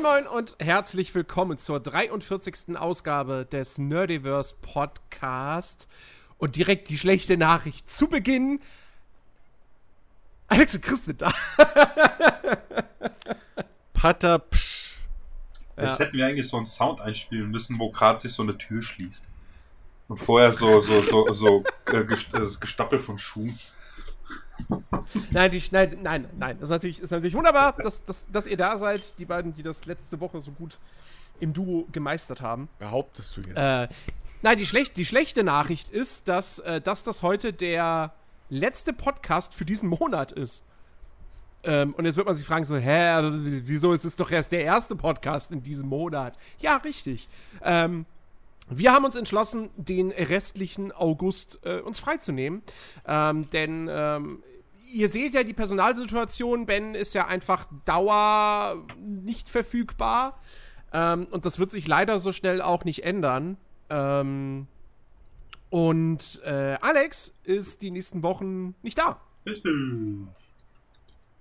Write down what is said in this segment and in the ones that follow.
Moin Moin und herzlich willkommen zur 43. Ausgabe des Nerdiverse Podcast. Und direkt die schlechte Nachricht zu Beginn. Alex und Chris sind da. Patapsch. Jetzt hätten wir eigentlich so einen Sound einspielen müssen, wo gerade sich so eine Tür schließt. Und vorher so, so, so, so äh, gest- äh, Gestappel von Schuhen. Nein, die, nein, nein, nein. Das ist natürlich, ist natürlich wunderbar, dass, dass, dass ihr da seid. Die beiden, die das letzte Woche so gut im Duo gemeistert haben. Behauptest du jetzt? Äh, nein, die, schlecht, die schlechte Nachricht ist, dass, äh, dass das heute der letzte Podcast für diesen Monat ist. Ähm, und jetzt wird man sich fragen, so, hä, wieso ist es doch erst der erste Podcast in diesem Monat? Ja, richtig. Ähm, wir haben uns entschlossen, den restlichen August äh, uns freizunehmen. Ähm, denn ähm, ihr seht ja die Personalsituation. Ben ist ja einfach Dauer nicht verfügbar. Ähm, und das wird sich leider so schnell auch nicht ändern. Ähm, und äh, Alex ist die nächsten Wochen nicht da.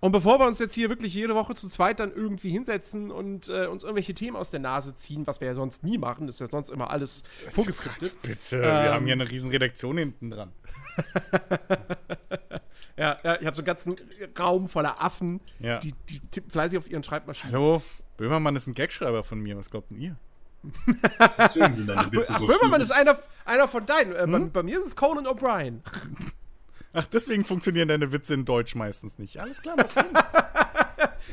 Und bevor wir uns jetzt hier wirklich jede Woche zu zweit dann irgendwie hinsetzen und äh, uns irgendwelche Themen aus der Nase ziehen, was wir ja sonst nie machen, ist ja sonst immer alles vorgeskriptet. Bitte, Ähm, wir haben hier eine riesen Redaktion hinten dran. Ja, ja, ich habe so einen ganzen Raum voller Affen, Ja. die, die tippen fleißig auf ihren Schreibmaschinen. Hallo, Böhmermann ist ein Gagschreiber von mir, was glaubt denn ihr? Deswegen sind deine Ach, Witze Ach so Böhmermann schwierig. ist einer, einer von deinen. Äh, Hm? bei, bei mir ist es Conan O'Brien. Ach, deswegen funktionieren deine Witze in Deutsch meistens nicht. Alles klar, macht Sinn.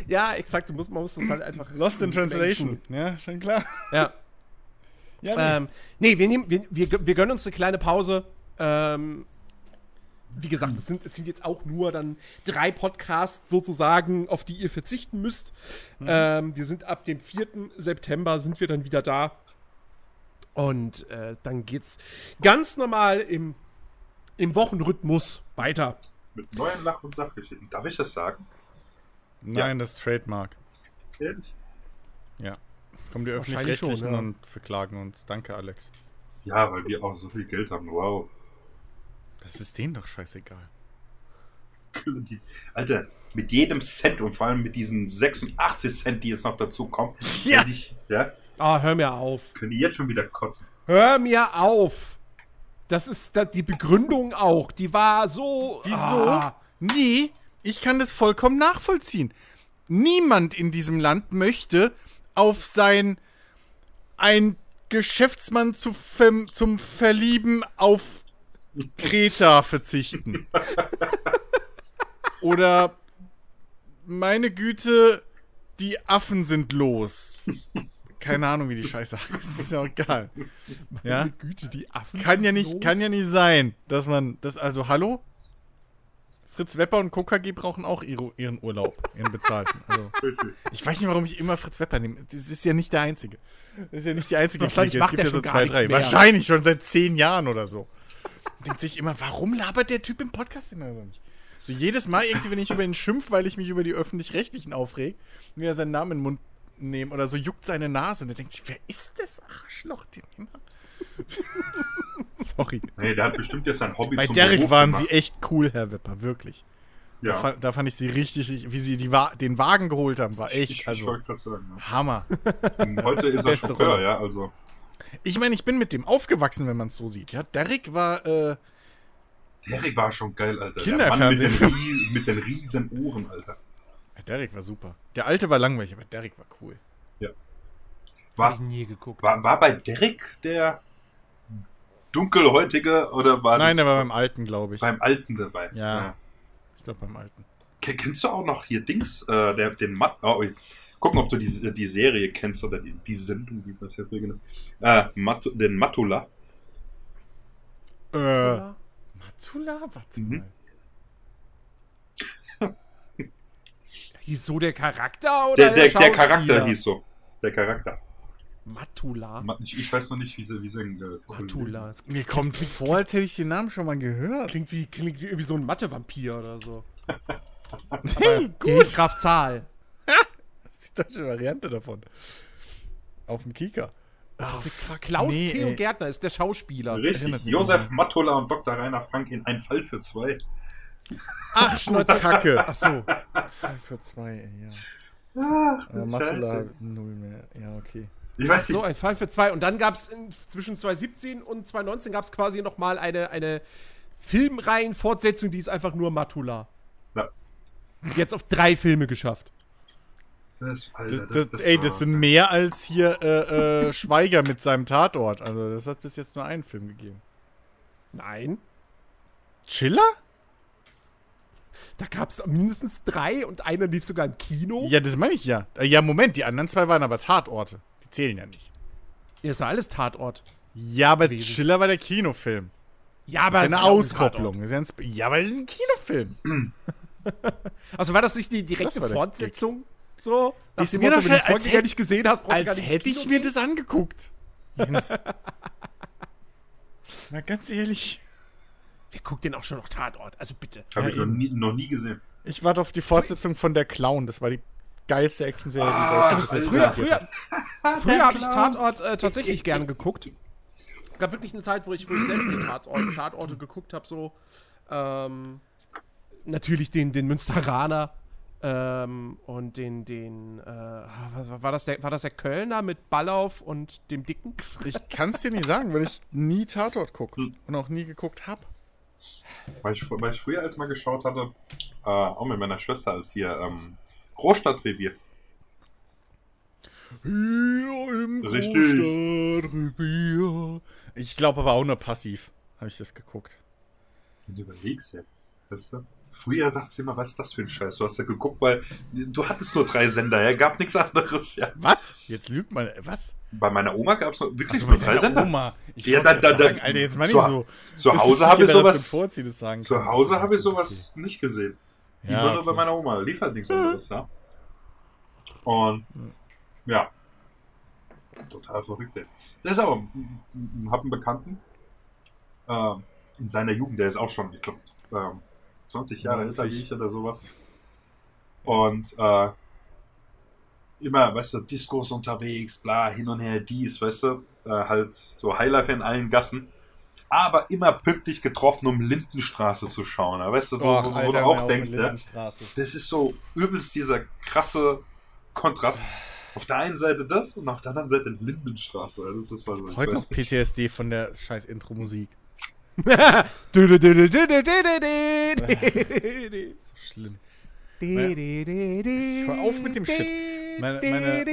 Ja, exakt. Du musst, man muss das halt einfach. Lost in Translation. Ja, schon klar. Ja. Ja, nee. Ähm, nee, wir, nehmen, wir, wir, wir gönnen uns eine kleine Pause. Ähm, wie gesagt, es sind, es sind jetzt auch nur dann drei Podcasts sozusagen, auf die ihr verzichten müsst. Ähm, wir sind ab dem 4. September sind wir dann wieder da. Und äh, dann geht's ganz normal im, im Wochenrhythmus weiter. Mit neuen Lach- und Sachgeschichten. Darf ich das sagen? Nein, das ist Trademark. Ehrlich? Ja. Jetzt kommen die Öffentlich-Rechtlichen schon, ja. und verklagen uns. Danke, Alex. Ja, weil wir auch so viel Geld haben. Wow. Das ist denen doch scheißegal. Alter, mit jedem Cent und vor allem mit diesen 86 Cent, die jetzt noch dazu kommen, Ja. ich, ja, Ah, hör mir auf. können die jetzt schon wieder kotzen. Hör mir auf. Das ist da, die Begründung auch. Die war so. Wieso? Ah. Nee, ich kann das vollkommen nachvollziehen. Niemand in diesem Land möchte auf sein ein Geschäftsmann zu zum Verlieben auf Kreta verzichten. Oder meine Güte, die Affen sind los. Keine Ahnung, wie die Scheiße heißt. Ist ja auch egal. Ja? Meine Güte, die Affen. Kann ja nicht, los. kann ja nicht sein, dass man das also hallo. Fritz Wepper und KKG brauchen auch ihre, ihren Urlaub, ihren bezahlten. Also, ich weiß nicht, warum ich immer Fritz Wepper nehme. Das ist ja nicht der einzige. Das ist ja nicht die einzige Wahrscheinlich macht Es gibt ja so zwei, drei. mehr. Wahrscheinlich schon seit zehn Jahren oder so. Denkt sich immer, warum labert der Typ im Podcast immer über mich? So jedes Mal irgendwie, wenn ich über ihn schimpf, weil ich mich über die öffentlich-rechtlichen aufreg, wie er seinen Namen in den Mund nehmen oder so juckt seine Nase und er denkt sich, wer ist das Arschloch, den immer? Sorry. Nee, der hat bestimmt jetzt sein Hobby Bei Derek Beruf waren gemacht. sie echt cool, Herr Wepper, wirklich. Da, Ja, fand, da fand ich sie richtig, richtig wie sie die den Wagen geholt haben, war echt, ich, ich also gerade sagen. Ja. Hammer. Heute ist er Beste Chauffeur, ja, also. Ich meine, ich bin mit dem aufgewachsen, wenn man es so sieht. Ja, Derek war, äh, Derek war schon geil, Alter. Kinderfernsehen. Der Mann mit, den, mit den riesen Ohren, Alter. Derek war super. Der alte war langweilig, aber Derek war cool. Hab War, ich nie geguckt. war, war bei Derek der dunkelhäutige oder war Nein, das der war beim alten, glaube ich. beim Alten dabei? Ja. Ich glaube beim alten. Ke- Kennst du auch noch hier Dings, äh, der, den Matt, oh, ui. Gucken, ob du die, die Serie kennst oder die, die Sendung, wie das jetzt genannt. Äh, Mat den Matula. Äh. Matula? Warte Mhm. mal. Hieß so der Charakter oder Der, der, der Schauspieler? Charakter hieß so. Der Charakter. Matula. Ma- Ich, ich weiß noch nicht, wie sie, wie sie äh, Matula. Es- Mir es kommt klingt, vor, als hätte ich den Namen schon mal gehört. klingt, wie, klingt wie irgendwie so ein Mathe-Vampir oder so. Hey, Der ist Kraft Zahl. Das ist die deutsche Variante davon. Auf dem Kika. Oh, fuck. Klaus nee, Theo ey. Gärtner ist der Schauspieler. Richtig. Josef Matula und Dr. Rainer Frank in Ein Fall für zwei. Ach, Schnauze Kacke. Ach so. Fall für zwei, ey, ja. Ach, Äh, Matula null mehr. Ja, okay. Ich weiß So, nicht. ein Fall für zwei. Und dann gab es zwischen 2017 und 2019 gab es quasi nochmal eine, eine Filmreihenfortsetzung, die ist einfach nur Matula. Ja. Jetzt auf drei Filme geschafft. Das, Das, das, ey, das sind mehr als hier äh, äh, Schweiger mit seinem Tatort. Also, das hat bis jetzt nur einen Film gegeben. Nein. Chiller? Da gab es mindestens drei und einer lief sogar im Kino. Ja, das meine ich ja. Äh, Ja, Moment, die anderen zwei waren aber Tatorte. Die zählen ja nicht. Ja, ist ja alles Tatort. Ja, aber Gewesen. Chiller war der Kinofilm. Ja, aber Das es ist eine ein Auskopplung. Das ist ja, ein ja, aber das ist ein Kinofilm. Also war das nicht die direkte Fortsetzung? So? Ist dem mir Motto, doch wenn du schon- die als Vorgänger hätt- nicht gesehen hast, brauchst du gar Als nicht hätte ich mir das angeguckt. Jens. Mal ganz ehrlich. Wer guckt denn auch schon noch Tatort? Also bitte. Habe Ja, ich noch nie, noch nie gesehen. Ich warte auf die Fortsetzung von Der Clown. Das war die geilste Actionserie, die Ah, Deutschland also Früher, früher, früher habe ich Tatort äh, tatsächlich gerne geguckt. Es gab wirklich eine Zeit, wo ich, wo ich sehr viele Tatorte, Tatorte geguckt habe. So. Ähm, natürlich den, den Münsteraner ähm, und den, den äh, war, war, das der, war das der Kölner mit Ballauf und dem Dicken? Ich kann es dir nicht sagen, weil ich nie Tatort gucke Hm. und auch nie geguckt habe. Weil ich, weil ich früher als mal geschaut hatte, äh, auch mit meiner Schwester, als hier ähm, Großstadtrevier. Hier im Richtig. Großstadtrevier. Ich glaube aber auch nur passiv habe ich das geguckt. Und du überlegst ja. Weißt du? Früher dachte ich immer, was ist das für ein Scheiß? Du hast ja geguckt, weil du hattest nur drei Sender, ja, gab nichts anderes, ja. Was? Jetzt lügt man. Was? Bei meiner Oma gab es wirklich Also nur drei Sender. Oma. Ich Ja, da- jetzt da- sagen, da- Alter, jetzt mal nicht zu- so. Zu Das Hause habe ich sowas. Das sagen Zu. Hause Das habe ich sowas nicht gesehen. Die Ja, nur okay. bei meiner Oma. Lief halt nichts anderes, ja. Und ja. Total verrückt, ey. Der ist auch, hab einen Bekannten, äh, in seiner Jugend, der ist auch schon, ich glaube, ähm, 20 Jahre älter wie 90. ich oder sowas. Und äh, immer, weißt du, Discos unterwegs, bla, hin und her, dies, weißt du, äh, halt so Highlife in allen Gassen. Aber immer pünktlich getroffen, um Lindenstraße zu schauen. Weißt du, wo, Och, wo, wo Alter, du auch denkst, ja, das ist so übelst dieser krasse Kontrast. Auf der einen Seite das und auf der anderen Seite Lindenstraße. Also Das ist also, Heute noch. PTSD von der scheiß Intro-Musik. So schlimm. Hör auf mit dem Shit. Meine- meine-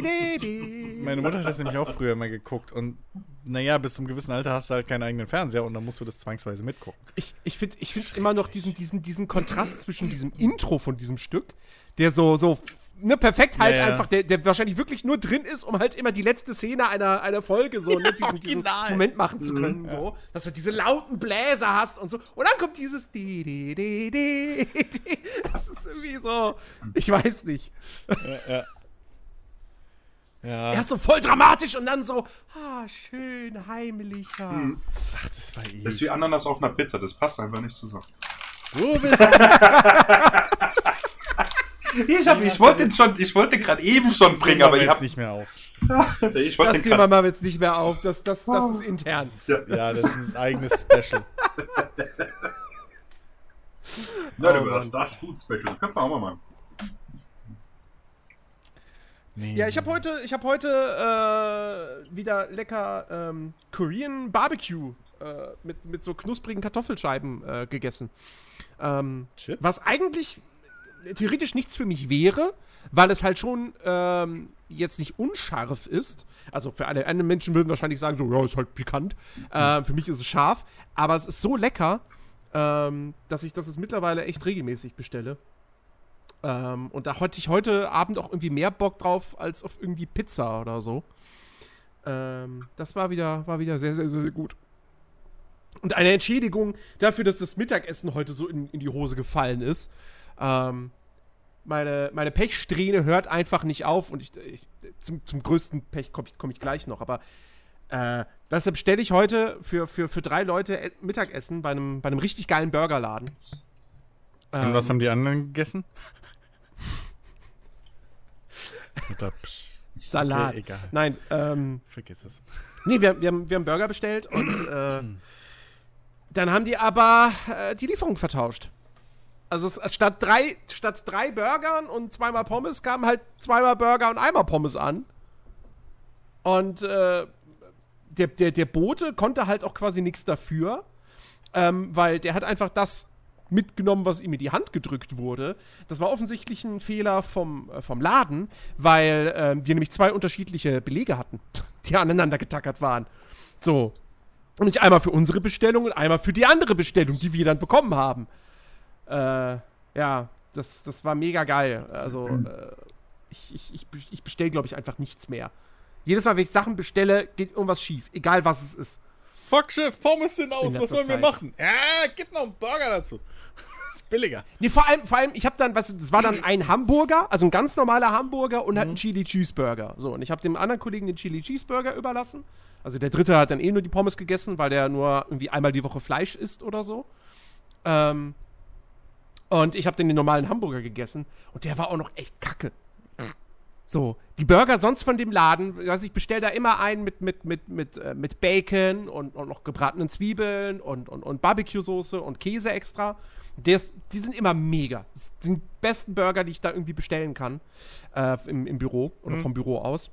Meine Mutter hat das nämlich auch früher mal geguckt und naja, bis zum gewissen Alter hast du halt keinen eigenen Fernseher und dann musst du das zwangsweise mitgucken. Ich, ich finde ich find immer noch diesen, diesen, diesen Kontrast zwischen diesem Intro von diesem Stück, der so, so ne, perfekt halt Ja, ja. einfach, der, der wahrscheinlich wirklich nur drin ist, um halt immer die letzte Szene einer, einer Folge so, ne, diesen, diesen. Moment machen zu können, so. Dass du diese lauten Bläser hast und so. Und dann kommt dieses di, di, di, di, di. Das ist irgendwie so, ich weiß nicht. Ja. Erst so voll dramatisch und dann so, ah, schön, heimlicher. Hm. Ach, das war eh. Das ist wie Ananas auf einer Pizza, das passt einfach nicht zusammen. Du bist. Ich, hab, ich wollte den schon, ich wollte gerade eben schon bringen, aber ich jetzt habe nicht mehr auf. ich Das Thema machen wir jetzt nicht mehr auf, das, das, das ist intern. ja, das ist ein eigenes Special. Nein, Oh, aber das, das Food Special, das könnte man auch mal machen. Nee. Ja, ich habe heute, ich habe heute äh, wieder lecker ähm, Korean Barbecue äh, mit, mit so knusprigen Kartoffelscheiben äh, gegessen. Ähm, Chips? was eigentlich theoretisch nichts für mich wäre, weil es halt schon ähm, jetzt nicht unscharf ist. Also für alle anderen Menschen würden wahrscheinlich sagen, so, ja, ist halt pikant. Ähm, für mich ist es scharf, aber es ist so lecker, ähm, dass ich das jetzt mittlerweile echt regelmäßig bestelle. Ähm, und da hatte ich heute Abend auch irgendwie mehr Bock drauf als auf irgendwie Pizza oder so. Ähm, das war wieder, war wieder sehr, sehr, sehr, sehr gut. Und eine Entschädigung dafür, dass das Mittagessen heute so in, in die Hose gefallen ist. Ähm, meine, meine Pechsträhne hört einfach nicht auf und ich, ich zum, zum größten Pech komme ich, komm ich gleich noch, aber äh, deshalb stelle ich heute für, für, für drei Leute E- Mittagessen bei einem, bei einem richtig geilen Burgerladen. Und was Ähm, haben die anderen gegessen? Salat. Okay, egal. Nein, ähm, Vergiss es. nee, wir, wir, haben, wir haben Burger bestellt und äh, dann haben die aber äh, die Lieferung vertauscht. Also statt, drei, statt drei Burgern und zweimal Pommes kamen halt zweimal Burger und einmal Pommes an. Und äh, der, der, der Bote konnte halt auch quasi nichts dafür, ähm, weil der hat einfach das mitgenommen, was ihm in die Hand gedrückt wurde. Das war offensichtlich ein Fehler vom, äh, vom Laden, weil äh, wir nämlich zwei unterschiedliche Belege hatten, die aneinander getackert waren. So. Und nicht einmal für unsere Bestellung und einmal für die andere Bestellung, die wir dann bekommen haben. Äh, ja, das, das war mega geil. Also, äh, ich, ich, ich, ich bestelle, glaube ich, einfach nichts mehr. Jedes Mal, wenn ich Sachen bestelle, geht irgendwas schief. Egal, was es ist. Fuck, Chef, Pommes sind aus, was sollen wir Zeit. machen? Ja, gib noch einen Burger dazu. ist billiger. Nee, vor allem, vor allem ich habe dann, was, das war dann ein Hamburger, also ein ganz normaler Hamburger und halt ein Chili Cheeseburger. So, und ich habe dem anderen Kollegen den Chili Cheeseburger überlassen. Also der dritte hat dann eh nur die Pommes gegessen, weil der nur irgendwie einmal die Woche Fleisch isst oder so. Ähm, und ich habe den normalen Hamburger gegessen und der war auch noch echt kacke. So, die Burger sonst von dem Laden, also ich bestelle da immer einen mit, mit, mit, mit, äh, mit Bacon und, und noch gebratenen Zwiebeln und, und, und Barbecue-Soße und Käse extra. Ist, die sind immer mega. Das sind die besten Burger, die ich da irgendwie bestellen kann äh, im, im Büro oder vom Büro aus.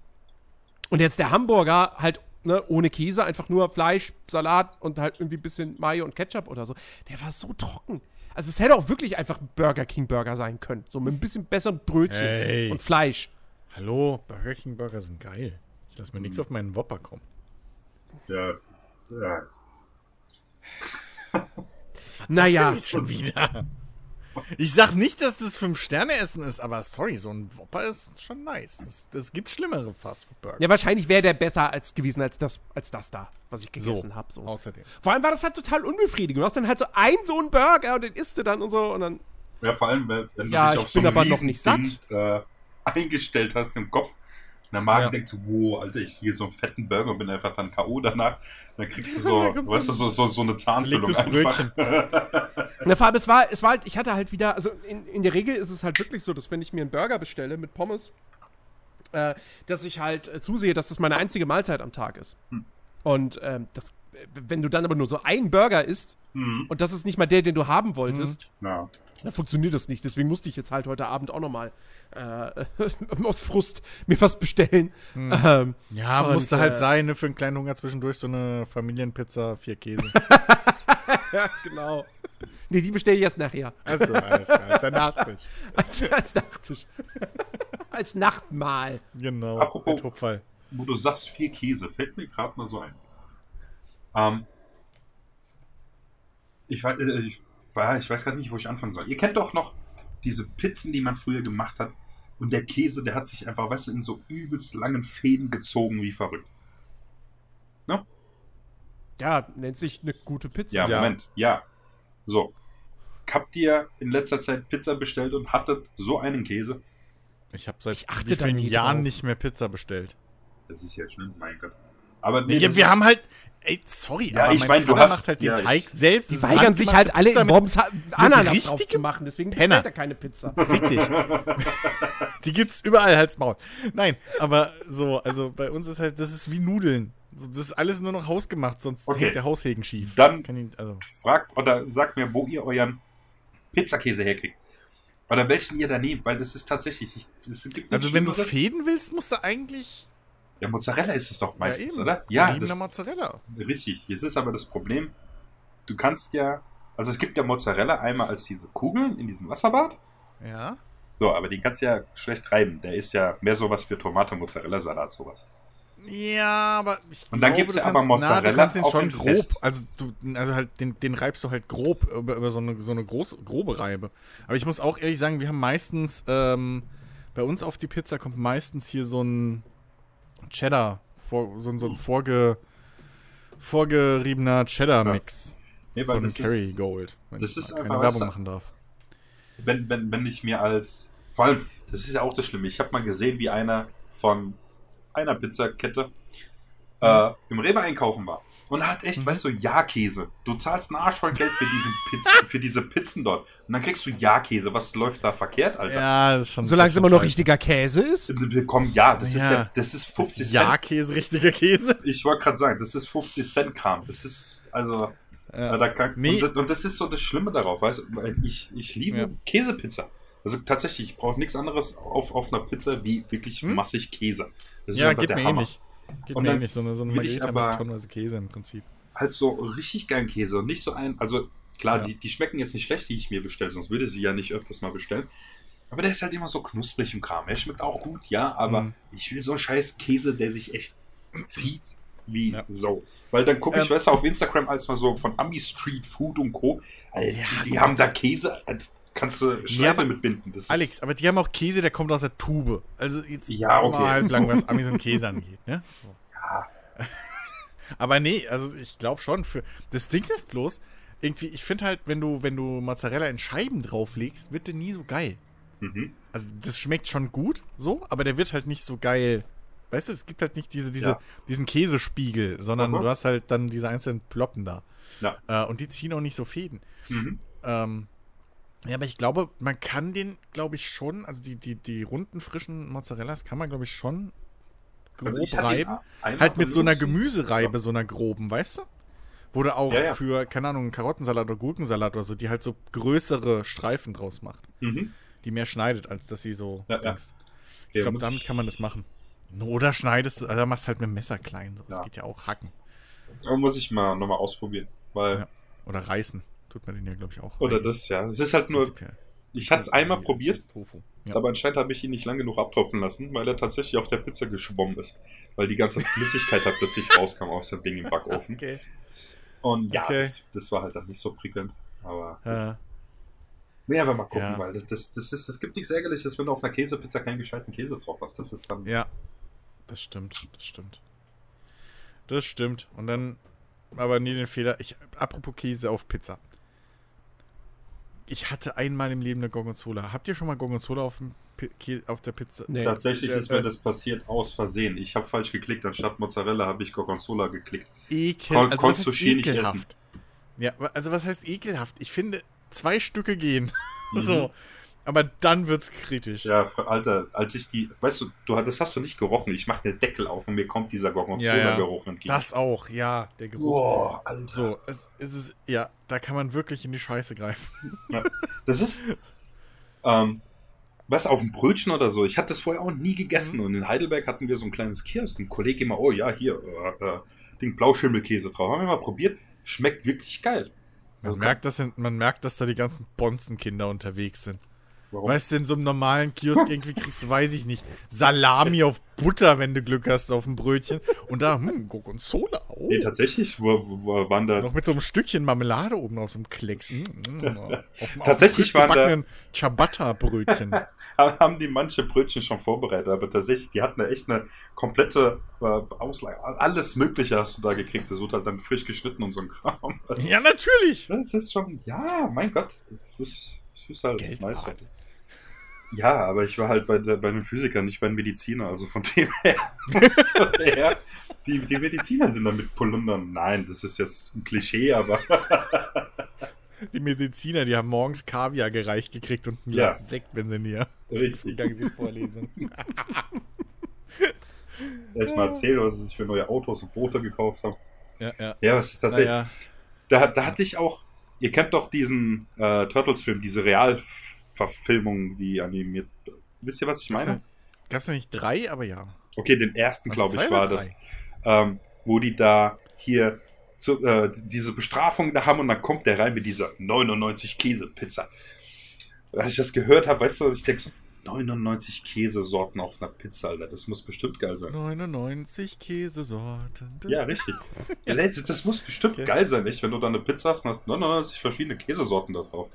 Und jetzt der Hamburger halt ne, ohne Käse, einfach nur Fleisch, Salat und halt irgendwie ein bisschen Mayo und Ketchup oder so. Der war so trocken. Also es hätte auch wirklich einfach ein Burger King Burger sein können. So mit ein bisschen besseren Brötchen Hey. und Fleisch. Hallo, Burger King Burger sind geil. Ich lasse mir nichts auf meinen Whopper kommen. Ja, ja. Naja, Jetzt schon wieder. Ich sag nicht, dass das Fünf-Sterne-Essen ist, aber sorry, so ein Whopper ist schon nice. Das, das gibt schlimmere Fastfood-Burger. ja, wahrscheinlich wäre der besser als gewesen als das, als das da, was ich gegessen habe. So. außerdem. Vor allem war das halt total unbefriedigend. Du hast dann halt so ein so einen Burger und den isst du dann und so und dann. Ja, vor allem, wenn wenn Ja, du dich ich auf so bin aber noch nicht Riesending, Äh, eingestellt hast im Kopf. Und der Magen Ja. denkt so, wow, Alter, ich kriege so einen fetten Burger und bin einfach dann K.O. danach. Dann kriegst du so, weißt so du, so, so, so eine Zahnfüllung einfach. Brötchen. Na, vor allem, es war, es war halt, ich hatte halt wieder, also in, in der Regel ist es halt wirklich so, dass wenn ich mir einen Burger bestelle mit Pommes, äh, dass ich halt äh, zusehe, dass das meine einzige Mahlzeit am Tag ist. Und ähm, das, wenn du dann aber nur so einen Burger isst Mhm. und das ist nicht mal der, den du haben wolltest, Ja. Dann funktioniert das nicht. Deswegen musste ich jetzt halt heute Abend auch nochmal äh, aus Frust mir was bestellen. Ähm, Ja, Und, musste halt äh, sein, ne, für einen kleinen Hunger zwischendurch so eine Familienpizza, vier Käse. ja, genau. Nee, die bestelle ich erst nachher. Also, alles klar, ist der Nachtisch. Als, als Nachtisch. als Nachtmahl. Genau, Apropos-. Wo du sagst, viel Käse, fällt mir gerade mal so ein. Ähm, ich, weiß, äh, ich, ja, ich weiß gerade nicht, wo ich anfangen soll. Ihr kennt doch noch diese Pizzen, die man früher gemacht hat. Und der Käse, der hat sich einfach, weißt du, in so übelst langen Fäden gezogen wie verrückt. Ja, nennt sich eine gute Pizza. Ja, Ja. Moment, ja. So. Habt ihr in letzter Zeit Pizza bestellt und hattet so einen Käse? Ich habe seit Ich achte vielen Jahren drauf. nicht mehr Pizza bestellt. Das ist ja schlimm, mein Gott. Aber nee, ja, das wir haben halt, ey, sorry, Ja, aber ich mein mein, du Vater hast- macht halt ja, den ich- Teig selbst. Die Das weigern sich halt alle Pizza in Ha- Ananas drauf zu machen. Deswegen bestellt er keine Pizza. Fick dich. Die gibt's überall als Maul. Nein, aber so, also bei uns ist halt, das ist wie Nudeln. So, das ist alles nur noch hausgemacht, sonst Okay. hängt der Haushegen schief. Dann- Kann ihn, also, fragt oder sagt mir, wo ihr euren Pizzakäse herkriegt. Oder welchen ihr da nehmt, weil das ist tatsächlich. Ich, nichts also wenn du. Fäden willst, musst du eigentlich. Ja, Mozzarella ist es doch meistens, ja, oder? Ja, das, Mozzarella. richtig. Jetzt ist aber das Problem, du kannst ja. Also es gibt ja Mozzarella einmal als diese Kugeln in diesem Wasserbad. Ja. So, aber den kannst du ja schlecht reiben. Der ist ja mehr sowas für Tomate-Mozzarella-Salat, sowas. Ja, aber ich Und dann gibt's du ja aber kannst- Na, Mozzarella du kannst den auch schon grob, Fest. also du, also halt den, den reibst du halt grob über, über so eine so eine groß, grobe Reibe. Aber ich muss auch ehrlich sagen, wir haben meistens ähm, bei uns auf die Pizza kommt meistens hier so ein Cheddar, vor, so, ein- so ein vorge, vorgeriebener Cheddar-Mix Nee, weil von Kerry Gold, wenn das ich ist keine Werbung machen darf. wenn, wenn, wenn ich mir als. Vor allem, das ist ja auch das Schlimme. Ich habe mal gesehen, wie einer von einer Pizzakette äh, im Rewe einkaufen war. Und hat echt, Mhm. weißt du, Ja-Käse. Du zahlst einen Arsch voll Geld für, diesen Pizzen, für diese Pizzen dort. Und dann kriegst du Ja-Käse. Was läuft da verkehrt, Alter? Ja, das ist schon. Solange es ist immer noch richtiger Käse ist. Willkommen, ja, das, Ja. Ist, der, das ist Das 50 ist Cent. Ja-Käse, richtiger Käse. Ich wollte gerade sagen, das ist 50 Cent Kram. Das ist, also, Ja. Da kann, Nee. und, das- und das ist so das Schlimme darauf, weißt du, weil ich, ich liebe Ja. Käsepizza. Also tatsächlich, ich brauche nichts anderes auf, auf einer Pizza wie wirklich Hm? massig Käse. Das ist Ja, einfach geht der mir Hammer. ähnlich. Geht Und mir dann ähnlich, so eine, so eine Margarita aber- mit tonnenweise Käse im Prinzip. Halt so richtig geilen Käse und nicht so ein, also klar, Ja. die, die schmecken jetzt nicht schlecht, die ich mir bestelle, sonst würde sie ja nicht öfters mal bestellen. Aber der ist halt immer so knusprig im Kram. Er schmeckt auch gut, ja, aber Mhm. ich will so einen scheiß Käse, der sich echt zieht wie Ja. so. Weil dann gucke ich, Ähm, weißt du, auf Instagram als mal so von Ami Street Food und Co. Alter, Ja, die, die haben da Käse, kannst du Schleife aber- mitbinden. Alex, aber die haben auch Käse, der kommt aus der Tube. Also jetzt Ja, okay. mal halt lang, was Amis und Käse angeht, ne? So. Ja. Aber nee, also ich glaube schon, für das Ding ist bloß, irgendwie, ich finde halt, wenn du, wenn du Mozzarella in Scheiben drauflegst, wird der nie so geil. Mhm. Also das schmeckt schon gut, so, aber der wird halt nicht so geil. Weißt du, es gibt halt nicht diese, diese, Ja. diesen Käsespiegel, sondern Mhm. du hast halt dann diese einzelnen Ploppen da. Ja. Äh, und die ziehen auch nicht so Fäden. Mhm. Ähm, ja, aber ich glaube, man kann den, glaube ich, schon, also die, die, die runden, frischen Mozzarellas kann man, glaube ich, schon grob Also ich reiben. Halt mit so einer. Gemüsereibe, so einer groben, weißt du? Du auch Ja, ja. für, keine Ahnung, Karottensalat oder Gurkensalat oder so, die halt so größere Streifen draus macht. Mhm. Die mehr schneidet, als dass sie so Ja, denkst. Ich glaube, damit kann man das machen. Oder schneidest, also machst halt mit dem Messer klein. So. Das geht ja auch hacken. Aber muss ich mal nochmal ausprobieren. Weil. Oder reißen. Tut man den ja, glaube ich, auch. oder das, ja. Es ist halt nur, ich hatte es einmal probiert. Ja. aber anscheinend habe ich ihn nicht lang genug abtropfen lassen, weil er tatsächlich auf der Pizza geschwommen ist. Weil die ganze Flüssigkeit halt plötzlich rauskam aus dem Ding im Backofen. okay. Und ja, Okay. das, das war halt dann nicht so prickelnd. Aber Äh, nee, einfach mal gucken, Ja. weil das, das, das ist, es gibt nichts Ärgerliches, wenn du auf einer Käsepizza keinen gescheiten Käse drauf hast. Das ist dann. Ja, das stimmt, das stimmt. Das stimmt. Und dann, aber nie den Fehler. Ich, apropos Käse auf Pizza. Ich hatte einmal im Leben eine Gorgonzola. Habt ihr schon mal Gorgonzola auf, auf der Pizza? Nee. Tatsächlich Der- ist mir äh, das passiert aus Versehen. Ich habe falsch geklickt. Anstatt Mozzarella habe ich Gorgonzola geklickt. Ekel, Kon- also konntest du schier nicht ekelhaft? Ja, also was heißt ekelhaft? Ich finde, zwei Stücke gehen. Mhm. Aber dann wird's kritisch. Ja, Alter, als ich die, weißt du, du das hast du nicht gerochen. Ich mache den Deckel auf und mir kommt dieser Gorgonzola-Geruch entgegen. Das auch, ja, der Geruch. Boah, Alter. So, es, es ist, ja, da kann man wirklich in die Scheiße greifen. Das ist, ähm, was auf dem Brötchen oder so. Ich hatte das vorher auch nie gegessen Mhm. und in Heidelberg hatten wir so ein kleines Kiosk. Ein Kollege immer, oh ja, hier, äh, äh, Ding Blauschimmelkäse drauf. Haben wir mal probiert. Schmeckt wirklich geil. Man, Also merkt, dass, man merkt, dass da die ganzen Bonzenkinder unterwegs sind. Warum? Weißt du, in so einem normalen Kiosk irgendwie kriegst du, weiß ich nicht, Salami auf Butter, wenn du Glück hast, auf dem Brötchen. Und da, hm, Gorgonzola, oh. Nee, tatsächlich, wo, wo, wo waren da. Noch mit so einem Stückchen Marmelade oben auf so einem Klecks. Mm, mm, auf, dem- Tatsächlich auf dem waren da- Ciabatta-Brötchen. haben die manche Brötchen schon vorbereitet, aber tatsächlich, die hatten da echt eine komplette äh, Auslage. Alles Mögliche hast du da gekriegt. Das wurde halt dann frisch geschnitten und so ein Kram. ja, natürlich. Das ist schon, ja, mein Gott. Das ist, das ist halt Geld nice. Ja, aber ich war halt bei, bei einem Physiker, nicht bei einem Mediziner. Also von dem her, von her die, die Mediziner sind da mit Polundern. Nein, das ist jetzt ein Klischee, aber Die Mediziner, die haben morgens Kaviar gereicht gekriegt und ein Ja. Glas Sekt, wenn sie näher gegangen sind Vorlesung. Erstmal erzählt, was sie sich für neue Autos und Boote gekauft haben. ja, ja. Ja, was ist tatsächlich. Naja, Da, da hatte ich auch, ihr kennt doch diesen äh, Turtles-Film, diese Realverfilmung, die animiert. Wisst ihr, was ich meine? da, gab's da nicht drei, aber ja. Okay, den ersten, glaube ich, war das. Ähm, wo die da hier zu, äh, diese Bestrafung da haben und dann kommt der rein mit dieser 99 Käse-Pizza. Als ich das gehört habe, weißt du, ich denke so, 99 Käsesorten auf einer Pizza, Alter. Das muss bestimmt geil sein. 99 Käsesorten. Ja, richtig. Ja, das muss bestimmt geil sein, echt, wenn du da eine Pizza hast und hast 99 verschiedene Käsesorten da drauf.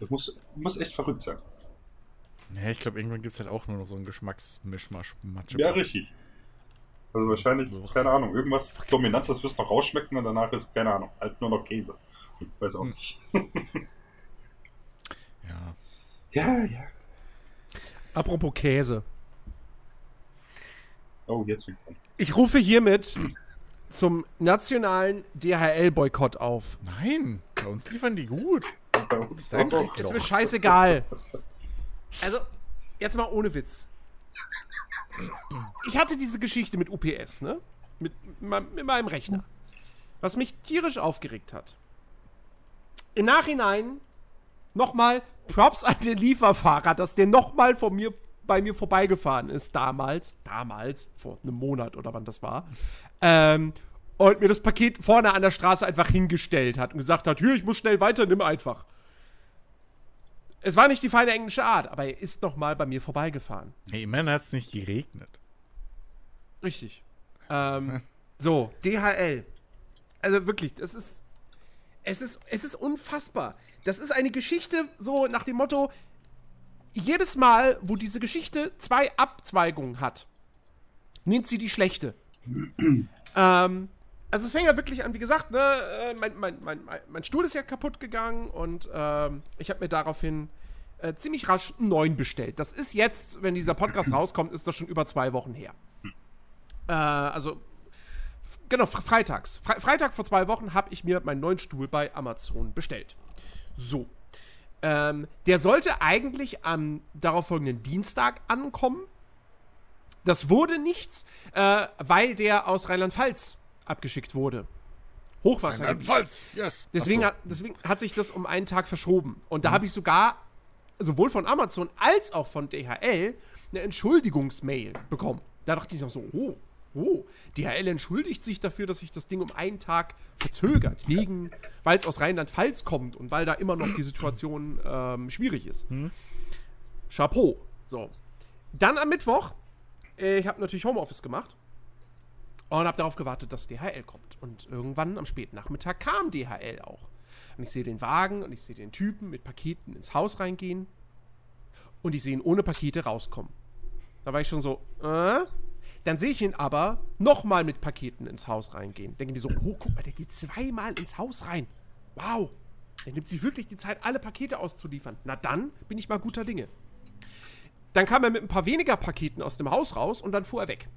Das muss, muss echt verrückt sein. Ja, ich glaube, irgendwann gibt es halt auch nur noch so einen Geschmacksmischmasch. Ja, richtig. Also wahrscheinlich, keine Ahnung, irgendwas Dominantes wirst noch rausschmecken und danach ist, keine Ahnung, halt nur noch Käse. Ich weiß auch Hm. nicht. Ja. Ja, ja. Apropos Käse. Oh, jetzt fängt's an. Ich rufe hiermit zum nationalen DHL-Boykott auf. Nein, bei uns liefern die gut. Ist mir scheißegal. Also, jetzt mal ohne Witz. Ich hatte diese Geschichte mit UPS, ne? Mit, mit meinem Rechner. was mich tierisch aufgeregt hat. Im Nachhinein nochmal Props an den Lieferfahrer, dass der nochmal von mir bei mir vorbeigefahren ist, damals, damals, vor einem Monat oder wann das war, ähm, und mir das Paket vorne an der Straße einfach hingestellt hat und gesagt hat, hier, ich muss schnell weiter, nimm einfach. Es war nicht die feine englische Art, aber er ist nochmal bei mir vorbeigefahren. Hey, immerhin hat es nicht geregnet. Richtig. Ähm, so, DHL. Also wirklich, das ist. Es ist, es ist unfassbar. Das ist eine Geschichte so nach dem Motto, jedes Mal, wo diese Geschichte zwei Abzweigungen hat, nimmt sie die schlechte. ähm, also es fängt ja wirklich an, wie gesagt, ne, äh, mein, mein, mein, mein Stuhl ist ja kaputt gegangen und ähm, ich habe mir daraufhin äh, ziemlich rasch einen neuen bestellt. Das ist jetzt, wenn dieser Podcast rauskommt, ist das schon über zwei Wochen her. Äh, also, genau, freitags. Fre Freitag vor zwei Wochen habe ich mir meinen neuen Stuhl bei Amazon bestellt. So. Ähm, der sollte eigentlich am darauffolgenden Dienstag ankommen. Das wurde nichts, äh, weil der aus Rheinland-Pfalz abgeschickt wurde. Hochwasser. Rheinland-Pfalz, yes. Deswegen, Ach hat, deswegen hat sich das um einen Tag verschoben. Und da habe ich sogar sowohl von Amazon als auch von DHL eine Entschuldigungsmail bekommen. Da dachte ich noch so, oh, oh, DHL entschuldigt sich dafür, dass sich das Ding um einen Tag verzögert, wegen, weil es aus Rheinland-Pfalz kommt und weil da immer noch die Situation ähm, schwierig ist. Chapeau. So. Dann am Mittwoch, äh, ich habe natürlich Homeoffice gemacht und habe darauf gewartet, dass DHL kommt. Und irgendwann am späten Nachmittag kam DHL auch. Und ich sehe den Wagen und ich sehe den Typen mit Paketen ins Haus reingehen und ich sehe ihn ohne Pakete rauskommen. Da war ich schon so, äh? Dann sehe ich ihn aber nochmal mit Paketen ins Haus reingehen. Denke mir so, oh, guck mal, der geht zweimal ins Haus rein. Wow. Der nimmt sich wirklich die Zeit, alle Pakete auszuliefern. Na dann bin ich mal guter Dinge. Dann kam er mit ein paar weniger Paketen aus dem Haus raus und dann fuhr er weg.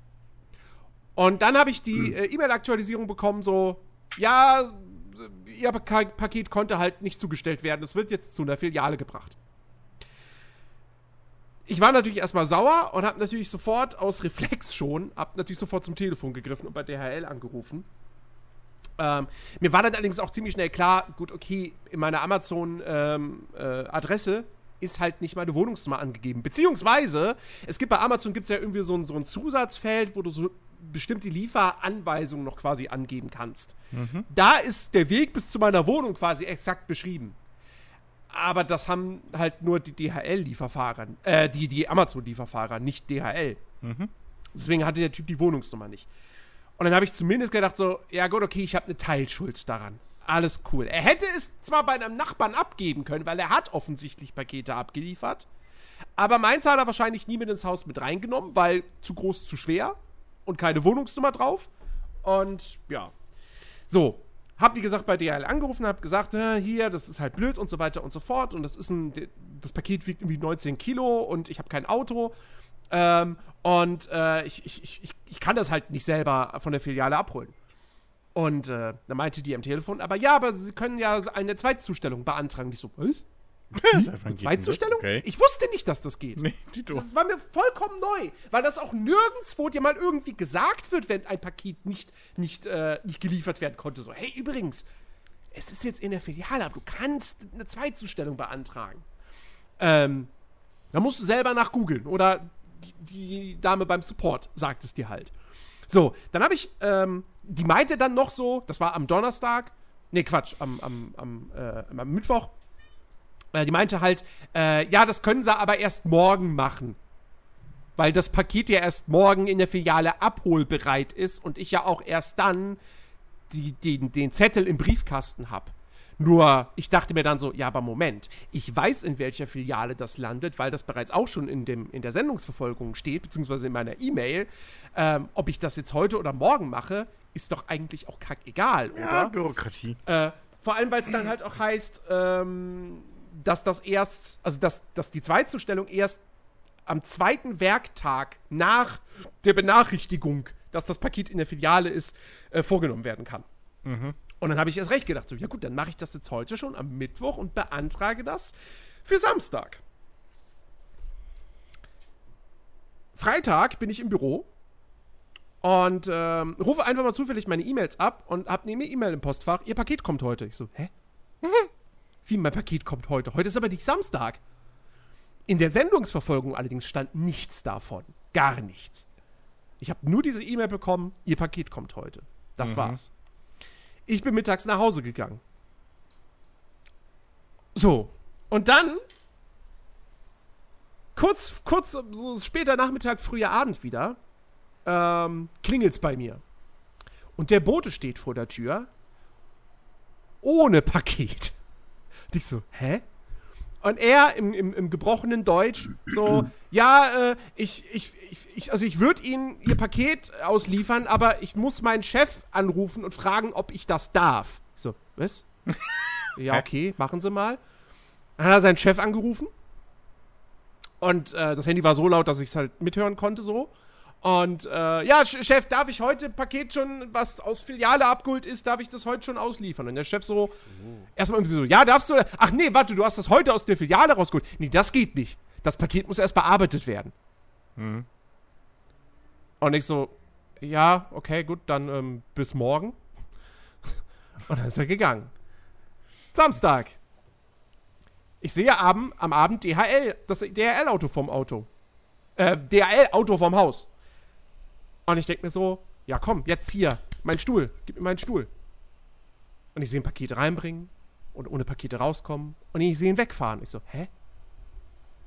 Und dann habe ich die äh, E-Mail-Aktualisierung bekommen, so, ja, ihr Pa- Paket konnte halt nicht zugestellt werden. Es wird jetzt zu einer Filiale gebracht. Ich war natürlich erstmal sauer und habe natürlich sofort aus Reflex schon, hab natürlich sofort zum Telefon gegriffen und bei DHL angerufen. Ähm, mir war dann allerdings auch ziemlich schnell klar, gut, okay, in meiner Amazon-Adresse ist halt nicht meine Wohnungsnummer angegeben. Beziehungsweise, es gibt bei Amazon gibt's ja irgendwie so ein, so ein Zusatzfeld, wo du so bestimmte Lieferanweisungen noch quasi angeben kannst. Da ist der Weg bis zu meiner Wohnung quasi exakt beschrieben. Aber das haben halt nur die DHL-Lieferfahrer, äh, die, die Amazon-Lieferfahrer, nicht DHL. Deswegen hatte der Typ die Wohnungsnummer nicht. Und dann habe ich zumindest gedacht so, ja gut, okay, ich habe eine Teilschuld daran. Alles cool. Er hätte es zwar bei einem Nachbarn abgeben können, weil er hat offensichtlich Pakete abgeliefert. Aber meins hat er wahrscheinlich nie mit ins Haus mit reingenommen, weil zu groß, zu schwer und keine Wohnungsnummer drauf. Und ja. So, hab wie gesagt bei DHL angerufen, hab gesagt, hier, das ist halt blöd und so weiter und so fort. Und das ist ein, das Paket wiegt irgendwie 19 Kilo und ich habe kein Auto. Ähm, und äh, ich, ich, ich- ich kann das halt nicht selber von der Filiale abholen. Und äh, da meinte die am Telefon, aber ja, aber sie können ja eine Zweitzustellung beantragen. Ich so, was? Eine Zweitzustellung? Okay. Ich wusste nicht, dass das geht. Nee, die. Das war mir vollkommen neu, weil das auch nirgendwo dir mal irgendwie gesagt wird, wenn ein Paket nicht, nicht, äh, nicht geliefert werden konnte. So, hey, übrigens, es ist jetzt in der Filiale, aber du kannst eine Zweitzustellung beantragen. Ähm, da musst du selber nach googeln oder die, die Dame beim Support sagt es dir halt. So, dann habe ich, ähm, die meinte dann noch so, das war am Donnerstag, nee, Quatsch, am, am, am, äh, am Mittwoch, äh, die meinte halt, äh, ja, das können sie aber erst morgen machen. Weil das Paket ja erst morgen in der Filiale abholbereit ist und ich ja auch erst dann die, den, den Zettel im Briefkasten habe. Nur, ich dachte mir dann so, ja, aber Moment, ich weiß, in welcher Filiale das landet, weil das bereits auch schon in, dem, in der Sendungsverfolgung steht, beziehungsweise in meiner E-Mail. Ähm, ob ich das jetzt heute oder morgen mache, ist doch eigentlich auch kackegal, oder? Ja, Bürokratie. Äh, vor allem, weil es dann halt auch heißt, ähm, dass das erst, also dass, dass die Zweitzustellung erst am zweiten Werktag nach der Benachrichtigung, dass das Paket in der Filiale ist, äh, vorgenommen werden kann. Und dann habe ich erst recht gedacht, so, ja gut, dann mache ich das jetzt heute schon am Mittwoch und beantrage das für Samstag. Freitag bin ich im Büro Und ähm, rufe einfach mal zufällig meine E-Mails ab und hab neben mir E-Mail im Postfach. Ihr Paket kommt heute. Ich so, hä? Wie mein Paket kommt heute? Heute ist aber nicht Samstag. In der Sendungsverfolgung allerdings stand nichts davon. Gar nichts. Ich habe nur diese E-Mail bekommen, Ihr Paket kommt heute. Das Mhm. war's. Ich bin mittags nach Hause gegangen. So. Und dann, kurz, kurz, so später Nachmittag, früher Abend wieder, ähm, klingelt's bei mir. Und der Bote steht vor der Tür, ohne Paket. Und ich so, hä? Und er im, im, im gebrochenen Deutsch so, ja, äh, ich, ich, ich, also ich würde Ihnen Ihr Paket ausliefern, aber ich muss meinen Chef anrufen und fragen, ob ich das darf. Ich so, was? ja, okay, machen Sie mal. Dann hat er seinen Chef angerufen. Und äh, das Handy war so laut, dass ich es halt mithören konnte, so. Und äh, ja, Ch- Chef, darf ich heute Paket schon, was aus Filiale abgeholt ist, darf ich das heute schon ausliefern? Und der Chef so, erstmal irgendwie so, ja, darfst du? Ach nee, warte, du hast das heute aus der Filiale rausgeholt. Nee, das geht nicht. Das Paket muss erst bearbeitet werden. Und ich so, ja, okay, gut, dann ähm, bis morgen. Und dann ist er gegangen. Samstag. Ich sehe am, am Abend DHL, das DHL-Auto vom Auto. Äh, DHL-Auto vom Haus. Und ich denke mir so, ja komm, jetzt hier, mein Stuhl, gib mir meinen Stuhl. Und ich sehe ein Paket reinbringen und ohne Pakete rauskommen. Und ich sehe ihn wegfahren. Ich so, hä?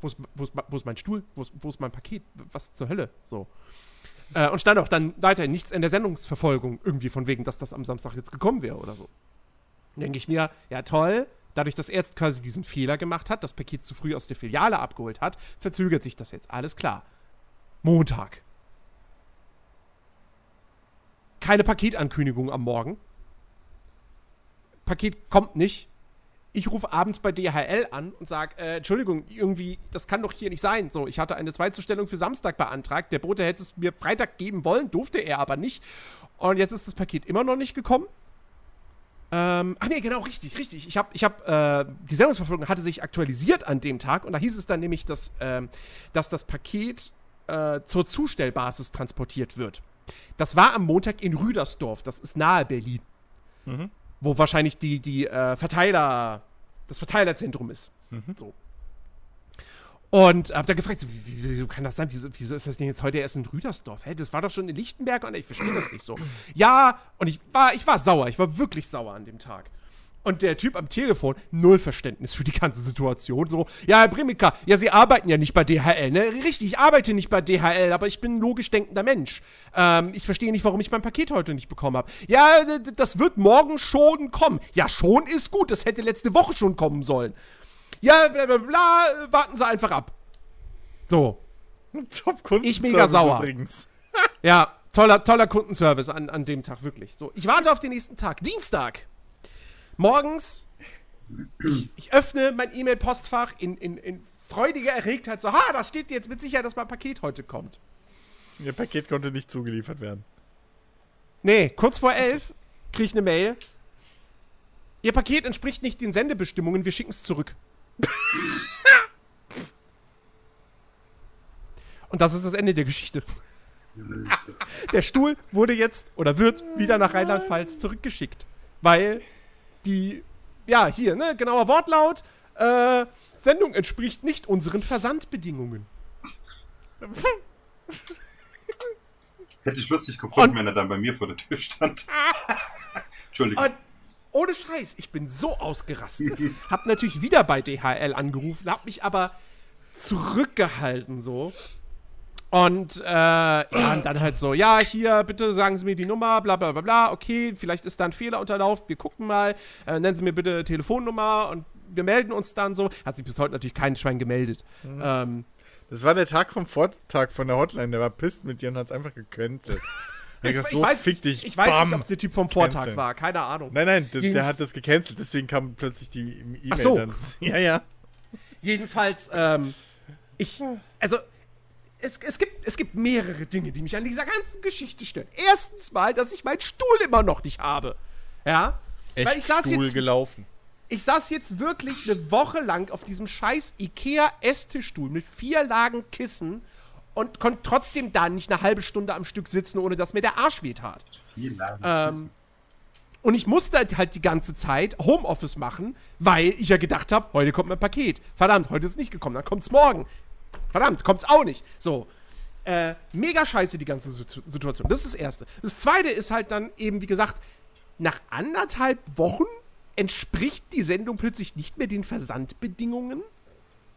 Wo ist, wo ist, wo ist mein Stuhl? Wo ist, wo ist mein Paket? Was zur Hölle? So. Äh, und stand auch dann weiter nichts in der Sendungsverfolgung irgendwie von wegen, dass das am Samstag jetzt gekommen wäre oder so. Denke ich mir, ja toll, dadurch, dass er jetzt quasi diesen Fehler gemacht hat, das Paket zu früh aus der Filiale abgeholt hat, verzögert sich das jetzt. Alles klar. Montag. Keine Paketankündigung am Morgen. Paket kommt nicht. Ich rufe abends bei DHL an und sage, äh, Entschuldigung, irgendwie, das kann doch hier nicht sein. So, ich hatte eine Zweitzustellung für Samstag beantragt. Der Bote hätte es mir Freitag geben wollen, durfte er aber nicht. Und jetzt ist das Paket immer noch nicht gekommen. Ähm, ach nee, genau, richtig, richtig. Ich habe, ich habe, äh, die Sendungsverfolgung hatte sich aktualisiert an dem Tag und da hieß es dann nämlich, dass, ähm, dass das Paket äh, zur Zustellbasis transportiert wird. Das war am Montag in Rüdersdorf, das ist nahe Berlin. Wo wahrscheinlich die, die äh, Verteiler, das Verteilerzentrum ist. So. Und hab da gefragt, so, wie, wie, wieso kann das sein? Wieso, wieso ist das denn jetzt heute erst in Rüdersdorf? Hä, das war doch schon in Lichtenberg und ich verstehe das nicht so. Ja, und ich war, ich war sauer, ich war wirklich sauer an dem Tag. Und der Typ am Telefon, null Verständnis für die ganze Situation. So, ja, Herr Brimika, ja, Sie arbeiten ja nicht bei DHL, ne? Richtig, ich arbeite nicht bei DHL, aber ich bin ein logisch denkender Mensch. Ähm, ich verstehe nicht, warum ich mein Paket heute nicht bekommen habe. Ja, das wird morgen schon kommen. Ja, schon ist gut, das hätte letzte Woche schon kommen sollen. Ja, bla bla bla, warten Sie einfach ab. So, Top Kunden. Ich mega sauer. Übrigens. ja, toller, toller Kundenservice an, an dem Tag, wirklich. So, ich warte auf den nächsten Tag, Dienstag. Morgens, ich, ich öffne mein E-Mail-Postfach in, in, in freudiger Erregtheit, so, ha, da steht jetzt mit Sicherheit, dass mein Paket heute kommt. Ihr Paket konnte nicht zugeliefert werden. Nee, kurz vor elf kriege ich eine Mail. Ihr Paket entspricht nicht den Sendebestimmungen, wir schicken es zurück. Und das ist das Ende der Geschichte. Der Stuhl wurde jetzt oder wird wieder nach Rheinland-Pfalz zurückgeschickt. Weil die, ja, hier, ne, genauer Wortlaut, äh, Sendung entspricht nicht unseren Versandbedingungen. Hätte ich lustig gefunden, Und- wenn er dann bei mir vor der Tür stand. Entschuldigung. Und ohne Scheiß, ich bin so ausgerastet. hab natürlich wieder bei DHL angerufen, hab mich aber zurückgehalten so. Und äh, ja, und dann halt so, ja, hier, bitte sagen Sie mir die Nummer, bla bla bla bla, okay, vielleicht ist da ein Fehler unterlaufen, wir gucken mal, äh, nennen Sie mir bitte Telefonnummer und wir melden uns dann so. Hat sich bis heute natürlich kein Schwein gemeldet. Ähm, Das war der Tag vom Vortag von der Hotline. Der war pisst mit dir und hat es einfach gecancelt. Hat ich, gesagt, ich so, weiß, fick ich, dich. ich weiß bam. nicht, ob es der Typ vom Vortag Canceln. war, keine Ahnung. Nein, nein, der, der hat das gecancelt. Deswegen kam plötzlich die E-Mail so. dann. Ja, ja. Jedenfalls, ähm, ich, also, es, es, gibt, es gibt mehrere Dinge, die mich an dieser ganzen Geschichte stören. Erstens mal, dass ich meinen Stuhl immer noch nicht habe. Ja? Echt Weil ich saß Stuhl jetzt- gelaufen. Ich saß jetzt wirklich eine Woche lang auf diesem scheiß Ikea-Esstischstuhl mit vier Lagen Kissen und konnte trotzdem da nicht eine halbe Stunde am Stück sitzen, ohne dass mir der Arsch weh tat. Viel lang. Ähm, und ich musste halt die ganze Zeit Homeoffice machen, weil ich ja gedacht habe, heute kommt mein Paket. Verdammt, heute ist es nicht gekommen, dann kommt's morgen. Verdammt, kommt's auch nicht. So. Äh, mega scheiße die ganze Situ- Situation. Das ist das Erste. Das Zweite ist halt dann eben, wie gesagt, nach anderthalb Wochen entspricht die Sendung plötzlich nicht mehr den Versandbedingungen.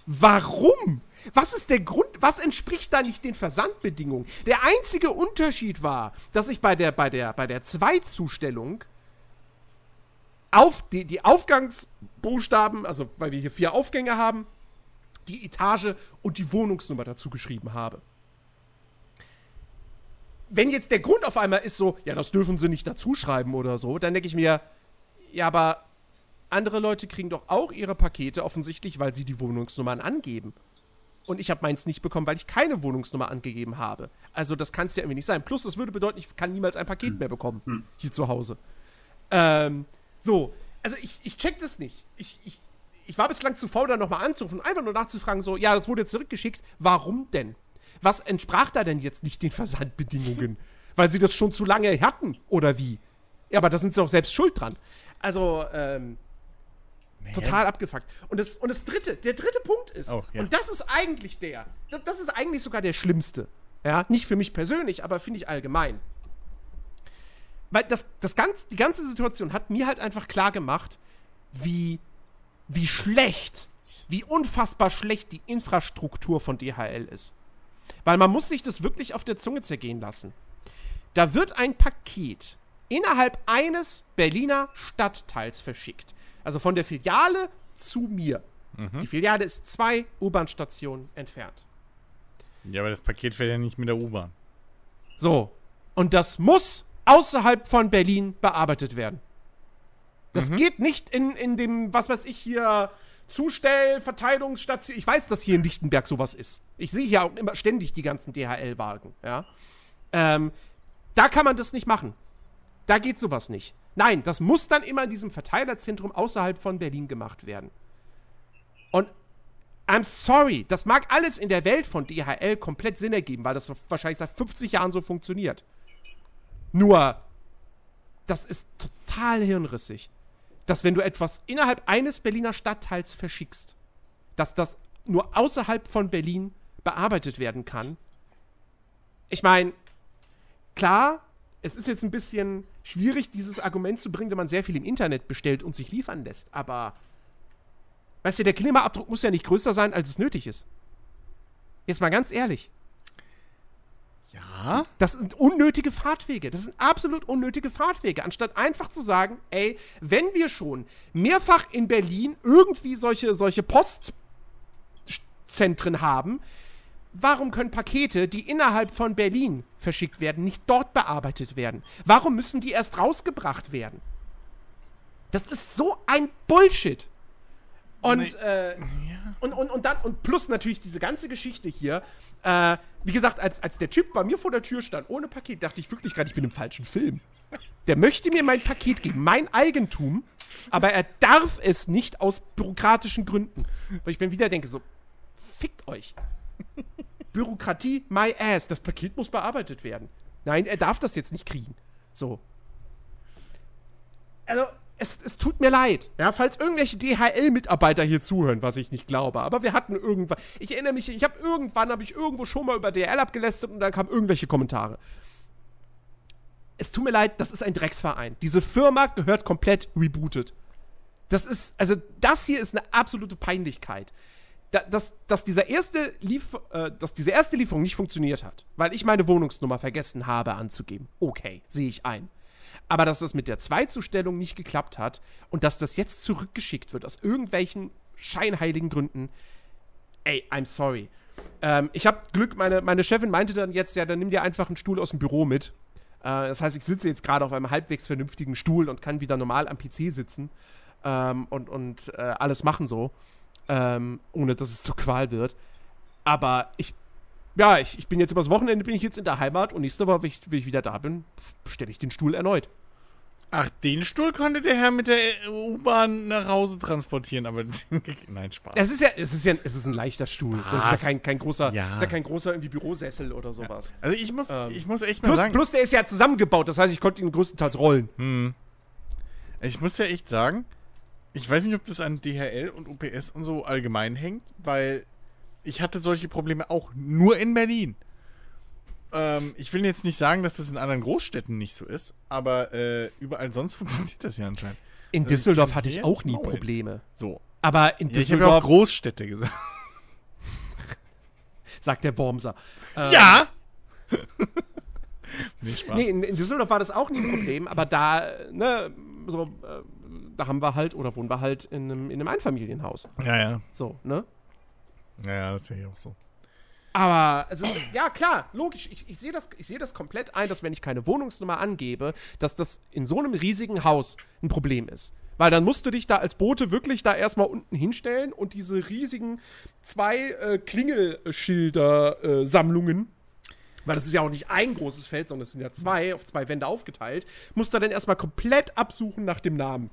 Warum? Was ist der Grund? Was entspricht da nicht den Versandbedingungen? Der einzige Unterschied war, dass ich bei der, bei der, bei der Zweitzustellung auf die, die Aufgangsbuchstaben, also weil wir hier vier Aufgänge haben, die Etage und die Wohnungsnummer dazu geschrieben habe. Wenn jetzt der Grund auf einmal ist so, ja, das dürfen sie nicht dazuschreiben oder so, dann denke ich mir, ja, aber andere Leute kriegen doch auch ihre Pakete offensichtlich, weil sie die Wohnungsnummern angeben. Und ich habe meins nicht bekommen, weil ich keine Wohnungsnummer angegeben habe. Also das kann es ja irgendwie nicht sein. Plus, das würde bedeuten, ich kann niemals ein Paket mehr bekommen. Hier zu Hause. Ähm, so. Also ich, ich check das nicht. Ich, ich, ich war bislang zu faul, da nochmal anzurufen, einfach nur nachzufragen, so, ja, das wurde jetzt zurückgeschickt. Warum denn? Was entsprach da denn jetzt nicht den Versandbedingungen? Weil sie das schon zu lange hatten, oder wie? Ja, aber da sind sie auch selbst schuld dran. Also, ähm, total abgefuckt. Und das, und das dritte, der dritte Punkt ist, Oh, ja. und das ist eigentlich der, das, das ist eigentlich sogar der schlimmste. Ja, nicht für mich persönlich, aber finde ich allgemein. Weil das, das ganz, die ganze Situation hat mir halt einfach klar gemacht, wie, wie schlecht, wie unfassbar schlecht die Infrastruktur von DHL ist. Weil man muss sich das wirklich auf der Zunge zergehen lassen. Da wird ein Paket innerhalb eines Berliner Stadtteils verschickt. Also von der Filiale zu mir. Die Filiale ist zwei U-Bahn-Stationen entfernt. Ja, aber das Paket fährt ja nicht mit der U-Bahn. So. Und das muss außerhalb von Berlin bearbeitet werden. Das geht nicht in, in dem, was weiß ich hier, Zustell, Verteilungsstation. Ich weiß, dass hier in Lichtenberg sowas ist. Ich sehe hier auch immer ständig die ganzen DHL-Wagen, ja. Ähm, da kann man das nicht machen. Da geht sowas nicht. Nein, das muss dann immer in diesem Verteilerzentrum außerhalb von Berlin gemacht werden. Und I'm sorry, das mag alles in der Welt von DHL komplett Sinn ergeben, weil das wahrscheinlich seit 50 Jahren so funktioniert. Nur, das ist total hirnrissig, dass wenn du etwas innerhalb eines Berliner Stadtteils verschickst, dass das nur außerhalb von Berlin bearbeitet werden kann. Ich meine, klar, es ist jetzt ein bisschen schwierig, dieses Argument zu bringen, wenn man sehr viel im Internet bestellt und sich liefern lässt, aber weißt du, der Klimaabdruck muss ja nicht größer sein, als es nötig ist. Jetzt mal ganz ehrlich. Ja? Das sind unnötige Fahrtwege. Das sind absolut unnötige Fahrtwege. Anstatt einfach zu sagen, ey, wenn wir schon mehrfach in Berlin irgendwie solche, solche Postzentren haben, warum können Pakete, die innerhalb von Berlin verschickt werden, nicht dort bearbeitet werden? Warum müssen die erst rausgebracht werden? Das ist so ein Bullshit. Und, Nee. äh, und, und, und dann, und plus natürlich diese ganze Geschichte hier. Äh, wie gesagt, als, als der Typ bei mir vor der Tür stand, ohne Paket, dachte ich wirklich gerade, ich bin im falschen Film. Der möchte mir mein Paket geben, mein Eigentum, aber er darf es nicht aus bürokratischen Gründen. Weil ich mir wieder denke, so, fickt euch. Bürokratie, my ass. Das Paket muss bearbeitet werden. Nein, er darf das jetzt nicht kriegen. So. Also, es, es tut mir leid, ja, falls irgendwelche DHL-Mitarbeiter hier zuhören, was ich nicht glaube. Aber wir hatten irgendwann, ich erinnere mich, ich habe irgendwann, habe ich irgendwo schon mal über DHL abgelästert und dann kamen irgendwelche Kommentare. Es tut mir leid, das ist ein Drecksverein. Diese Firma gehört komplett rebootet. Das ist, also das hier ist eine absolute Peinlichkeit. Da, dass, dass, dieser erste Lief äh, dass diese erste Lieferung nicht funktioniert hat, weil ich meine Wohnungsnummer vergessen habe anzugeben. Okay, sehe ich ein. Aber dass das mit der Zweitzustellung nicht geklappt hat und dass das jetzt zurückgeschickt wird aus irgendwelchen scheinheiligen Gründen, ey, I'm sorry. Ähm, ich habe Glück, meine, meine Chefin meinte dann jetzt, ja, dann nimm dir einfach einen Stuhl aus dem Büro mit. Äh, das heißt, ich sitze jetzt gerade auf einem halbwegs vernünftigen Stuhl und kann wieder normal am PC sitzen ähm, und, und äh, alles machen so, ähm, ohne dass es zur Qual wird. Aber ich, ja, ich, ich bin jetzt übers Wochenende bin ich jetzt in der Heimat und nächste Woche, wenn ich, wenn ich wieder da bin, bestelle ich den Stuhl erneut. Ach, den Stuhl konnte der Herr mit der U-Bahn nach Hause transportieren, aber nein, Spaß. Es ist ja, es ist ja, es ist ein leichter Stuhl. Das ist ja kein, kein großer, Ja. ist ja kein großer irgendwie Bürosessel oder sowas. Also ich muss, Ähm, ich muss echt Plus, sagen, plus der ist ja zusammengebaut, das heißt, ich konnte ihn größtenteils rollen. ich muss ja echt sagen, ich weiß nicht, ob das an DHL und UPS und so allgemein hängt, weil ich hatte solche Probleme auch nur in Berlin. Ähm, ich will jetzt nicht sagen, dass das in anderen Großstädten nicht so ist, aber äh, überall sonst funktioniert das ja anscheinend. In Also ich Düsseldorf kann hatte ich auch nie maulen. Probleme. So. Aber in Ja, ich habe ja auch Düsseldorf, Großstädte gesagt. sagt der Wormser. Äh, Ja! nee, Spaß. Nee, in, in Düsseldorf war das auch nie ein Problem, aber da, ne, so, äh, da haben wir halt, oder wohnen wir halt in einem, in einem Einfamilienhaus. Ja, ja. So, ne? Ja, das ist ja hier auch so. Aber, also, ja, klar, logisch. Ich, ich sehe das, seh das komplett ein, dass wenn ich keine Wohnungsnummer angebe, dass das in so einem riesigen Haus ein Problem ist. Weil dann musst du dich da als Bote wirklich da erstmal unten hinstellen und diese riesigen zwei äh, Klingelschilder-Sammlungen, weil das ist ja auch nicht ein großes Feld, sondern es sind ja zwei, auf zwei Wände aufgeteilt, musst du dann erstmal komplett absuchen nach dem Namen.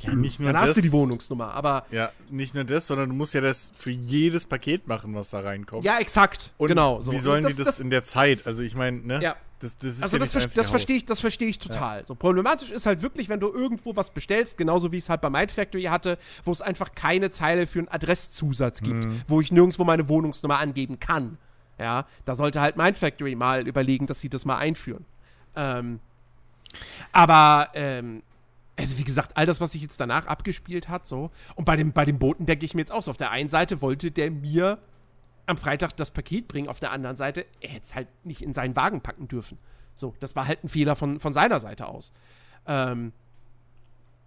Ja, nicht nur Dann das, hast du die Wohnungsnummer. Aber Ja, nicht nur das, sondern du musst ja das für jedes Paket machen, was da reinkommt. ja, exakt. Und genau. So. Wie sollen Und die das, in der Zeit? Also ich meine, ne? Ja. Das, das ist Also ja das, ver das verstehe ich, das verstehe ich total. So problematisch ist halt wirklich, wenn du irgendwo was bestellst, genauso wie ich es halt bei Mind Factory hatte, wo es einfach keine Zeile für einen Adresszusatz gibt, Mhm. wo ich nirgendwo meine Wohnungsnummer angeben kann. Ja, da sollte halt Mind Factory mal überlegen, dass sie das mal einführen. Ähm, aber ähm, also wie gesagt, all das, was sich jetzt danach abgespielt hat, so. Und bei dem, bei dem Boten denke ich mir jetzt auch so. Auf der einen Seite wollte der mir am Freitag das Paket bringen, auf der anderen Seite, er hätte es halt nicht in seinen Wagen packen dürfen. So, das war halt ein Fehler von, von seiner Seite aus. Ähm,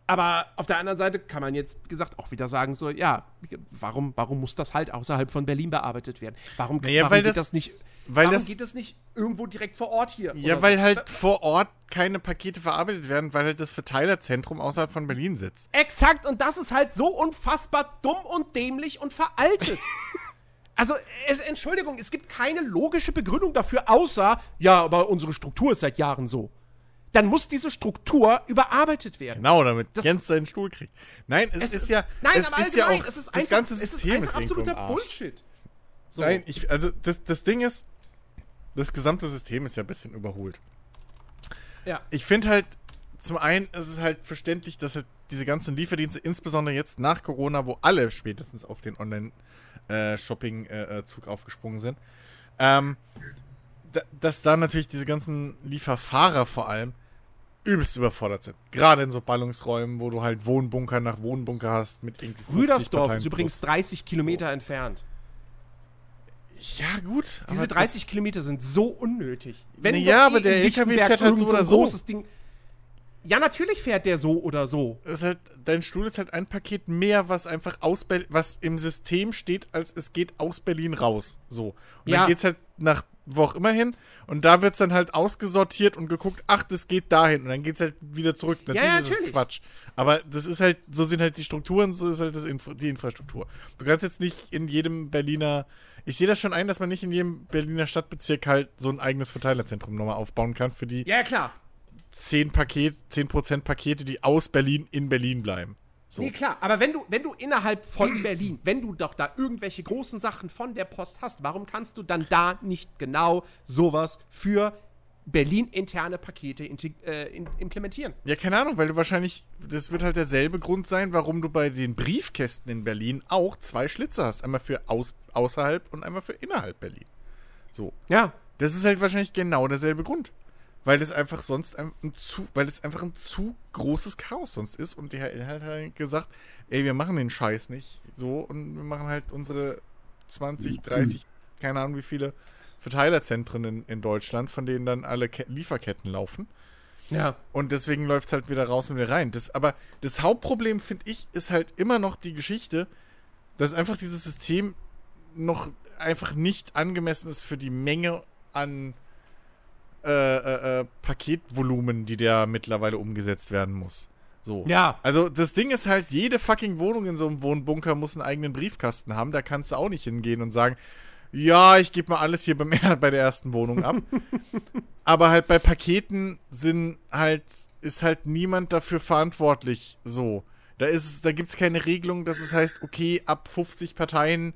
aber auf der anderen Seite kann man jetzt, wie gesagt, auch wieder sagen, so, ja, warum, warum muss das halt außerhalb von Berlin bearbeitet werden? Warum, Naja, warum geht das- das, nicht, weil warum das- geht das nicht irgendwo direkt vor Ort hier? Ja, weil so? halt vor Ort keine Pakete verarbeitet werden, weil halt das Verteilerzentrum außerhalb von Berlin sitzt. Exakt, und das ist halt so unfassbar dumm und dämlich und veraltet. also, es, Entschuldigung, es gibt keine logische Begründung dafür, außer, ja, aber unsere Struktur ist seit Jahren so. Dann muss diese Struktur überarbeitet werden. Genau, damit Das- Jens seinen Stuhl kriegt. Nein, es, ist ja, Nein, es aber ist ja auch, es ist das einfach, ganze es System ist ist, einfach im absoluter. Bullshit. So. Nein, ich, also das, das Ding ist, das gesamte System ist ja ein bisschen überholt. Ja. Ich finde halt, zum einen ist es halt verständlich, dass halt diese ganzen Lieferdienste, insbesondere jetzt nach Corona, wo alle spätestens auf den Online-Shopping-Zug aufgesprungen sind, ähm, da, dass da natürlich diese ganzen Lieferfahrer vor allem übelst überfordert sind. Gerade in so Ballungsräumen, wo du halt Wohnbunker nach Wohnbunker hast mit irgendwie 50 Rüdersdorf ist übrigens plus. 30 Kilometer entfernt. Ja, gut. Diese aber 30 das- Kilometer sind so unnötig. Wenn doch ja, eh aber der in LKW fährt halt so oder so. großes Ding. Ja, natürlich fährt der so oder so. ist halt, dein Stuhl ist halt ein Paket mehr, was einfach aus Berlin, was im System steht, als es geht aus Berlin raus. So. Und Ja. dann geht's halt nach wo auch immer hin und da wird's dann halt ausgesortiert und geguckt, ach, das geht dahin und dann geht's halt wieder zurück. Natürlich, ja, ist es natürlich. Quatsch. Aber das ist halt, so sind halt die Strukturen, so ist halt das Infra die Infrastruktur. Du kannst jetzt nicht in jedem Berliner, ich sehe das schon ein, dass man nicht in jedem Berliner Stadtbezirk halt so ein eigenes Verteilerzentrum nochmal aufbauen kann für die Ja, klar. 10 Paket, 10% Pakete, die aus Berlin in Berlin bleiben. So. Nee, klar, aber wenn du, wenn du innerhalb von Berlin, wenn du doch da irgendwelche großen Sachen von der Post hast, warum kannst du dann da nicht genau sowas für Berlin interne Pakete äh, in, implementieren? Ja, keine Ahnung, weil du wahrscheinlich, das wird halt derselbe Grund sein, warum du bei den Briefkästen in Berlin auch zwei Schlitze hast. Einmal für aus, außerhalb und einmal für innerhalb Berlin. So. Ja. Das ist halt wahrscheinlich genau derselbe Grund. Weil es einfach sonst ein, ein zu, weil es einfach ein zu großes Chaos sonst ist und DHL hat halt gesagt, ey, wir machen den Scheiß nicht so und wir machen halt unsere 20, 30, keine Ahnung wie viele Verteilerzentren in, in Deutschland, von denen dann alle Ke Lieferketten laufen. Ja. Und deswegen läuft es halt wieder raus und wieder rein. Das, aber das Hauptproblem, finde ich, ist halt immer noch die Geschichte, dass einfach dieses System noch einfach nicht angemessen ist für die Menge an äh, äh, äh, Paketvolumen, die da mittlerweile umgesetzt werden muss. So. Ja. Also das Ding ist halt, jede fucking Wohnung in so einem Wohnbunker muss einen eigenen Briefkasten haben. Da kannst du auch nicht hingehen und sagen, ja, ich gebe mal alles hier beim, bei der ersten Wohnung ab. Aber halt bei Paketen sind halt, ist halt niemand dafür verantwortlich so. Da ist da gibt es keine Regelung, dass es heißt, okay, ab 50 Parteien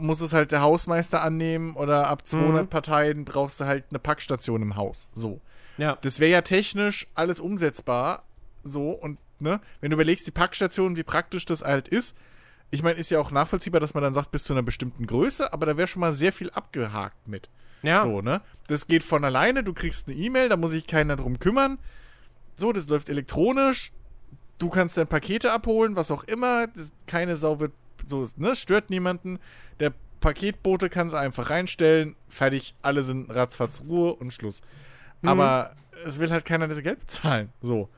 muss es halt der Hausmeister annehmen oder ab 200 mhm. Parteien brauchst du halt eine Packstation im Haus. So. Ja. Das wäre ja technisch alles umsetzbar. So und, ne, wenn du überlegst, die Packstation, wie praktisch das halt ist, ich meine, ist ja auch nachvollziehbar, dass man dann sagt, bis zu einer bestimmten Größe, aber da wäre schon mal sehr viel abgehakt mit. Ja. So, ne? Das geht von alleine, du kriegst eine E-Mail, da muss sich keiner drum kümmern. So, das läuft elektronisch. Du kannst deine Pakete abholen, was auch immer. Das, keine Sau wird so, ne? Stört niemanden. Der Paketbote kann es einfach reinstellen. Fertig, alle sind ratzfatz Ruhe und Schluss. Mhm. Aber es will halt keiner das Geld bezahlen. So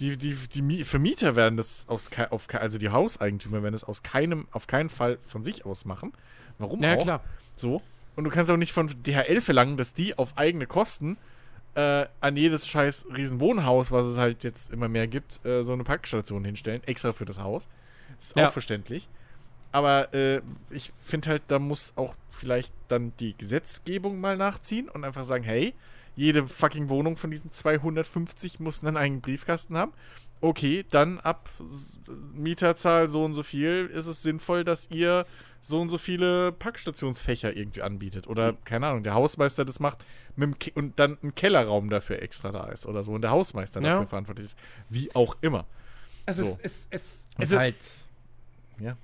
die, die, die Vermieter werden das aus, auf, also die Hauseigentümer werden das aus keinem, auf keinen Fall von sich aus machen. Warum ja, auch? klar. So. Und du kannst auch nicht von DHL verlangen, dass die auf eigene Kosten äh, an jedes scheiß Riesenwohnhaus, was es halt jetzt immer mehr gibt, äh, so eine Packstation hinstellen, extra für das Haus. Das ist ja. auch verständlich. Aber äh, ich finde halt, da muss auch vielleicht dann die Gesetzgebung mal nachziehen und einfach sagen, hey, jede fucking Wohnung von diesen 250 muss einen eigenen Briefkasten haben. Okay, dann ab Mieterzahl so und so viel ist es sinnvoll, dass ihr so und so viele Packstationsfächer irgendwie anbietet. Oder, keine Ahnung, der Hausmeister das macht und dann ein Kellerraum dafür extra da ist oder so und der Hausmeister ja. dafür verantwortlich ist. Wie auch immer. Also so. es, es, es, also halt. Ja.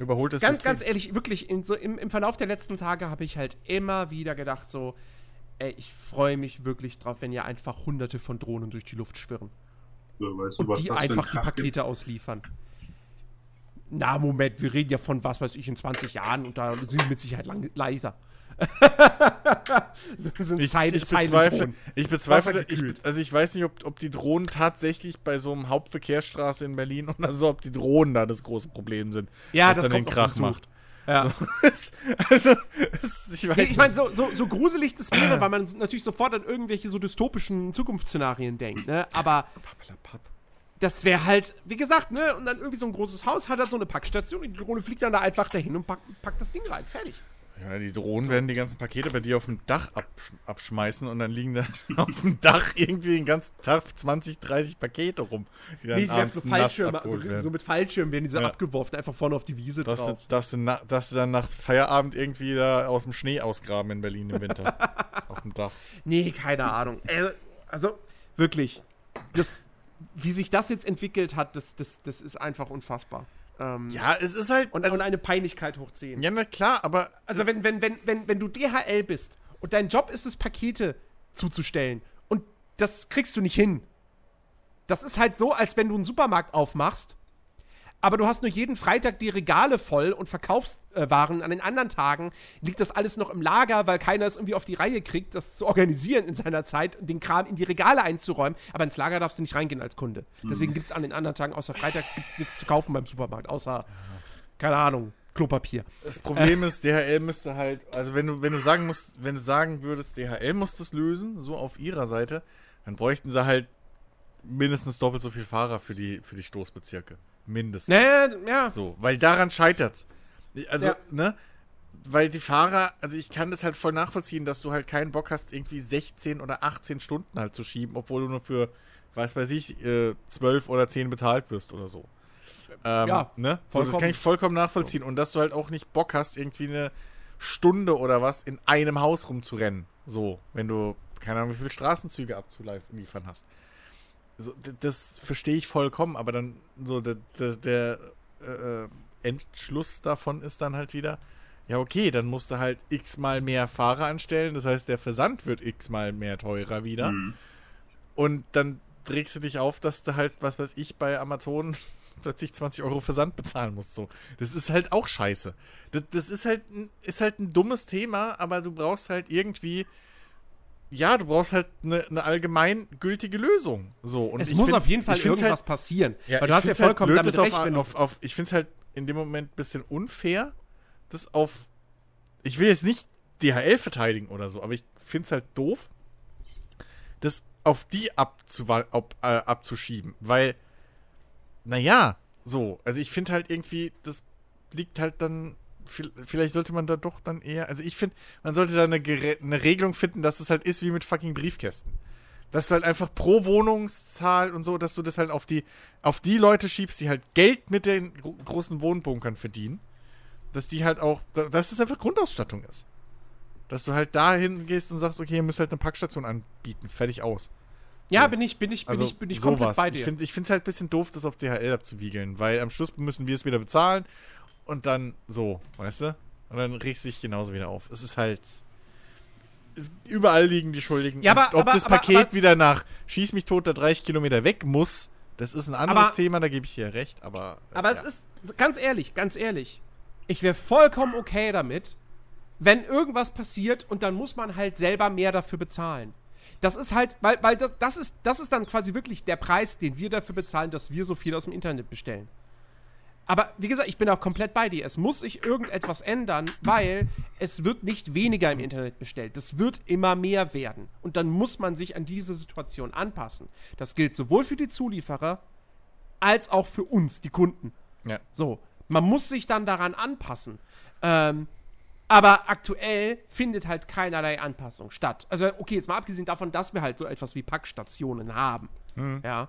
Überholt es. Ganz, System. ganz ehrlich, wirklich, so im, im Verlauf der letzten Tage habe ich halt immer wieder gedacht, so, ey, ich freue mich wirklich drauf, wenn ihr einfach hunderte von Drohnen durch die Luft schwirren. Ja, weißt du, und die einfach die Pakete gibt? ausliefern. Na, Moment, wir reden ja von, was weiß ich, in 20 Jahren und da sind wir mit Sicherheit lang, leiser. sind ich, Zeit, ich, bezweifle, ich bezweifle, ich, also ich weiß nicht, ob, ob die Drohnen tatsächlich bei so einem Hauptverkehrsstraße in Berlin oder so, ob die Drohnen da das große Problem sind, ja, was das dann den Krach macht. Ja. So, also, ich, ich meine, so, so, so gruselig das wäre, weil man natürlich sofort an irgendwelche so dystopischen Zukunftsszenarien denkt, ne? Aber das wäre halt, wie gesagt, ne? Und dann irgendwie so ein großes Haus hat halt so eine Packstation und die Drohne fliegt dann da einfach dahin und packt, packt das Ding rein. Fertig. Ja, die Drohnen so. werden die ganzen Pakete bei dir auf dem Dach absch abschmeißen und dann liegen da auf dem Dach irgendwie den ganzen Tag 20, 30 Pakete rum. Die dann nee, die abends so, Fallschirme, also, so mit Fallschirmen werden die so ja. abgeworfen, einfach vorne auf die Wiese dass drauf. Du, dass, du na, dass du dann nach Feierabend irgendwie da aus dem Schnee ausgraben in Berlin im Winter. auf dem Dach. Nee, keine Ahnung. Äh, also, wirklich. Das, wie sich das jetzt entwickelt hat, das, das, das ist einfach unfassbar. Ähm, ja, es ist halt. Und, also, und eine Peinlichkeit hochziehen. Ja, na klar, aber. Also, wenn, wenn, wenn, wenn, wenn du DHL bist und dein Job ist es, Pakete zuzustellen und das kriegst du nicht hin. Das ist halt so, als wenn du einen Supermarkt aufmachst aber du hast nur jeden Freitag die Regale voll und verkaufst äh, Waren. An den anderen Tagen liegt das alles noch im Lager, weil keiner es irgendwie auf die Reihe kriegt, das zu organisieren in seiner Zeit und den Kram in die Regale einzuräumen. Aber ins Lager darfst du nicht reingehen als Kunde. Deswegen gibt es an den anderen Tagen außer Freitags gibt's nichts zu kaufen beim Supermarkt, außer, keine Ahnung, Klopapier. Das Problem ist, DHL müsste halt, also wenn du, wenn du sagen musst, wenn du sagen würdest, DHL muss das lösen, so auf ihrer Seite, dann bräuchten sie halt mindestens doppelt so viel Fahrer für die, für die Stoßbezirke. Mindestens. Naja, ja. So, weil daran scheitert's. Also, ja. ne? Weil die Fahrer, also ich kann das halt voll nachvollziehen, dass du halt keinen Bock hast, irgendwie 16 oder 18 Stunden halt zu schieben, obwohl du nur für, weiß weiß ich, äh, 12 oder 10 bezahlt wirst oder so. Ähm, ja, ne? So, das kann ich vollkommen nachvollziehen. Und dass du halt auch nicht Bock hast, irgendwie eine Stunde oder was in einem Haus rumzurennen. So, wenn du, keine Ahnung, wie viele Straßenzüge abzuliefern hast so, das verstehe ich vollkommen, aber dann so der, der, der äh, Entschluss davon ist dann halt wieder, ja okay, dann musst du halt x-mal mehr Fahrer anstellen, das heißt, der Versand wird x-mal mehr teurer wieder. Mhm. Und dann trägst du dich auf, dass du halt, was weiß ich, bei Amazon plötzlich 20 Euro Versand bezahlen musst. So. Das ist halt auch scheiße. Das, das ist, halt, ist halt ein dummes Thema, aber du brauchst halt irgendwie ja, du brauchst halt eine, eine allgemeingültige Lösung. So, und es muss find, auf jeden Fall irgendwas halt, passieren. Ja, weil du hast ja halt vollkommen halt damit recht. Auf, auf, auf, ich finde es halt in dem Moment ein bisschen unfair, das auf. Ich will jetzt nicht DHL verteidigen oder so, aber ich finde es halt doof, das auf die ab, äh, abzuschieben. Weil, naja, so. Also ich finde halt irgendwie, das liegt halt dann vielleicht sollte man da doch dann eher, also ich finde, man sollte da eine, eine Regelung finden, dass es halt ist wie mit fucking Briefkästen. Dass du halt einfach pro Wohnungszahl und so, dass du das halt auf die, auf die Leute schiebst, die halt Geld mit den gro großen Wohnbunkern verdienen. Dass die halt auch, da- dass es einfach Grundausstattung ist. Dass du halt dahin gehst und sagst, okay, ihr müsst halt eine Packstation anbieten, fertig aus. Ja, So. bin ich, bin ich, bin Also ich, bin ich komplett sowas. bei dir. Ich finde es halt ein bisschen doof, das auf DHL abzuwiegeln, weil am Schluss müssen wir es wieder bezahlen und dann so, weißt du? Und dann regst du dich genauso wieder auf. Es ist halt. Es, überall liegen die Schuldigen. Ja, aber- Und ob aber- das aber- Paket aber- wieder nach Schieß mich tot, da 30 Kilometer weg muss, das ist ein anderes Thema, da gebe ich dir recht, aber. äh, Aber ja. es ist, ganz ehrlich, ganz ehrlich, ich wäre vollkommen okay damit, wenn irgendwas passiert und dann muss man halt selber mehr dafür bezahlen. Das ist halt, weil, weil das, das, ist, das ist dann quasi wirklich der Preis, den wir dafür bezahlen, dass wir so viel aus dem Internet bestellen. Aber wie gesagt, ich bin auch komplett bei dir. Es muss sich irgendetwas ändern, weil es wird nicht weniger im Internet bestellt. Es wird immer mehr werden. Und dann muss man sich an diese Situation anpassen. Das gilt sowohl für die Zulieferer als auch für uns, die Kunden. Ja. So, man muss sich dann daran anpassen. Ähm, aber aktuell findet halt keinerlei Anpassung statt. Also, okay, jetzt mal abgesehen davon, dass wir halt so etwas wie Packstationen haben. Ja.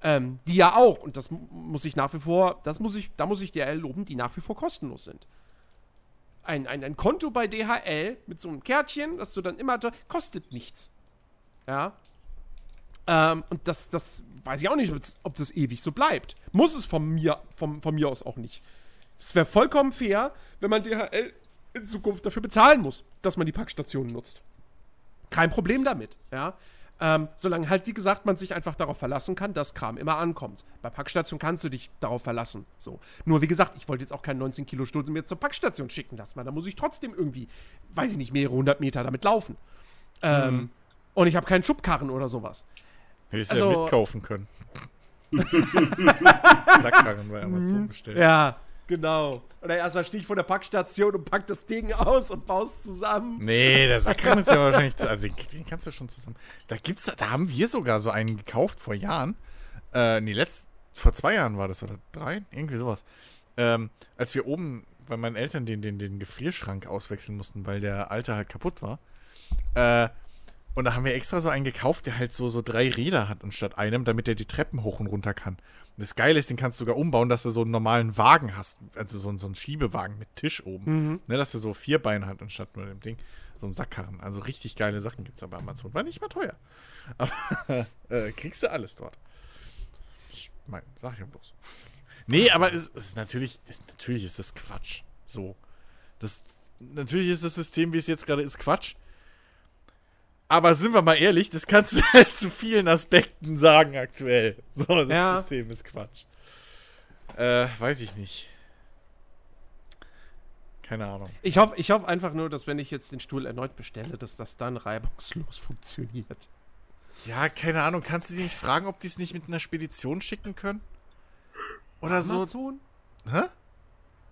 Ähm, die ja auch, und das mu- muss ich nach wie vor, das muss ich, da muss ich DHL loben, die nach wie vor kostenlos sind. Ein, ein, ein Konto bei DHL mit so einem Kärtchen, das du dann immer, kostet nichts. Ja. Ähm, und das, das weiß ich auch nicht, ob das, ob das ewig so bleibt. Muss es von mir, vom, von mir aus auch nicht. Es wäre vollkommen fair, wenn man DHL in Zukunft dafür bezahlen muss, dass man die Packstationen nutzt. Kein Problem damit, ja. Ähm, solange halt, wie gesagt, man sich einfach darauf verlassen kann, dass Kram immer ankommt. Bei Packstation kannst du dich darauf verlassen. So. Nur wie gesagt, ich wollte jetzt auch keinen 19 Kilo Stulsen mir zur Packstation schicken lassen, weil da muss ich trotzdem irgendwie, weiß ich nicht, mehrere hundert Meter damit laufen. Ähm, Und ich habe keinen Schubkarren oder sowas. Hättest also- ja mitkaufen können. Sackkarren bei Amazon bestellt. Ja, genau. Oder erstmal stehe ich vor der Packstation und pack das Ding aus und baust zusammen. Nee, der Sackkarren ist ja wahrscheinlich, zu- also den, den kannst du schon zusammen. Da gibt's, da haben wir sogar so einen gekauft vor Jahren. Äh, nee, letzt, vor zwei Jahren war das oder drei, irgendwie sowas. Ähm, als wir oben bei meinen Eltern den, den, den Gefrierschrank auswechseln mussten, weil der alte halt kaputt war. Äh, und da haben wir extra so einen gekauft, der halt so, so drei Räder hat anstatt einem, damit er die Treppen hoch und runter kann. Das Geile ist, den kannst du sogar umbauen, dass du so einen normalen Wagen hast. Also so, einen- so einen Schiebewagen mit Tisch oben. Ne, dass er so vier Beine hat anstatt nur dem Ding. So ein Sackkarren. Also richtig geile Sachen gibt es aber bei Amazon. War nicht mal teuer. Aber äh, kriegst du alles dort. Ich mein, sag ich ja bloß. Nee, aber es, es ist natürlich, es, natürlich ist das Quatsch. So. Das, natürlich ist das System, wie es jetzt gerade ist, Quatsch. Aber sind wir mal ehrlich, das kannst du halt zu vielen Aspekten sagen aktuell. So, das Ja. System ist Quatsch. Äh, weiß ich nicht. Keine Ahnung. Ich hoffe ich hoff einfach nur, dass wenn ich jetzt den Stuhl erneut bestelle, dass das dann reibungslos funktioniert. Ja, keine Ahnung. Kannst du die nicht fragen, ob die es nicht mit einer Spedition schicken können? Oder so. Amazon? Hä?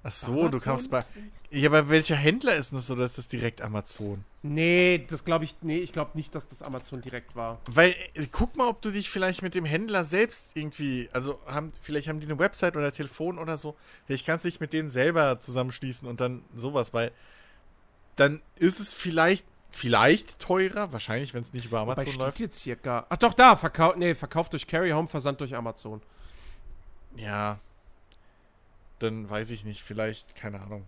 Ach so, du kaufst bei. Ja, aber welcher Händler ist das oder ist das direkt Amazon? Nee, das glaube ich, nee, ich glaube nicht, dass das Amazon direkt war. Weil, äh, guck mal, ob du dich vielleicht mit dem Händler selbst irgendwie, also haben, vielleicht haben die eine Website oder Telefon oder so. Vielleicht kannst du dich mit denen selber zusammenschließen und dann sowas, weil dann ist es vielleicht, vielleicht teurer, wahrscheinlich, wenn es nicht über Wobei Amazon steht läuft. jetzt hier gar. Ach doch, da, verkauft, nee, verkauft durch Carry Home, Versand durch Amazon. Ja. Dann weiß ich nicht, vielleicht, keine Ahnung.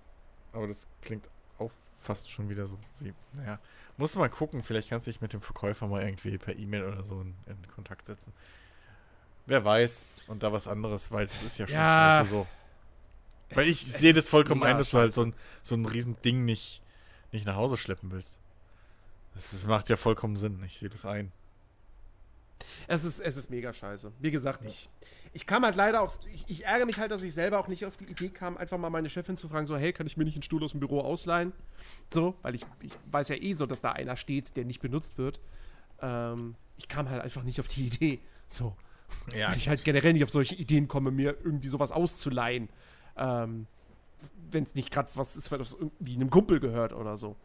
Aber das klingt auch fast schon wieder so wie, naja. Muss mal gucken, vielleicht kannst du dich mit dem Verkäufer mal irgendwie per E-Mail oder so in, in Kontakt setzen. Wer weiß. Und da was anderes, weil das ist ja schon Ja. scheiße so. Weil ich es sehe das ist vollkommen ein, dass du halt so ein, so ein riesen Ding nicht, nicht nach Hause schleppen willst. Das, das macht ja vollkommen Sinn. Ich sehe das ein. Es ist, es ist mega scheiße. Wie gesagt, ich, ich kam halt leider auch. Ich, ich ärgere mich halt, dass ich selber auch nicht auf die Idee kam, einfach mal meine Chefin zu fragen: so, hey, kann ich mir nicht einen Stuhl aus dem Büro ausleihen? So, weil ich, ich weiß ja eh so, dass da einer steht, der nicht benutzt wird. Ähm, ich kam halt einfach nicht auf die Idee. So. Ja, weil ich halt generell nicht auf solche Ideen komme, mir irgendwie sowas auszuleihen. Ähm, Wenn es nicht gerade was ist, was irgendwie einem Kumpel gehört oder so.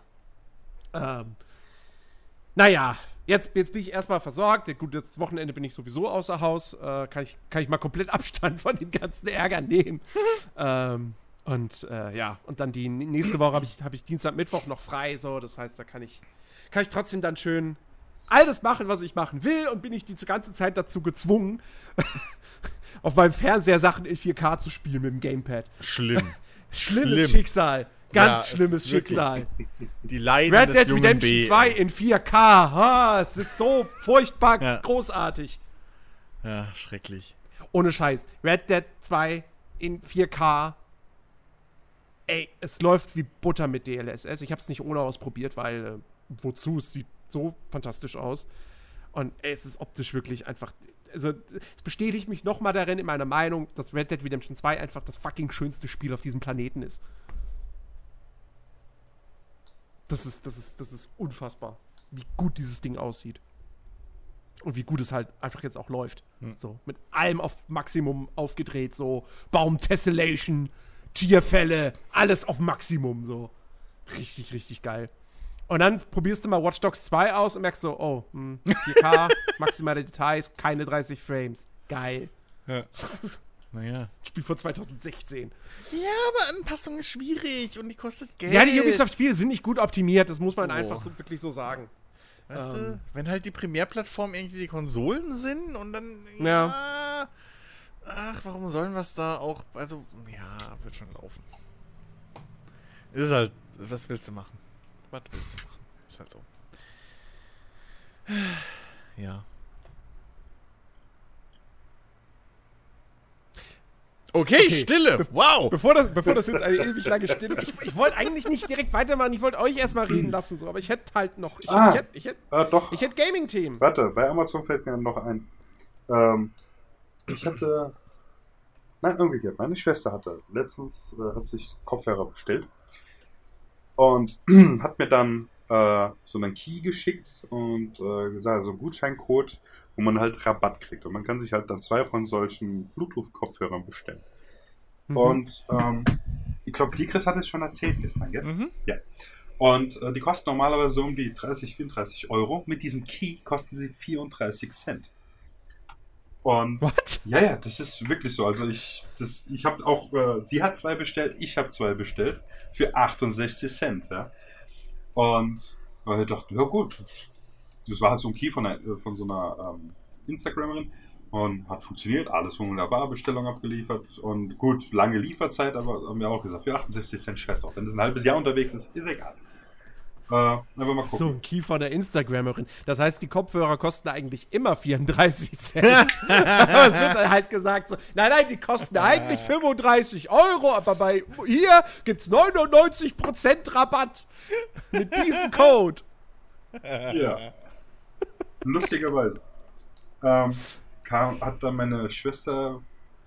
Ähm, naja, jetzt, jetzt bin ich erstmal versorgt. Gut, jetzt Wochenende bin ich sowieso außer Haus. Äh, kann, ich, kann ich mal komplett Abstand von dem ganzen Ärger nehmen. ähm, Und äh, ja, und dann die nächste Woche habe ich, hab ich Dienstag, Mittwoch noch frei, so, das heißt, da kann ich, kann ich trotzdem dann schön all das machen, was ich machen will und bin ich die ganze Zeit dazu gezwungen, auf meinem Fernseher Sachen in 4K zu spielen mit dem Gamepad. Schlimm. Schlimmes Schlimm. Schicksal. Ganz Ja, es schlimmes Schicksal. Die Leiden Red Dead Redemption B. 2 in 4K. Ha, es ist so furchtbar Ja. großartig. Ja, schrecklich. Ohne Scheiß. Red Dead 2 in 4K. Ey, es läuft wie Butter mit DLSS. Ich habe es nicht ohne ausprobiert, weil äh, wozu? Es sieht so fantastisch aus. Und ey, es ist optisch wirklich einfach. Also, es bestätigt mich nochmal darin in meiner Meinung, dass Red Dead Redemption 2 einfach das fucking schönste Spiel auf diesem Planeten ist. Das ist, das ist, das ist unfassbar, wie gut dieses Ding aussieht. Und wie gut es halt einfach jetzt auch läuft. So, mit allem auf Maximum aufgedreht, so Baum-Tessellation, Tierfälle, alles auf Maximum, so. Richtig, richtig geil. Und dann probierst du mal Watch Dogs 2 aus und merkst so, oh, hm, 4K, maximale Details, keine 30 Frames. Geil. Ja. Naja. Spiel von 2016. Ja, aber Anpassung ist schwierig und die kostet Geld. Ja, die Ubisoft-Spiele sind nicht gut optimiert, das muss man So. einfach so, wirklich so sagen. Weißt Ähm. du, wenn halt die Primärplattform irgendwie die Konsolen sind und dann. Ja. Ach, warum sollen wir es da auch. Also, ja, wird schon laufen. Ist halt. Was willst du machen? Was willst du machen? Ist halt so. Ja. Okay, Okay. Stille. Wow. Bevor das, bevor das jetzt eine ewig lange Stille Ich, ich wollte eigentlich nicht direkt weitermachen, ich wollte euch erstmal reden lassen, so, aber ich hätte halt noch. Ich, Ah. ich hätte ich hätt, Äh, doch. ich hätt Gaming-Themen. Warte, bei Amazon fällt mir noch ein. Ähm, ich hatte. Nein, umgekehrt. Meine Schwester hatte letztens äh, hat sich Kopfhörer bestellt und hat mir dann äh, so einen Key geschickt und äh, gesagt, so einen Gutscheincode, wo man halt Rabatt kriegt. Und man kann sich halt dann zwei von solchen Bluetooth-Kopfhörern bestellen. Mhm. Und ähm, ich glaube, die Chris hat es schon erzählt gestern, gell? Mhm. Und äh, die kosten normalerweise so um die 30, 34 Euro. Mit diesem Key kosten sie 34 Cent. Und What? ja, ja, das ist wirklich so. Also ich, das, ich habe auch, äh, sie hat zwei bestellt, ich habe zwei bestellt für 68 Cent, ja. Und äh, ich dachte, ja gut, das war halt so ein Key von, einer, äh, von so einer ähm, Instagramerin und hat funktioniert, alles wunderbar, Bestellung abgeliefert und gut, lange Lieferzeit, aber haben wir auch gesagt, für 68 Cent scheiß drauf. Wenn es ein halbes Jahr unterwegs ist, ist egal. Äh, einfach mal gucken. So ein Key von der Instagrammerin. Das heißt, die Kopfhörer kosten eigentlich immer 34 Cent. aber es wird dann halt gesagt so, nein, nein, die kosten eigentlich 35 Euro, aber bei hier gibt's 99% Rabatt mit diesem Code. Ja. Lustigerweise. Ähm, kam, hat dann meine Schwester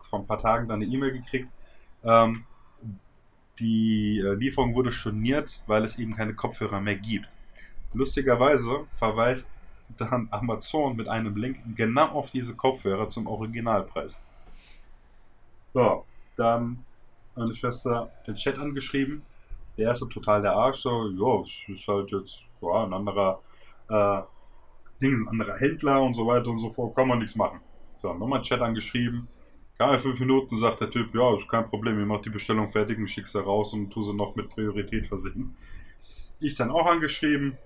vor ein paar Tagen dann eine E-Mail gekriegt. Ähm, die äh, Lieferung wurde storniert, weil es eben keine Kopfhörer mehr gibt. Lustigerweise verweist dann Amazon mit einem Link genau auf diese Kopfhörer zum Originalpreis. So, dann meine Schwester den Chat angeschrieben. Der erste total der Arsch, so, es ist halt jetzt ja, ein anderer äh, Ding, ein anderer Händler und so weiter und so fort, kann man nichts machen. So, nochmal Chat angeschrieben. Keine fünf Minuten sagt der Typ, ja, ist kein Problem, ich mach die Bestellung fertig und schick sie raus und tu sie noch mit Priorität versehen. Ich dann auch angeschrieben,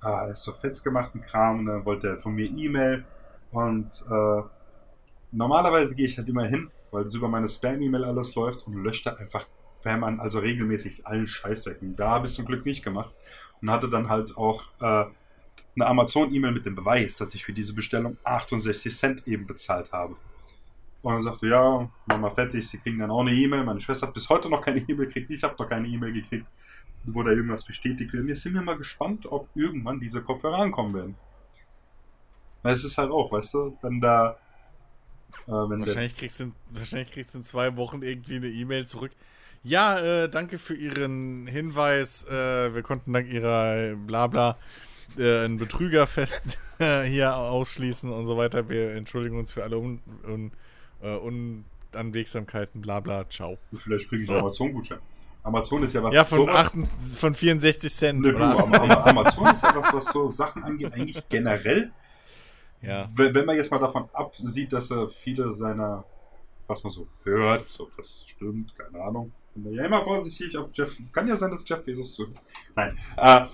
ah, ist so fetz gemachten Kram, und dann wollte er von mir E-Mail und äh, normalerweise gehe ich halt immer hin, weil es über meine Spam-E-Mail alles läuft und lösche da einfach Spam an, also regelmäßig allen Scheiß weg. Und da habe ich zum Glück nicht gemacht und hatte dann halt auch äh, eine Amazon-E-Mail mit dem Beweis, dass ich für diese Bestellung 68 Cent eben bezahlt habe. Und dann sagte, ja, mach mal fertig, sie kriegen dann auch eine E-Mail. Meine Schwester hat bis heute noch keine E-Mail gekriegt, ich habe noch keine E-Mail gekriegt, wo da irgendwas bestätigt wird. Und jetzt sind wir mal gespannt, ob irgendwann diese Kopfhörer ankommen werden. Weil es ist halt auch, weißt du, wenn da. Äh, wenn der, Wahrscheinlich kriegst, du in, wahrscheinlich kriegst du in zwei Wochen irgendwie eine E-Mail zurück. Ja, äh, danke für Ihren Hinweis. Äh, wir konnten dank Ihrer äh, Blabla äh, einen Betrügerfest äh, hier ausschließen und so weiter. Wir entschuldigen uns für alle Un Un äh, Unanwegsamkeiten. Blabla, ciao. vielleicht kriege ich So. Amazon-Gutschein. Amazon ist ja was Ja, von, sowas- 8, von 64 Cent. Nö, du, oder aber, 68. aber Amazon ist ja was, was so Sachen angeht, eigentlich generell. Ja. Wenn, wenn man jetzt mal davon absieht, dass er viele seiner, was man so hört, ob das stimmt, keine Ahnung, Ja, immer vorsichtig, ob Jeff. Kann ja sein, dass Jeff Bezos zu. Nein. Äh,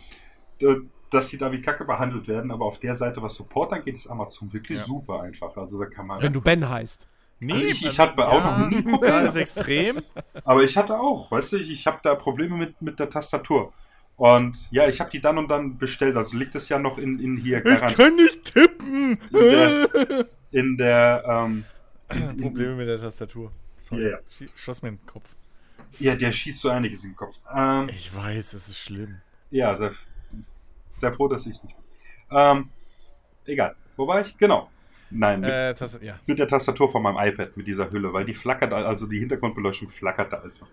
dass sie da wie Kacke behandelt werden, aber auf der Seite, was Support angeht, ist Amazon wirklich Ja. super einfach. Also da kann man. Wenn du Ben heißt. Nee, Also ich- ich hatte auch noch nie Probleme. Da ist extrem. Aber ich hatte auch, weißt du, ich, ich habe da Probleme mit, mit der Tastatur. Und ja, ich habe die dann und dann bestellt. Also liegt es ja noch in, in hier Ich Garant kann nicht tippen. Ja. in der. Ähm, in, Probleme mit der Tastatur. Sorry. Ja, ja. Schie- Schoss mir in den Kopf. ja, der schießt so einiges in den Kopf. Ähm, Ich weiß, es ist schlimm. ja, sehr, sehr froh, dass ich nicht. Ähm, egal. Wo war ich? Genau. Nein, mit, Äh, ja. mit der Tastatur von meinem iPad, mit dieser Hülle, weil die flackert, also die Hintergrundbeleuchtung flackerte also.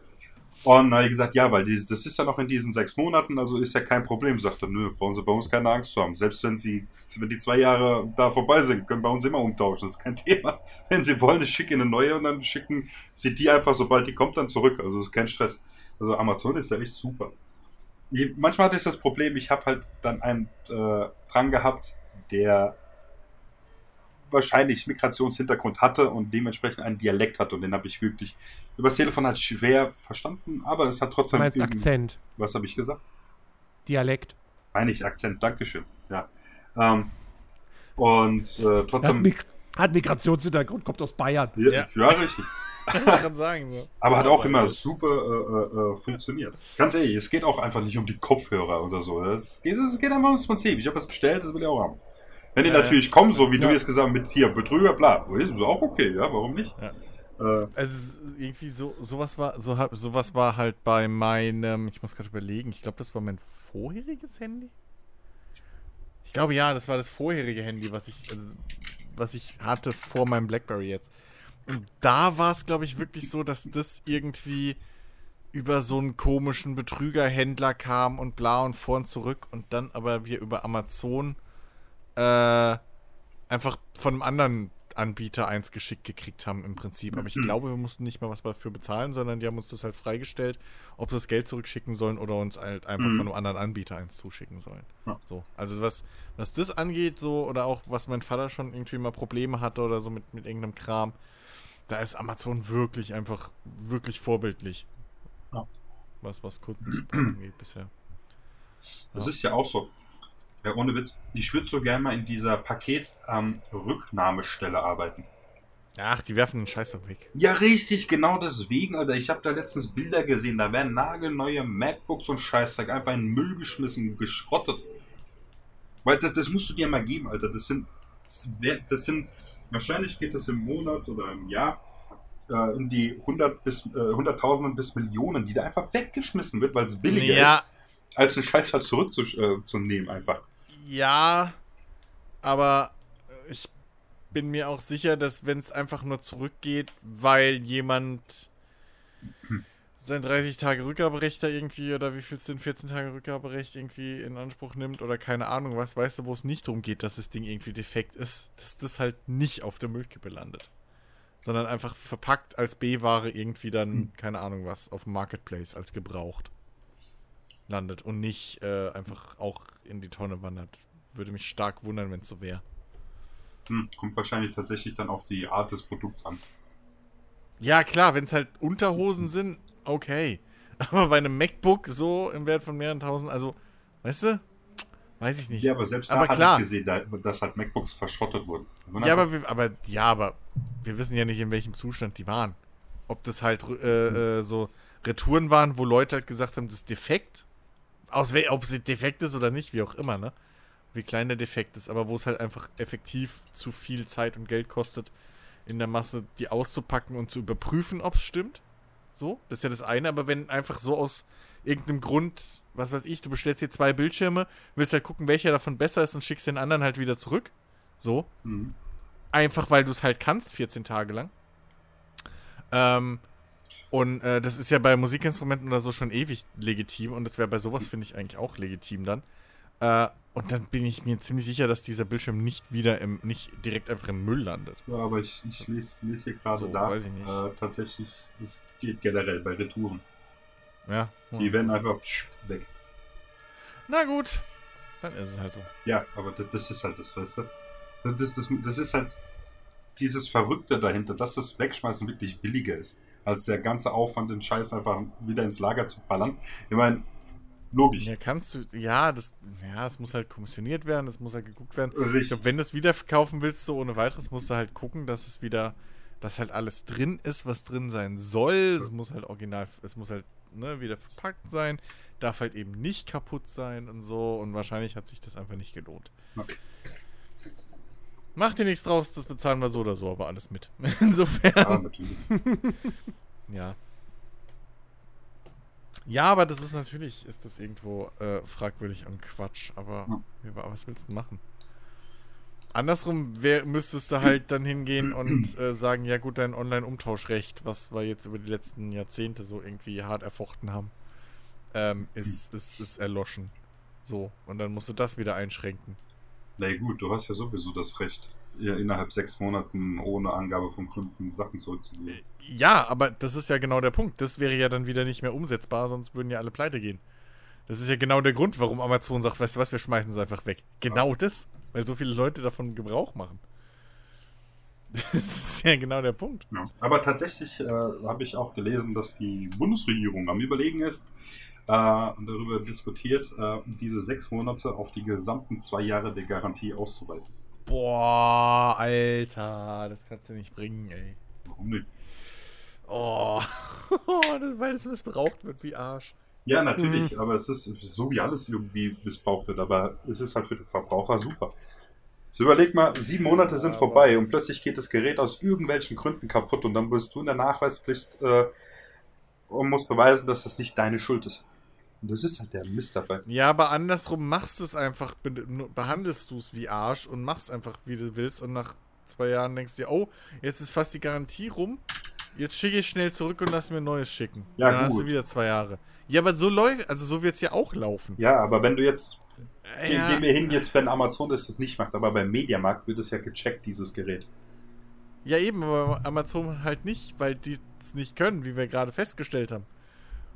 Und na, wie gesagt, ja, weil die, das ist ja noch in diesen sechs Monaten, also ist ja kein Problem. Sagt er, nö, brauchen Sie bei uns keine Angst zu haben. Selbst wenn Sie, wenn die zwei Jahre da vorbei sind, können bei uns immer umtauschen. Das ist kein Thema. Wenn Sie wollen, ich schicke Ihnen eine neue und dann schicken Sie die einfach, sobald die kommt, dann zurück. Also ist kein Stress. Also Amazon ist ja echt super. Manchmal hatte ich das Problem, ich habe halt dann einen äh, dran gehabt, der wahrscheinlich Migrationshintergrund hatte und dementsprechend einen Dialekt hatte und den habe ich wirklich übers Telefon halt schwer verstanden, aber es hat Du trotzdem meinst irgendwie- Akzent, Was habe ich gesagt? Dialekt. Meine ich Akzent, Dankeschön. Ja. Ähm, und äh, Hat, trotzdem. Mig hat Migrationshintergrund, kommt aus Bayern. ja, Ja. ja, richtig. Kann sagen. So. Aber hat auch immer super äh, äh, äh, funktioniert. Ganz ehrlich, es geht auch einfach nicht um die Kopfhörer oder so. Es geht, es geht einfach ums Prinzip. Ich habe was bestellt, das will ich auch haben. Wenn die Ja, ja. natürlich kommen, so wie du Ja. jetzt gesagt hast, mit hier Betrüger, bla, ist auch okay, ja, warum nicht? Ja. Äh, Also es ist irgendwie so, sowas war, so, sowas war halt bei meinem, ich muss gerade überlegen, ich glaube, das war mein vorheriges Handy. Ich glaube ja, das war das vorherige Handy, was ich, also, was ich hatte vor meinem Blackberry jetzt. Und da war es, glaube ich, wirklich so, dass das irgendwie über so einen komischen Betrügerhändler kam und bla und vor und zurück und dann aber wir über Amazon äh, einfach von einem anderen Anbieter eins geschickt gekriegt haben im Prinzip. Aber ich Mhm. glaube, wir mussten nicht mal was dafür bezahlen, sondern die haben uns das halt freigestellt, ob sie das Geld zurückschicken sollen oder uns halt einfach Mhm. von einem anderen Anbieter eins zuschicken sollen. Ja. So. Also was, was das angeht, so, oder auch was mein Vater schon irgendwie mal Probleme hatte oder so mit, mit irgendeinem Kram, da ist Amazon wirklich einfach, wirklich vorbildlich. Ja. Was, was Kundensupport angeht bisher. Das Ja. ist ja auch so. Ja, ohne Witz. Ich würde so gerne mal in dieser Paket-Rücknahmestelle arbeiten. Ach, die werfen den Scheiß doch weg. Ja, richtig, genau deswegen, Alter. Ich habe da letztens Bilder gesehen, da werden nagelneue MacBooks und Scheißdreck einfach in den Müll geschmissen, geschrottet. Weil das, das musst du dir mal geben, Alter. Das sind, das sind, wahrscheinlich geht das im Monat oder im Jahr äh, in die 100 bis, äh, Hunderttausenden bis Millionen, die da einfach weggeschmissen wird, weil es billiger ja, ist, als den Scheiß halt zurückzunehmen äh, einfach. Ja, aber ich bin mir auch sicher, dass wenn es einfach nur zurückgeht, weil jemand sein 30 Tage Rückgaberecht da irgendwie oder wie viel es denn 14 Tage Rückgaberecht irgendwie in Anspruch nimmt oder keine Ahnung was, weißt du, wo es nicht darum geht, dass das Ding irgendwie defekt ist, dass das halt nicht auf der Müllkippe landet. Sondern einfach verpackt als B-Ware irgendwie dann, Hm. keine Ahnung was, auf dem Marketplace als gebraucht landet und nicht äh, einfach auch in die Tonne wandert. Würde mich stark wundern, wenn es so wäre. Hm, kommt wahrscheinlich tatsächlich dann auf die Art des Produkts an. Ja, klar, wenn es halt Unterhosen sind, okay. Aber bei einem MacBook so im Wert von mehreren tausend, also, weißt du? Weiß ich nicht. Ja, aber selbst Aber da klar. ich gesehen, da, dass halt MacBooks verschrottet wurden. Ja, aber wir, aber ja, aber wir wissen ja nicht, in welchem Zustand die waren. Ob das halt äh, äh, so Retouren waren, wo Leute halt gesagt haben, das ist defekt. Aus ob es defekt ist oder nicht, wie auch immer, ne? Wie klein der Defekt ist, aber wo es halt einfach effektiv zu viel Zeit und Geld kostet, in der Masse die auszupacken und zu überprüfen, ob es stimmt. So, das ist ja das eine, aber wenn einfach so aus irgendeinem Grund, was weiß ich, du bestellst dir zwei Bildschirme, willst halt gucken, welcher davon besser ist und schickst den anderen halt wieder zurück. So, Mhm. Einfach weil du es halt kannst, 14 Tage lang. Ähm, und äh, das ist ja bei Musikinstrumenten oder so schon ewig legitim und das wäre bei sowas, finde ich, eigentlich auch legitim dann. Äh, und dann bin ich mir ziemlich sicher, dass dieser Bildschirm nicht wieder im, nicht direkt einfach im Müll landet. Ja, aber ich, ich lese, lese hier gerade So, da, weiß ich nicht. Äh, tatsächlich, es geht generell bei Retouren. Ja. Die Hm. werden einfach weg. Na gut, dann ist es halt so. Ja, aber das, das ist halt das, weißt du? Das, das, das, das ist halt dieses Verrückte dahinter, dass das Wegschmeißen wirklich billiger ist. als der ganze Aufwand, den Scheiß einfach wieder ins Lager zu ballern. Ich meine, logisch. Ja, kannst du, ja, das, ja, es muss halt kommissioniert werden, es muss halt geguckt werden. Ich Richtig. glaube, wenn du es wieder verkaufen willst, so ohne weiteres, musst du halt gucken, dass es wieder, dass halt alles drin ist, was drin sein soll. Es muss halt original, es muss halt ne, wieder verpackt sein, darf halt eben nicht kaputt sein und so. Und wahrscheinlich hat sich das einfach nicht gelohnt. Ja. Mach dir nichts draus, das bezahlen wir so oder so, aber alles mit. Ja, Insofern, natürlich. ja. Ja, aber das ist natürlich, ist das irgendwo äh, fragwürdig und Quatsch. Aber Ja. was willst du machen? Andersrum wär, müsstest du halt dann hingehen und äh, sagen, ja gut, dein Online-Umtauschrecht, was wir jetzt über die letzten Jahrzehnte so irgendwie hart erfochten haben, ähm, ist, ist, ist erloschen. So, und dann musst du das wieder einschränken. Na gut, du hast ja sowieso das Recht, innerhalb sechs Monaten ohne Angabe von Gründen Sachen zurückzugeben. Ja, aber das ist ja genau der Punkt. Das wäre ja dann wieder nicht mehr umsetzbar, sonst würden ja alle pleite gehen. Das ist ja genau der Grund, warum Amazon sagt, weißt du was, wir schmeißen es einfach weg. Genau das, weil so viele Leute davon Gebrauch machen. Das ist ja genau der Punkt. Ja. Aber tatsächlich äh, habe ich auch gelesen, dass die Bundesregierung am Überlegen ist äh, und darüber diskutiert, äh, diese sechs Monate auf die gesamten zwei Jahre der Garantie auszuweiten. Boah, Alter, das kannst du nicht bringen, ey. Warum nicht? Oh, weil es missbraucht wird wie Arsch. Ja, natürlich, aber es ist so wie alles irgendwie missbraucht wird, aber es ist halt für den Verbraucher super. So überleg mal, sieben Monate sind Aber- vorbei und plötzlich geht das Gerät aus irgendwelchen Gründen kaputt und dann bist du in der Nachweispflicht äh, und musst beweisen, dass das nicht deine Schuld ist. Und das ist halt der Mist dabei. Ja, aber andersrum machst du es einfach, be behandelst du es wie Arsch und machst einfach, wie du willst und nach zwei Jahren denkst du dir, oh, jetzt ist fast die Garantie rum, jetzt schicke ich schnell zurück und lass mir ein neues schicken. Ja, und dann hast gut. du wieder zwei Jahre. Ja, aber so läuft, also so wird es ja auch laufen. Ja, aber wenn du jetzt, Äh, ja, gehen wir hin, jetzt wenn Amazon das, das nicht macht, aber beim Mediamarkt wird es ja gecheckt, dieses Gerät. ja, eben, aber Amazon halt nicht, weil die es nicht können, wie wir gerade festgestellt haben.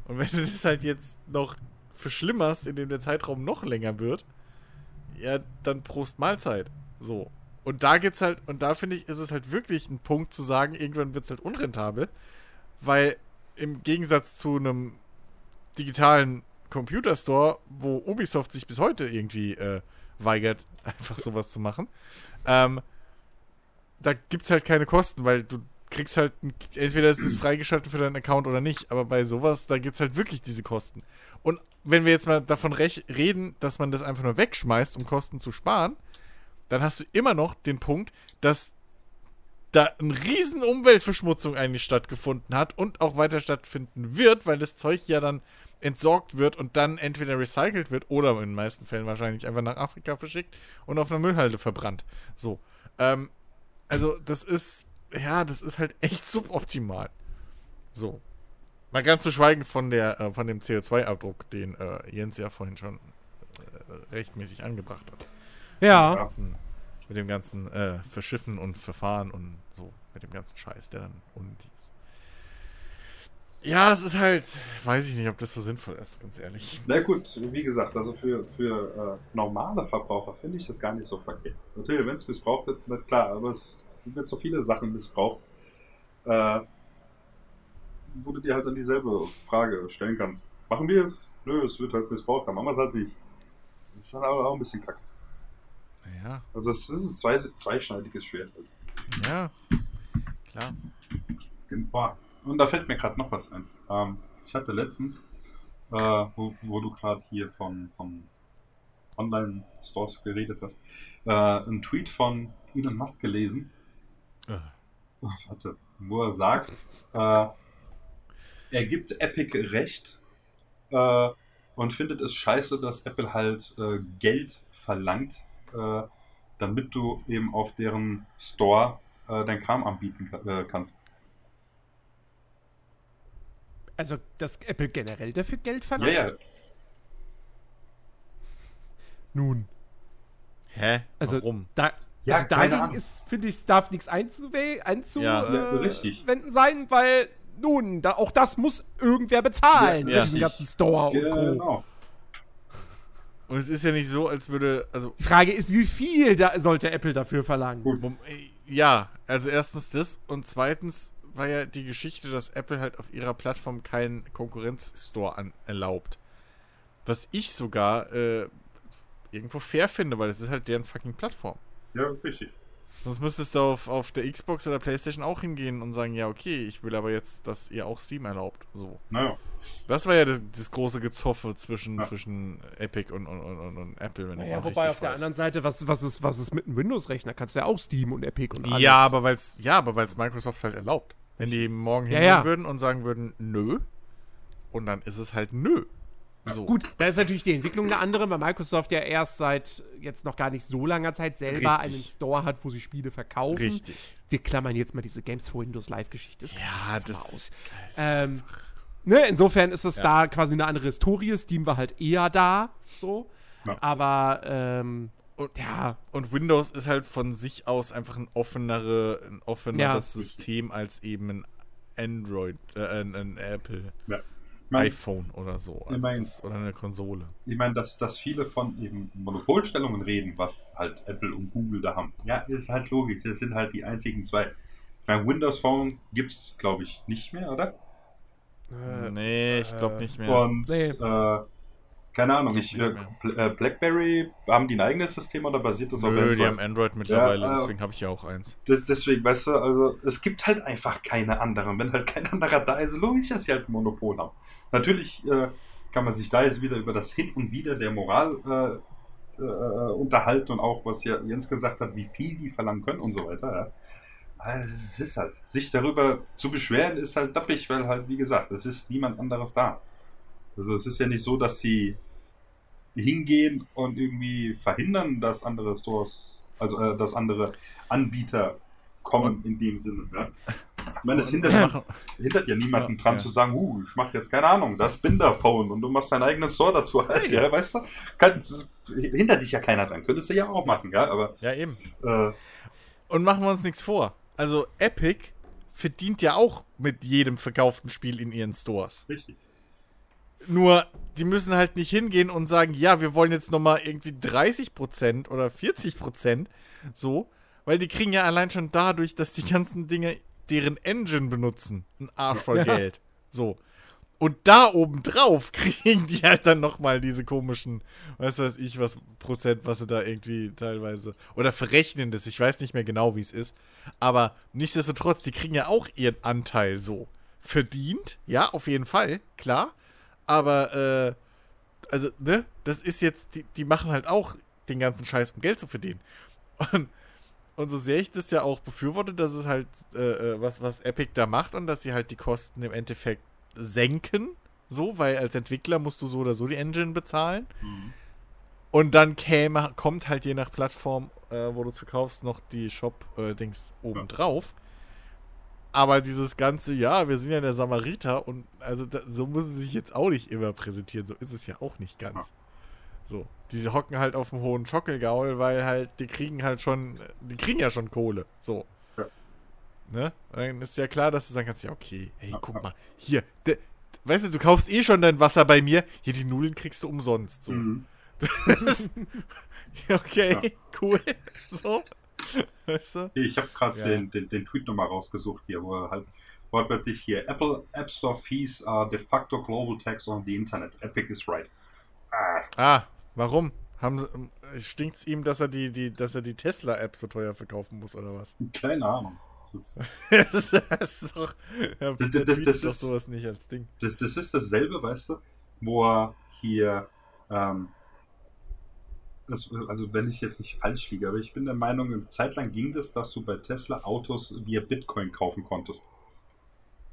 Und wenn du das halt jetzt noch verschlimmerst, indem der Zeitraum noch länger wird, ja, dann Prost Mahlzeit. So. Und da gibt's halt, und da finde ich, ist es halt wirklich ein Punkt zu sagen, irgendwann wird's halt unrentabel, weil im Gegensatz zu einem digitalen Computerstore, wo Ubisoft sich bis heute irgendwie äh, weigert, einfach sowas zu machen, ähm, da gibt's halt keine Kosten, weil du kriegst halt, entweder ist es freigeschaltet für deinen Account oder nicht, aber bei sowas, da gibt's halt wirklich diese Kosten. Und wenn wir jetzt mal davon reden, dass man das einfach nur wegschmeißt, um Kosten zu sparen, dann hast du immer noch den Punkt, dass da eine riesen Umweltverschmutzung eigentlich stattgefunden hat und auch weiter stattfinden wird, weil das Zeug ja dann entsorgt wird und dann entweder recycelt wird oder in den meisten Fällen wahrscheinlich einfach nach Afrika verschickt und auf einer Müllhalde verbrannt. So. Ähm, also das ist, ja, das ist halt echt suboptimal. So. Mal ganz zu schweigen von der, äh, von dem CO2-Abdruck, den äh, Jens ja vorhin schon äh, rechtmäßig angebracht hat. Ja. Ganzen, mit dem ganzen äh, Verschiffen und Verfahren und so, mit dem ganzen Scheiß, der dann unnötig ist. Ja, es ist halt, weiß ich nicht, ob das so sinnvoll ist, ganz ehrlich. Na gut, wie gesagt, also für, für äh, normale Verbraucher finde ich das gar nicht so verkehrt. Natürlich, wenn es missbraucht wird, na klar, aber es wird so viele Sachen missbraucht, äh, wo du dir halt dann dieselbe Frage stellen kannst. Machen wir es? Nö, es wird halt missbraucht, dann machen wir es halt nicht. Das ist dann aber auch ein bisschen kacke. Ja, Also es ist ein zwei, zweischneidiges Schwert. Halt. ja, klar. Boah. Und da fällt mir gerade noch was ein. Ähm, ich hatte letztens, äh, wo, wo du gerade hier von, von Online-Stores geredet hast, äh, einen Tweet von Elon Musk gelesen. Oh, warte, wo er sagt, äh, er gibt Epic recht äh, und findet es scheiße, dass Apple halt äh, Geld verlangt, äh, damit du eben auf deren Store äh, dein Kram anbieten äh, kannst. Also, dass Apple generell dafür Geld Ja, verlangt? ja, Nun. Hä? Also, Warum? Da, Ja, also dagegen ist, finde ich, es darf nichts einzuwählen, Ja. Ja, einzuwenden sein, weil, nun, da, auch das muss irgendwer bezahlen, Ja, diesen richtig. ganzen Store und Co. genau. Und es ist ja nicht so, als würde, also, Die Frage ist, wie viel da sollte Apple dafür verlangen? Gut. Äh, ja, also erstens das und zweitens war ja die Geschichte, dass Apple halt auf ihrer Plattform keinen Konkurrenzstore erlaubt. Was ich sogar äh, irgendwo fair finde, weil es ist halt deren fucking Plattform. Ja, richtig. Sonst müsstest du auf, auf der Xbox oder Playstation auch hingehen und sagen, ja, okay, ich will aber jetzt, dass ihr auch Steam erlaubt. So. Naja. Das war ja das, das große Gezoffe zwischen, Ja. zwischen Epic und, und, und, und- Apple, wenn ich Ja, noch wobei auf der weiß. anderen Seite, was, was, ist, was ist mit einem Windows-Rechner? Kannst du ja auch Steam und Epic und alles. Ja, aber weil es ja, aber weil's Microsoft halt erlaubt. Wenn die morgen Ja, hingehen ja. würden und sagen würden, nö, und dann ist es halt nö. So. Gut, da ist natürlich die Entwicklung eine andere, weil Microsoft ja erst seit jetzt noch gar nicht so langer Zeit selber Richtig. einen Store hat, wo sie Spiele verkaufen. Richtig. Wir klammern jetzt mal diese Games for Windows Live-Geschichte. Ja, das das, aus. das Ähm, ne, insofern ist es Ja. da quasi eine andere Historie. Steam war halt eher da, so. Ja. Aber, ähm, Und- ja, Und Windows ist halt von sich aus einfach ein offenere, ein offeneres Ja. System als eben ein Android, äh, ein, ein Apple Ja. Ich meine, iPhone oder so. Ich Also mein- das, oder eine Konsole. ich mein, dass, dass viele von eben Monopolstellungen reden, was halt Apple und Google da haben. Ja, ist halt logisch. Das sind halt die einzigen zwei. Mein Windows Phone gibt's, glaube ich, nicht mehr, oder? äh, nee, ich glaube äh, nicht mehr. Und Nee. äh, keine Ahnung, ich, äh, äh, BlackBerry, haben die ein eigenes System oder basiert das auf Nö, Android? die haben Android mittlerweile, Ja, äh, deswegen habe ich ja auch eins. Deswegen, weißt du, also es gibt halt einfach keine anderen. Wenn halt kein anderer da ist, logisch, dass sie halt ein Monopol haben. Natürlich äh, kann man sich da jetzt wieder über das Hin und Wider der Moral äh, unterhalten und auch, was ja Jens gesagt hat, wie viel die verlangen können und so weiter. Ja. Aber es ist halt, sich darüber zu beschweren, ist halt dappig, weil halt, wie gesagt, es ist niemand anderes da. Also es ist ja nicht so, dass sie hingehen und irgendwie verhindern, dass andere Stores, also äh, dass andere Anbieter kommen in dem Sinne. Ja. Ich meine, es hindert, hindert ja niemanden Ja, dran ja. zu sagen, uh, ich mache jetzt keine Ahnung, das Binder-Phone und du machst deinen eigenen Store dazu halt, ja, weißt du? Kann, hindert dich ja keiner dran. Könntest du ja auch machen, ja, aber Ja, eben. äh, Und machen wir uns nichts vor. Also Epic verdient ja auch mit jedem verkauften Spiel in ihren Stores. richtig. Nur, die müssen halt nicht hingehen und sagen, ja, wir wollen jetzt nochmal irgendwie 30% oder 40% so, weil die kriegen ja allein schon dadurch, dass die ganzen Dinge deren Engine benutzen, ein Arsch voll Ja. Geld. So. Und da oben drauf kriegen die halt dann nochmal diese komischen, weiß weiß ich, was Prozent, was sie da irgendwie teilweise, oder verrechnen das, ich weiß nicht mehr genau, wie es ist. Aber nichtsdestotrotz, die kriegen ja auch ihren Anteil so. Verdient, ja, auf jeden Fall, klar. Aber, äh, also, ne, das ist jetzt, die, die machen halt auch den ganzen Scheiß, um Geld zu verdienen. Und, und so sehr ich das ja auch befürworte, dass es halt, äh, äh, was, was Epic da macht und dass sie halt die Kosten im Endeffekt senken, so, weil als Entwickler musst du so oder so die Engine bezahlen. Und dann käme, kommt halt je nach Plattform, äh, wo du es verkaufst, noch die Shop-Dings obendrauf. Aber dieses ganze, ja, wir sind ja der Samariter und also da, so müssen sie sich jetzt auch nicht immer präsentieren. So ist es ja auch nicht ganz. So, diese hocken halt auf dem hohen Schockelgaul, weil halt, die kriegen halt schon, die kriegen ja schon Kohle. So. Ja. Ne? Und dann ist ja klar, dass du sagen kannst, ja, okay, hey, guck mal, hier, de, weißt du, du kaufst eh schon dein Wasser bei mir, hier die Nudeln kriegst du umsonst. So. Mhm. Okay, Ja. cool. So. Weißt du? Ich habe gerade Ja. den, den, den Tweet nochmal rausgesucht hier, wo er halt wortwörtlich hier Apple App Store Fees are de facto global tax on the Internet. Epic is right. Ah, Ah, warum? Haben ähm, stinkt's ihm, dass er die, die, dass er die Tesla-App so teuer verkaufen muss, oder was? keine Ahnung. Das ist, das, ist, das ist doch. Ja, Das- der das- tweetet das doch ist- sowas nicht als Ding. das, das ist dasselbe, weißt du, wo er hier, ähm, das, also wenn ich jetzt nicht falsch liege, aber ich bin der Meinung, eine Zeit lang ging das, dass du bei Tesla Autos via Bitcoin kaufen konntest.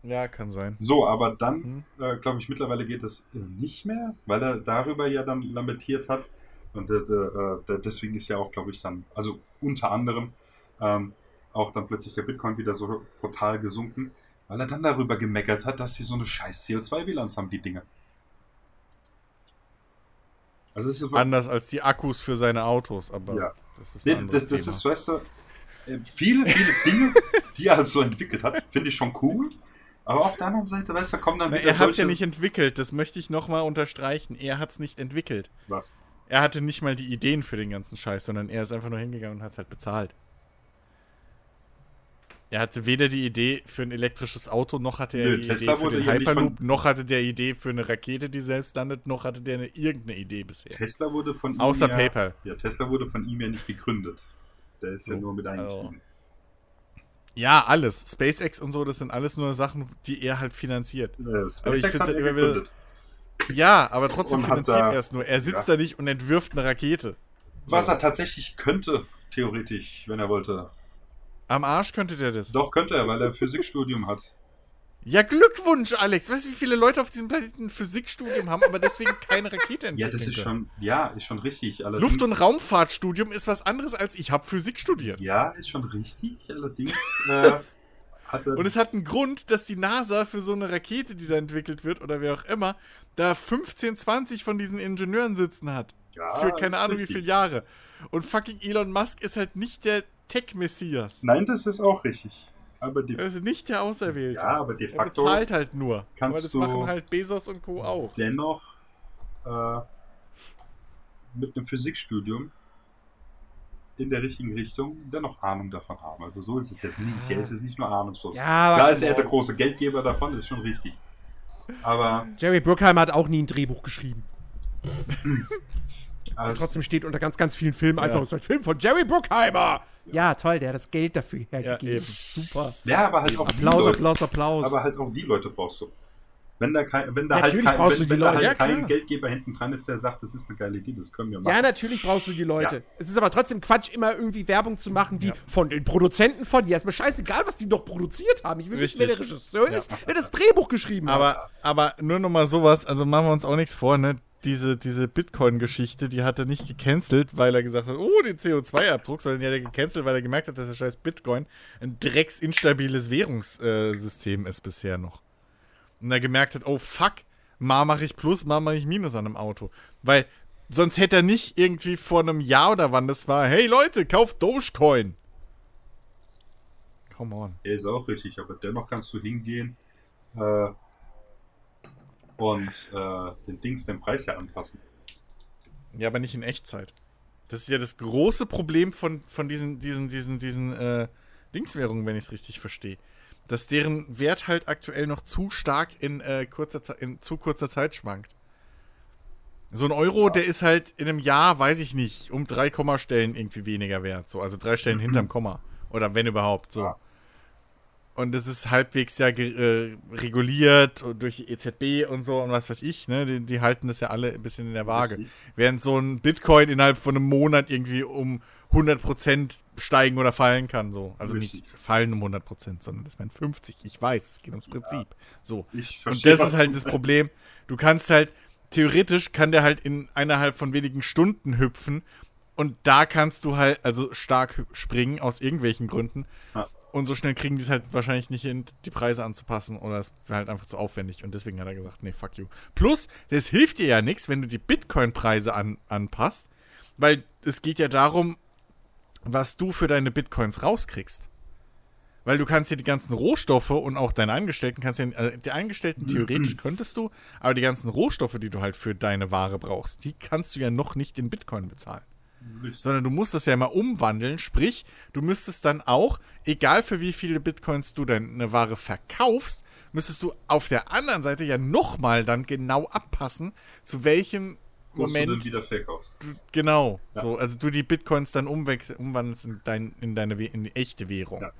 Ja, kann sein. So, aber dann, Hm. äh, glaube ich, mittlerweile geht es äh, nicht mehr, weil er darüber ja dann lamentiert hat. Und äh, äh, deswegen ist ja auch, glaube ich, dann, also unter anderem, ähm, auch dann plötzlich der Bitcoin wieder so brutal gesunken, weil er dann darüber gemeckert hat, dass sie so eine scheiß CO2-Bilanz haben, die Dinge. Also Anders als die Akkus für seine Autos, aber Ja. das ist Nee, das, das ist, weißt du, äh, viele, viele Dinge, die er halt so entwickelt hat, finde ich schon cool. Aber auf der anderen Seite, weißt du, kommen dann Na, wieder er hat es ja nicht entwickelt, das möchte ich nochmal unterstreichen. Er hat es nicht entwickelt. Was? Er hatte nicht mal die Ideen für den ganzen Scheiß, sondern er ist einfach nur hingegangen und hat es halt bezahlt. Er hatte weder die Idee für ein elektrisches Auto, noch hatte er Nö, die Tesla Idee für den ja Hyperloop, von- noch hatte der Idee für eine Rakete, die selbst landet, noch hatte der eine, irgendeine Idee bisher. Tesla wurde von ihm Außer ja, PayPal. Ja, Tesla wurde von ihm ja nicht gegründet. Der ist ja So, nur mit also- eingestiegen. Ja, alles. SpaceX und so, das sind alles nur Sachen, die er halt finanziert. Äh, Aber ich hat halt er immer wieder-. Ja, aber trotzdem finanziert er es nur. Er sitzt ja. da nicht und entwirft eine Rakete. Was So. er tatsächlich könnte, theoretisch, wenn er wollte. Am Arsch könnte der das. Doch könnte er, weil er Physikstudium hat. Ja, Glückwunsch, Alex. Weißt du, wie viele Leute auf diesem Planeten ein Physikstudium haben, aber deswegen keine Rakete entwickeln Ja, das ist schon, ja, ist schon richtig. Allerdings, Luft- und Raumfahrtstudium ist was anderes als ich habe Physik studiert. Ja, ist schon richtig. Allerdings äh, hat er. Und es hat einen Grund, dass die NASA für so eine Rakete, die da entwickelt wird, oder wer auch immer, da 15, 20 von diesen Ingenieuren sitzen hat. ja, für keine Ahnung wie richtig. viele Jahre. Und fucking Elon Musk ist halt nicht der Tech-Messias. Nein, das ist auch richtig. Aber de, Er ist nicht der Auserwählte. ja, aber de er facto bezahlt halt nur. kannst aber das machen halt Bezos und Co. auch. dennoch äh, mit einem Physikstudium in der richtigen Richtung dennoch Ahnung davon haben. Also so ist es jetzt nicht. Ja. Er ist jetzt nicht nur ahnungslos. Ja, aber Klar ist er come der große Geldgeber davon, ist schon richtig. Aber Jerry Bruckheimer hat auch nie ein Drehbuch geschrieben. als, Trotzdem steht unter ganz, ganz vielen Filmen Ja. einfach, es ist ein Film von Jerry Bruckheimer. Ja, toll, der hat das Geld dafür Ja, hergegeben. eben. Super. ja, aber halt auch die Applaus, Leute, Applaus, Applaus. aber halt auch die Leute brauchst du. Wenn da kein, wenn da Natürlich halt kein, wenn, wenn da halt Ja, kein. Geldgeber hinten dran ist, der sagt, das ist eine geile Idee, das können wir machen. ja, natürlich brauchst du die Leute. Ja. Es ist aber trotzdem Quatsch, immer irgendwie Werbung zu machen, wie Ja. von den Produzenten von. Ja, ist mir scheißegal, was die noch produziert haben. Ich will wissen, wer der Richtig. Regisseur ist, wer das Drehbuch geschrieben hat. Aber, aber nur noch mal sowas, also machen wir uns auch nichts vor, ne? Diese, diese Bitcoin-Geschichte, die hat er nicht gecancelt, weil er gesagt hat, oh, den CO2-Abdruck, sondern die hat er gecancelt, weil er gemerkt hat, dass der scheiß Bitcoin ein drecksinstabiles Währungssystem ist bisher noch. Und er gemerkt hat, oh fuck, mal mache ich Plus, mal mache ich Minus an einem Auto. Weil sonst hätte er nicht irgendwie vor einem Jahr oder wann das war, hey Leute, kauft Dogecoin. Come on. Er ist auch richtig, aber dennoch kannst du hingehen äh, und äh, den Dings, den Preis ja anpassen. Ja, aber nicht in Echtzeit. Das ist ja das große Problem von, von diesen, diesen, diesen, diesen äh, Dingswährungen, wenn ich es richtig verstehe. Dass deren Wert halt aktuell noch zu stark in, äh, kurzer Ze- in zu kurzer Zeit schwankt. So ein Euro, der ist halt in einem Jahr, weiß ich nicht, um drei Kommastellen irgendwie weniger wert. So, also drei Stellen hinterm Komma. Oder wenn überhaupt, so. Ja. Und das ist halbwegs ja äh, reguliert durch die EZB und so und was weiß ich, ne? Die, die halten das ja alle ein bisschen in der Waage. Richtig. Während so ein Bitcoin innerhalb von einem Monat irgendwie um 100% steigen oder fallen kann, so. Also Richtig. nicht fallen um 100%, sondern das wären 50. Ich weiß, es geht ums Prinzip. So. Ich Und verstehe, das ist halt das. Problem. Du kannst halt, theoretisch kann der halt in innerhalb von wenigen Stunden hüpfen und da kannst du halt, also stark springen aus irgendwelchen Gründen. Ja. Und so schnell kriegen die es halt wahrscheinlich nicht hin, die Preise anzupassen oder es wäre halt einfach zu aufwendig. Und deswegen hat er gesagt, nee, fuck you. Plus, das hilft dir ja nichts, wenn du die Bitcoin-Preise an, anpasst, weil es geht ja darum, was du für deine Bitcoins rauskriegst. Weil du kannst ja die ganzen Rohstoffe und auch deine Angestellten kannst ja, also die Angestellten theoretisch könntest du, aber die ganzen Rohstoffe, die du halt für deine Ware brauchst, die kannst du ja noch nicht in Bitcoin bezahlen. Richtig. Sondern du musst das ja immer umwandeln, sprich, du müsstest dann auch, egal für wie viele Bitcoins du deine Ware verkaufst, müsstest du auf der anderen Seite ja nochmal dann genau abpassen, zu welchem du Moment wieder verkaufst. du, genau, Ja. so, also du die Bitcoins dann umwandelst in, dein, in deine in die echte Währung. Ja.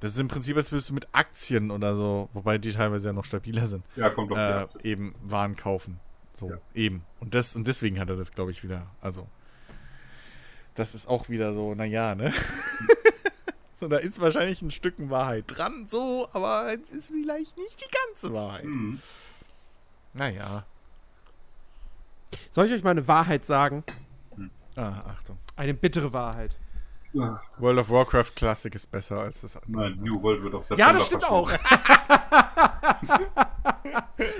Das ist im Prinzip, als würdest du mit Aktien oder so, wobei die teilweise ja noch stabiler sind, Ja, kommt doch äh, eben Waren kaufen. So, Ja. eben. Und das, und deswegen hat er das, glaube ich, wieder, also, das ist auch wieder so, naja, ne? so, da ist wahrscheinlich ein Stücken Wahrheit dran, so, aber es ist vielleicht nicht die ganze Wahrheit. Hm. Naja. Soll ich euch mal eine Wahrheit sagen? Ah, Achtung. Eine bittere Wahrheit. Ah, World of Warcraft Classic ist besser als das andere. Nein, New World wird Ja, September das stimmt auch.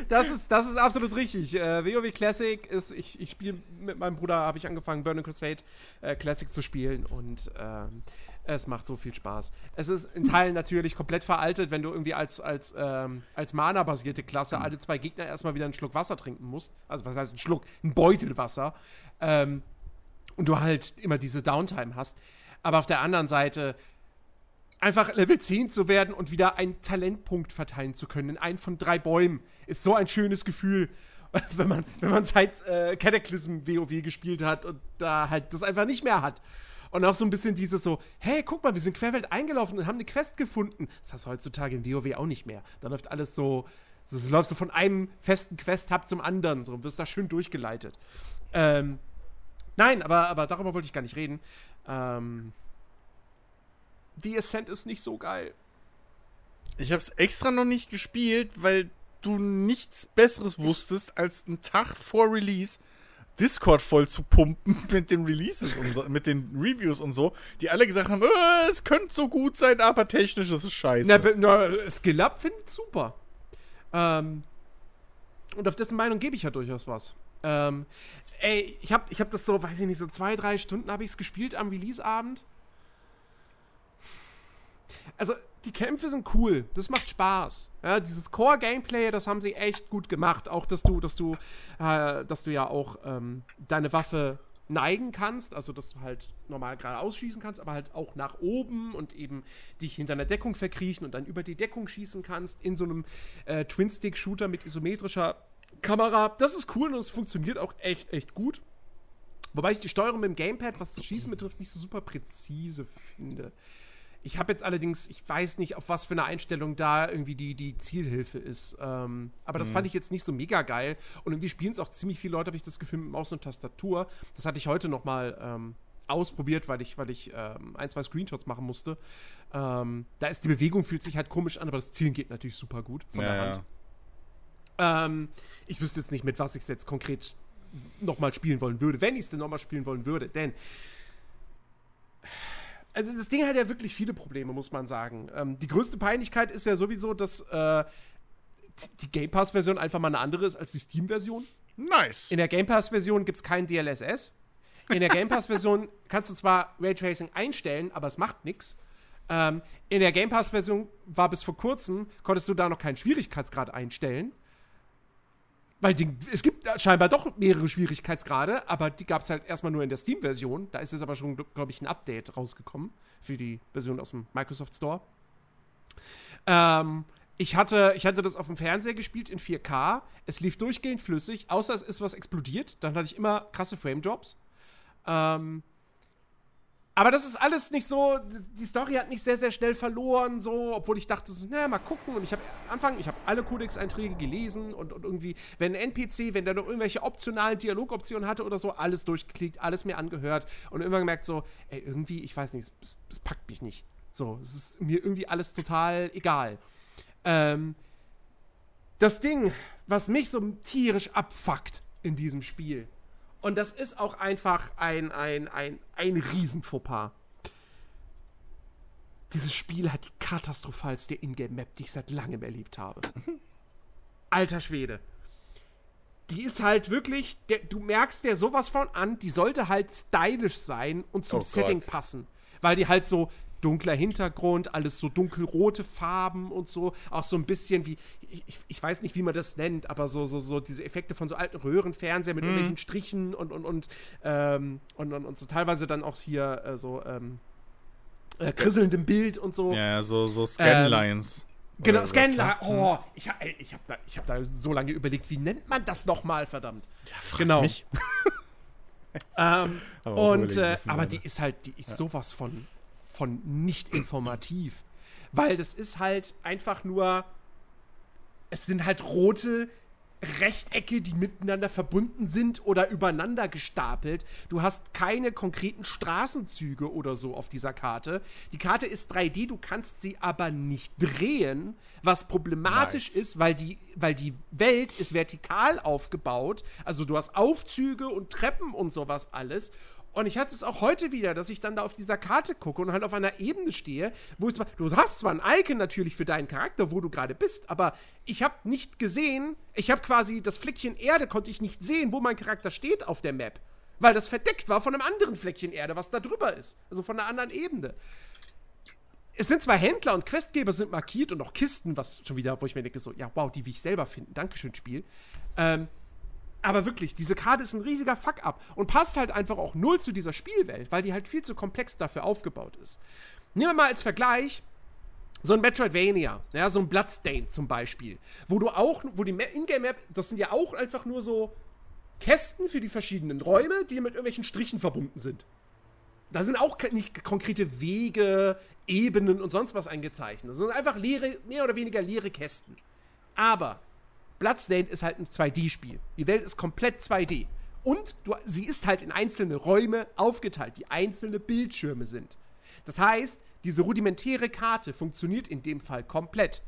das, ist, das ist absolut richtig. Äh, WoW Classic ist, ich, ich spiele mit meinem Bruder, habe ich angefangen, Burning Crusade äh, Classic zu spielen und ähm, es macht so viel Spaß. Es ist in Teilen natürlich komplett veraltet, wenn du irgendwie als, als, ähm, als Mana-basierte Klasse alle zwei Gegner erstmal wieder einen Schluck Wasser trinken musst. Also, was heißt ein Schluck? Ein Beutel Wasser. Ähm, und du halt immer diese Downtime hast. Aber auf der anderen Seite, einfach Level 10 zu werden und wieder einen Talentpunkt verteilen zu können in einen von drei Bäumen, ist so ein schönes Gefühl, wenn man, wenn man seit äh, Cataclysm WoW gespielt hat und da halt das einfach nicht mehr hat. Und auch so ein bisschen dieses so, hey, guck mal, wir sind querwelt eingelaufen und haben eine Quest gefunden. Das hast du heutzutage in WoW auch nicht mehr. Da läuft alles so, so, so läufst du von einem festen Quest-Hub zum anderen, so und wirst da schön durchgeleitet. Ähm, nein, aber, aber darüber wollte ich gar nicht reden. Ähm, The Ascent ist nicht so geil. Ich habe es extra noch nicht gespielt, weil du nichts Besseres wusstest, als einen Tag vor Release Discord voll zu pumpen mit den Releases und so, mit den Reviews und so, die alle gesagt haben, äh, es könnte so gut sein, aber technisch ist es scheiße. Na, na, Skill Up findet super. Ähm, und auf dessen Meinung gebe ich ja durchaus was. Ähm, ey, ich habe ich hab das so, weiß ich nicht, so zwei, drei Stunden habe ich es gespielt am Release-Abend. Also, die Kämpfe sind cool. Das macht Spaß. Ja, dieses Core-Gameplay, das haben sie echt gut gemacht. Auch, dass du, dass du, äh, dass du ja auch ähm, deine Waffe neigen kannst, also dass du halt normal geradeaus schießen kannst, aber halt auch nach oben und eben dich hinter einer Deckung verkriechen und dann über die Deckung schießen kannst in so einem äh, Twin-Stick-Shooter mit isometrischer Kamera. Das ist cool und es funktioniert auch echt, echt gut. Wobei ich die Steuerung mit dem Gamepad, was das Schießen betrifft, nicht so super präzise finde. Ich habe jetzt allerdings, ich weiß nicht, auf was für eine Einstellung da irgendwie die, die Zielhilfe ist. Ähm, aber das mhm. fand ich jetzt nicht so mega geil. Und irgendwie spielen es auch ziemlich viele Leute, habe ich das Gefühl, mit Maus und Tastatur. Das hatte ich heute noch mal ähm, ausprobiert, weil ich, weil ich ähm, ein, zwei Screenshots machen musste. Ähm, da ist die Bewegung, fühlt sich halt komisch an, aber das Zielen geht natürlich super gut von ja, der Hand. Ja. Ähm, ich wüsste jetzt nicht, mit was ich es jetzt konkret noch mal spielen wollen würde, wenn ich es denn noch mal spielen wollen würde. Denn also das Ding hat ja wirklich viele Probleme, muss man sagen. Ähm, die größte Peinlichkeit ist ja sowieso, dass äh, die Game Pass-Version einfach mal eine andere ist als die Steam-Version. Nice. In der Game Pass-Version gibt es kein DLSS. In der Game Pass-Version kannst du zwar Raytracing einstellen, aber es macht nichts. Ähm, in der Game Pass-Version war bis vor kurzem, konntest du da noch keinen Schwierigkeitsgrad einstellen. Weil die, es gibt scheinbar doch mehrere Schwierigkeitsgrade, aber die gab es halt erstmal nur in der Steam-Version. Da ist jetzt aber schon, glaube ich, ein Update rausgekommen für die Version aus dem Microsoft Store. Ähm, ich hatte, ich hatte das auf dem Fernseher gespielt in 4K. Es lief durchgehend flüssig, außer es ist was explodiert. Dann hatte ich immer krasse Frame-Drops. Ähm, aber das ist alles nicht so, die Story hat nicht sehr, sehr schnell verloren, so, obwohl ich dachte, so, na, mal gucken. Und ich habe Anfang, ich habe alle Codex-Einträge gelesen und, und irgendwie, wenn ein NPC, wenn der noch irgendwelche optionalen Dialogoptionen hatte oder so, alles durchgeklickt, alles mir angehört und immer gemerkt, so, ey, irgendwie, ich weiß nicht, es, es packt mich nicht. So, es ist mir irgendwie alles total egal. Ähm, das Ding, was mich so tierisch abfuckt in diesem Spiel, und das ist auch einfach ein, ein, ein, ein Riesenfauxpas. Dieses Spiel hat die katastrophalste Ingame-Map, die ich seit langem erlebt habe. Alter Schwede. Die ist halt wirklich, der, du merkst der sowas von an, die sollte halt stylisch sein und zum oh Setting passen. Weil die halt so, dunkler Hintergrund, alles so dunkelrote Farben und so. Auch so ein bisschen wie, ich, ich weiß nicht, wie man das nennt, aber so, so, so diese Effekte von so alten Röhrenfernseher mit mm. irgendwelchen Strichen und, und, und, ähm, und, und, und, so teilweise dann auch hier äh, so ähm, äh, krisselndem Bild und so. Ja, so, so Scanlines. Ähm, genau, Scanline. Oh, ich, ich habe da, hab da so lange überlegt, wie nennt man das nochmal, verdammt? Ja, frag genau. mich. ähm, aber und, äh, aber die ist halt, die ist ja. sowas von von nicht informativ. Weil das ist halt einfach nur. Es sind halt rote Rechtecke, die miteinander verbunden sind oder übereinander gestapelt. Du hast keine konkreten Straßenzüge oder so auf dieser Karte. Die Karte ist 3D, du kannst sie aber nicht drehen, was problematisch nice. ist, weil die, weil die Welt ist vertikal aufgebaut. Also du hast Aufzüge und Treppen und sowas alles. Und ich hatte es auch heute wieder, dass ich dann da auf dieser Karte gucke und halt auf einer Ebene stehe, wo ich zwar, du hast zwar ein Icon natürlich für deinen Charakter, wo du gerade bist, aber ich habe nicht gesehen, ich habe quasi das Fleckchen Erde konnte ich nicht sehen, wo mein Charakter steht auf der Map, weil das verdeckt war von einem anderen Fleckchen Erde, was da drüber ist, also von einer anderen Ebene. Es sind zwar Händler und Questgeber sind markiert und auch Kisten, was schon wieder, wo ich mir denke so, ja wow, die will ich selber finden, Dankeschön Spiel. Ähm, aber wirklich, diese Karte ist ein riesiger Fuck-up und passt halt einfach auch null zu dieser Spielwelt, weil die halt viel zu komplex dafür aufgebaut ist. Nehmen wir mal als Vergleich so ein Metroidvania, ja, so ein Bloodstained zum Beispiel, wo du auch, wo die Ingame-Map, das sind ja auch einfach nur so Kästen für die verschiedenen Räume, die mit irgendwelchen Strichen verbunden sind. Da sind auch nicht konkrete Wege, Ebenen und sonst was eingezeichnet. Das sind einfach leere, mehr oder weniger leere Kästen. Aber Bloodstained ist halt ein 2D-Spiel. Die Welt ist komplett 2D. Und du, sie ist halt in einzelne Räume aufgeteilt, die einzelne Bildschirme sind. Das heißt, diese rudimentäre Karte funktioniert in dem Fall komplett.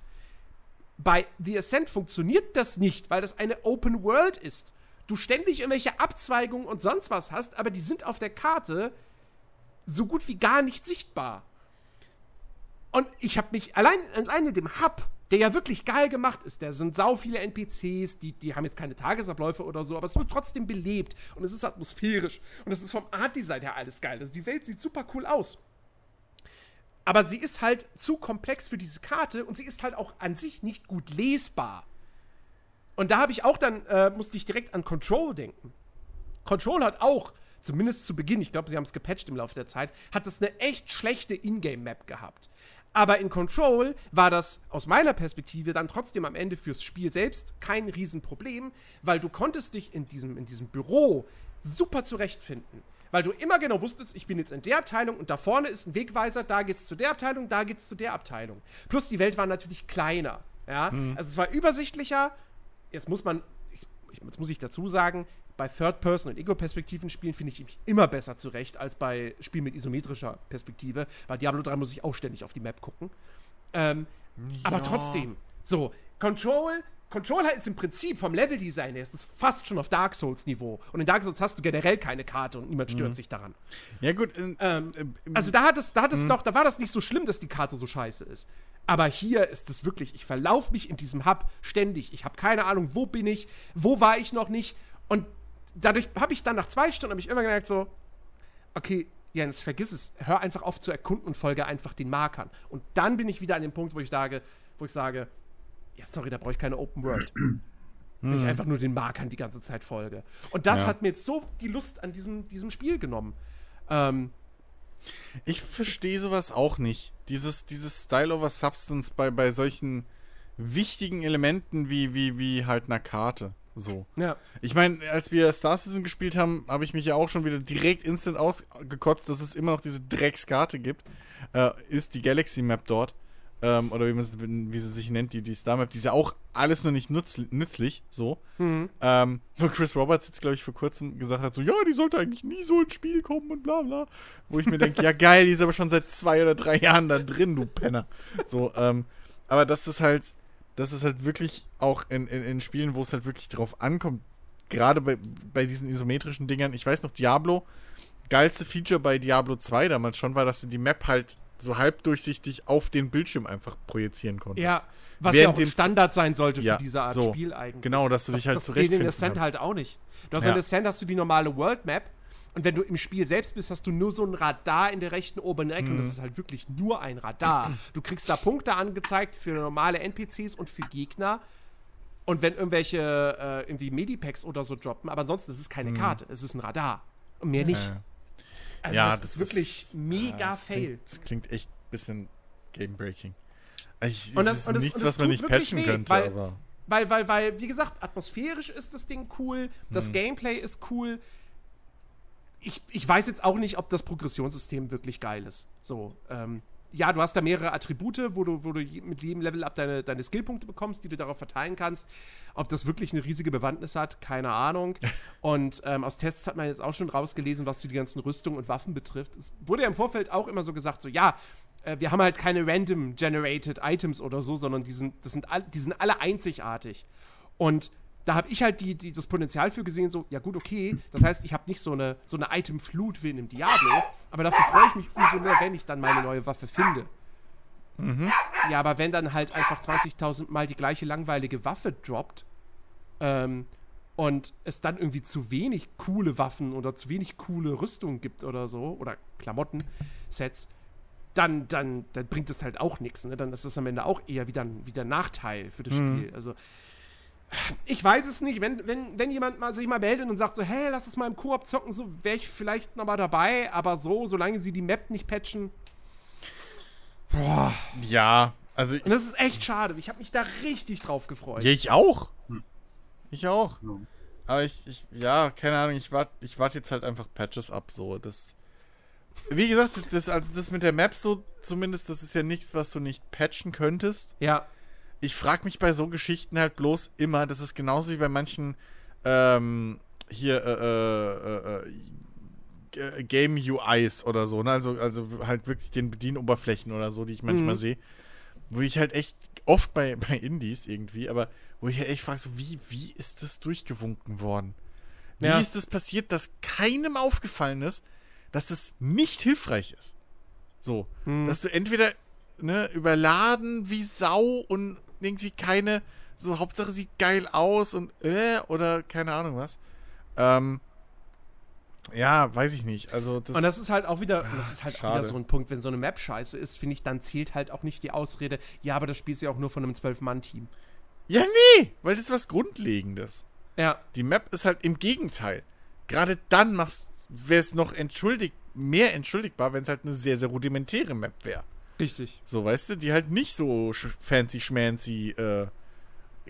Bei The Ascent funktioniert das nicht, weil das eine Open World ist. Du ständig irgendwelche Abzweigungen und sonst was hast, aber die sind auf der Karte so gut wie gar nicht sichtbar. Und ich habe mich allein, alleine dem Hub, der ja wirklich geil gemacht ist, da sind sau viele NPCs, die, die haben jetzt keine Tagesabläufe oder so, aber es wird trotzdem belebt und es ist atmosphärisch und es ist vom Art-Design her alles geil. Also die Welt sieht super cool aus. Aber sie ist halt zu komplex für diese Karte und sie ist halt auch an sich nicht gut lesbar. Und da habe ich auch dann, äh, musste ich direkt an Control denken. Control hat auch zumindest zu Beginn, ich glaube, sie haben es gepatcht im Laufe der Zeit, hat es eine echt schlechte Ingame-Map gehabt. Aber in Control war das aus meiner Perspektive dann trotzdem am Ende fürs Spiel selbst kein Riesenproblem, weil du konntest dich in diesem, in diesem Büro super zurechtfinden. Weil du immer genau wusstest, ich bin jetzt in der Abteilung und da vorne ist ein Wegweiser, da geht's zu der Abteilung, da geht's zu der Abteilung. Plus die Welt war natürlich kleiner. Ja? Mhm. Also es war übersichtlicher. Jetzt muss man, ich, jetzt muss ich dazu sagen, bei Third-Person- und Ego-Perspektiven-Spielen finde ich mich immer besser zurecht als bei Spielen mit isometrischer Perspektive. Bei Diablo 3 muss ich auch ständig auf die Map gucken. Ähm, ja. Aber trotzdem, so, Control Control ist im Prinzip vom Leveldesign her ist es fast schon auf Dark Souls Niveau. Und in Dark Souls hast du generell keine Karte und niemand stört mhm. sich daran. Ja gut. Äh, ähm, äh, also da hat es, da hat es mhm. noch, da war das nicht so schlimm, dass die Karte so scheiße ist. Aber hier ist es wirklich, ich verlaufe mich in diesem Hub ständig. Ich habe keine Ahnung, wo bin ich, wo war ich noch nicht. Und dadurch habe ich dann nach zwei Stunden ich immer gemerkt so, okay, Jens, vergiss es. Hör einfach auf zu erkunden und folge einfach den Markern. Und dann bin ich wieder an dem Punkt, wo ich sage, wo ich sage, ja, sorry, da brauche ich keine Open World. Wenn ich hm. einfach nur den Markern die ganze Zeit folge. Und das ja. hat mir jetzt so die Lust an diesem, diesem Spiel genommen. Ähm, ich verstehe sowas auch nicht. Dieses, dieses Style over Substance bei, bei solchen wichtigen Elementen wie, wie, wie halt einer Karte. So. Ja. Ich meine, als wir Star Citizen gespielt haben, habe ich mich ja auch schon wieder direkt instant ausgekotzt, dass es immer noch diese Dreckskarte gibt. Äh, ist die Galaxy Map dort. Ähm, oder wie, wie, sie sich nennt, die, die Star Map. Die ist ja auch alles nur nicht nutz, nützlich, so. Mhm. Ähm, wo Chris Roberts jetzt, glaube ich, vor kurzem gesagt hat, so, ja, die sollte eigentlich nie so ins Spiel kommen und bla bla. Wo ich mir denke, ja geil, die ist aber schon seit zwei oder drei Jahren da drin, du Penner. So, ähm, aber das ist halt dass es halt wirklich auch in, in, in Spielen, wo es halt wirklich drauf ankommt, gerade bei, bei diesen isometrischen Dingern, ich weiß noch, Diablo, geilste Feature bei Diablo 2 damals schon war, dass du die Map halt so halbdurchsichtig auf den Bildschirm einfach projizieren konntest. Ja, was Während ja auch Standard sein sollte ja, für diese Art so, Spiel eigentlich. Genau, dass du dich halt zurechtfindest. Das geht in Ascent halt auch nicht. Du hast ja. in Ascent hast du die normale World Map und wenn du im Spiel selbst bist, hast du nur so ein Radar in der rechten oberen Ecke. Mhm. Und das mhm. ist halt wirklich nur ein Radar. Du kriegst da Punkte angezeigt für normale NPCs und für Gegner. Und wenn irgendwelche äh, irgendwie Medipacks oder so droppen, aber ansonsten ist es keine mhm. Karte, es ist ein Radar. Und mehr nicht. Also ja, das, das ist wirklich ist, mega ja, das fail. Klingt, das klingt echt ein bisschen game-breaking. Ich, und das, ist und das, nichts, was man nicht patchen weh, könnte, weil, aber. Weil, weil, weil, wie gesagt, atmosphärisch ist das Ding cool, das hm. Gameplay ist cool ich, ich weiß jetzt auch nicht, ob das Progressionssystem wirklich geil ist. So, ähm, ja, du hast da mehrere Attribute, wo du, wo du mit jedem Level up deine, deine Skillpunkte bekommst, die du darauf verteilen kannst. Ob das wirklich eine riesige Bewandtnis hat, keine Ahnung. Und ähm, aus Tests hat man jetzt auch schon rausgelesen, was die ganzen Rüstungen und Waffen betrifft. Es wurde ja im Vorfeld auch immer so gesagt, so ja, äh, wir haben halt keine random generated Items oder so, sondern die sind, das sind, all, die sind alle einzigartig. Und da habe ich halt die, die, das Potenzial für gesehen, so, ja gut, okay, das heißt, ich habe nicht so eine, so eine Item-Flut wie in einem Diablo, aber dafür freue ich mich umso mehr, wenn ich dann meine neue Waffe finde. Mhm. Ja, aber wenn dann halt einfach 20.000 Mal die gleiche langweilige Waffe droppt ähm, und es dann irgendwie zu wenig coole Waffen oder zu wenig coole Rüstungen gibt oder so, oder Klamotten-Sets, dann, dann, dann bringt es halt auch nichts. Ne? Dann ist das am Ende auch eher wieder ein, wieder ein Nachteil für das mhm. Spiel. Also ich weiß es nicht. Wenn, wenn, wenn jemand mal, sich mal meldet und sagt so, hey, lass es mal im Koop zocken, so wäre ich vielleicht noch mal dabei. Aber so, solange sie die Map nicht patchen. Boah. Ja, Also, Und das ist echt schade. Ich habe mich da richtig drauf gefreut. ja, ich auch. Hm. Ich auch. Ja. Aber ich, ich ja, keine Ahnung, ich warte ich wart jetzt halt einfach Patches ab, so. Das. Wie gesagt, das, also das mit der Map so zumindest, das ist ja nichts, was du nicht patchen könntest. Ja. Ich frage mich bei so Geschichten halt bloß immer, das ist genauso wie bei manchen ähm, hier äh, äh, äh, G- Game UIs oder so, ne? Also, also halt wirklich den Bedienoberflächen oder so, die ich manchmal Mhm. sehe. Wo ich halt echt oft bei, bei Indies irgendwie, aber wo ich halt echt frage, so, wie, wie ist das durchgewunken worden? Wie Ja. ist das passiert, dass keinem aufgefallen ist, dass es nicht hilfreich ist? So, Hm. dass du entweder ne, überladen wie Sau und irgendwie keine, so Hauptsache sieht geil aus und äh, oder keine Ahnung was. Ähm, ja, weiß ich nicht. Also das, Und das ist halt auch wieder, das ist halt auch wieder so ein Punkt, wenn so eine Map scheiße ist, finde ich, dann zählt halt auch nicht die Ausrede, ja, aber das Spiel ist ja auch nur von einem Zwölf-Mann-Team. ja nee, weil das ist was Grundlegendes. Ja, Die Map ist halt im Gegenteil. Gerade dann machst wäre es noch entschuldigt, mehr entschuldigbar, wenn es halt eine sehr, sehr rudimentäre Map wäre. Richtig. So, weißt du, die halt nicht so fancy schmancy äh,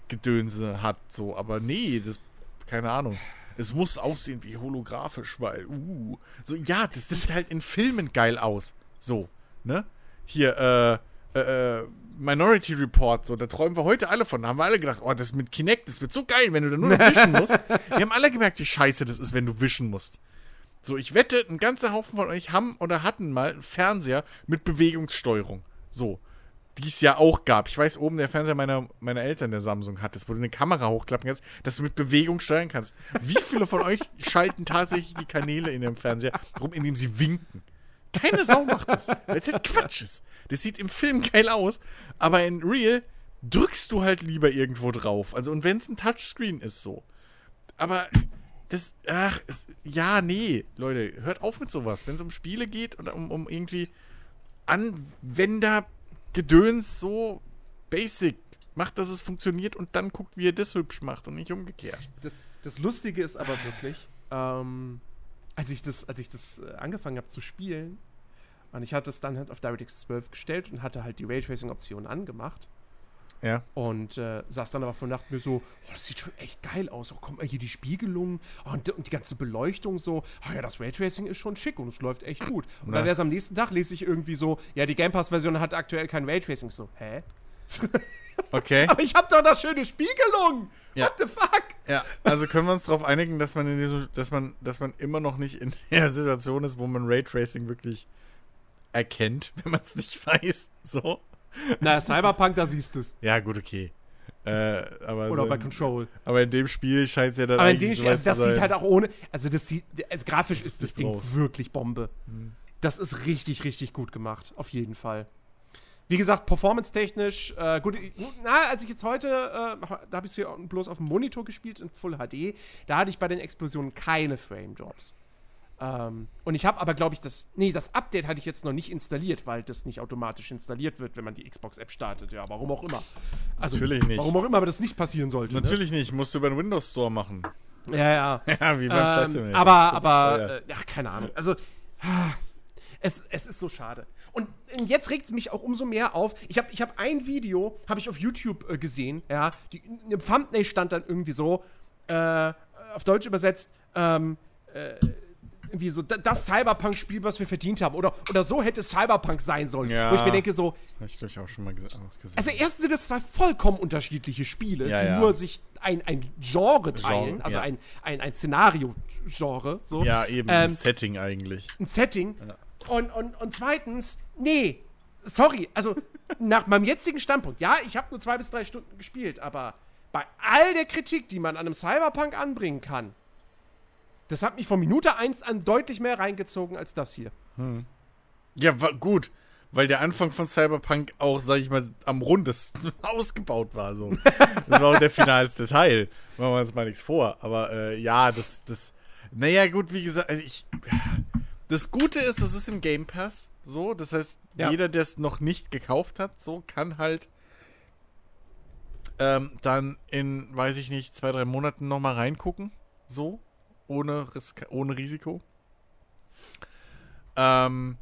Gedönse hat, so, aber nee, das, keine Ahnung. Es muss aussehen wie holographisch, weil, uh, so, ja, das sieht halt in Filmen geil aus. So, ne? Hier, äh, äh, äh, Minority Report, so, da träumen wir heute alle von. Da haben wir alle gedacht, oh, das mit Kinect, das wird so geil, wenn du da nur noch wischen musst. Wir haben alle gemerkt, wie scheiße das ist, wenn du wischen musst. So, ich wette, ein ganzer Haufen von euch haben oder hatten mal einen Fernseher mit Bewegungssteuerung. So. Die es ja auch gab. Ich weiß, oben der Fernseher meiner, meiner Eltern, der Samsung hat, das, wo du eine Kamera hochklappen kannst, dass du mit Bewegung steuern kannst. Wie viele von euch schalten tatsächlich die Kanäle in dem Fernseher rum, indem sie winken? Keine Sau macht das. Weil es halt Quatsch ist. Das sieht im Film geil aus, aber in Real drückst du halt lieber irgendwo drauf. Also, und wenn es ein Touchscreen ist, so. Aber das, ach, es, ja, nee, Leute, hört auf mit sowas. Wenn es um Spiele geht oder um, um irgendwie Anwendergedöns, so basic, macht, dass es funktioniert und dann guckt, wie ihr das hübsch macht und nicht umgekehrt. Das, das Lustige ist aber wirklich, ähm, als ich das, als ich das äh, angefangen habe zu spielen, und ich hatte es dann halt auf DirectX 12 gestellt und hatte halt die Raytracing-Option angemacht. Ja. Und äh, saß dann aber von Nacht mir so, oh, das sieht schon echt geil aus. Oh, guck mal, hier die Spiegelung oh, und, und die ganze Beleuchtung so. Ah ja, das Raytracing ist schon schick und es läuft echt gut. Und dann erst am nächsten Tag lese ich irgendwie so, ja, die Game Pass-Version hat aktuell kein Raytracing. So, hä? Okay. Aber ich hab doch da schöne Spiegelung! Ja. What the fuck? Ja, also können wir uns darauf einigen, dass man, in diesem, dass, man, dass man immer noch nicht in der Situation ist, wo man Raytracing wirklich erkennt, wenn man es nicht weiß. So. Na, Cyberpunk, da siehst du es. Ja, gut, okay. Äh, aber, Oder so bei in, Control. aber in dem Spiel scheint es ja dann Aber in dem Spiel, also das sieht halt auch ohne, also das sieht, also grafisch Das ist das Ding drauf. wirklich Bombe. Hm. Das ist richtig, richtig gut gemacht, auf jeden Fall. Wie gesagt, performance-technisch, äh, gut, na, als ich jetzt heute, äh, da habe ich es hier bloß auf dem Monitor gespielt in Full HD, da hatte ich bei den Explosionen keine Frame-Drops. Ähm, und ich habe aber, glaube ich, das, nee, das Update hatte ich jetzt noch nicht installiert, weil das nicht automatisch installiert wird, wenn man die Xbox-App startet. Ja, warum auch immer. Also, Natürlich nicht. Warum auch immer, aber das nicht passieren sollte. Natürlich nicht, musst du über den Windows Store machen. Ne? Ja, ja. ja, wie beim Ähm, aber, aber, äh, ja, keine Ahnung. Also, es, es ist so schade. Und äh, jetzt regt es mich auch umso mehr auf. Ich habe ich hab ein Video, habe ich auf YouTube äh, gesehen, ja. Die, dem Thumbnail stand dann irgendwie so, äh, auf Deutsch übersetzt, ähm, äh, irgendwie so, da- das Cyberpunk-Spiel, was wir verdient haben. Oder, oder so hätte Cyberpunk sein sollen. Ja. Wo ich mir denke, so, Hab ich, glaube ich, auch schon mal gesehen. also erstens sind es zwei vollkommen unterschiedliche Spiele, Ja, die ja. nur sich ein, ein Genre teilen, Genre, also ein, ein, ein Szenario-Genre. So. ja, eben, Ähm, ein Setting eigentlich. ein Setting. Und, und, und zweitens, nee, sorry, also nach meinem jetzigen Standpunkt, ja, ich habe nur zwei bis drei Stunden gespielt, aber bei all der Kritik, die man an einem Cyberpunk anbringen kann, das hat mich von Minute 1 an deutlich mehr reingezogen als das hier. Ja, wa- gut. Weil der Anfang von Cyberpunk auch, sag ich mal, am rundesten ausgebaut war. So. Das war auch der finalste Teil. Machen wir uns mal nichts vor. Aber äh, ja, das, das. Naja, gut, wie gesagt, also ich. Das Gute ist, es ist im Game Pass so. Das heißt, Ja. jeder, der es noch nicht gekauft hat, so kann halt ähm, dann in, weiß ich nicht, zwei, drei Monaten nochmal reingucken. So. Ohne, Risk ohne Risiko. Ähm,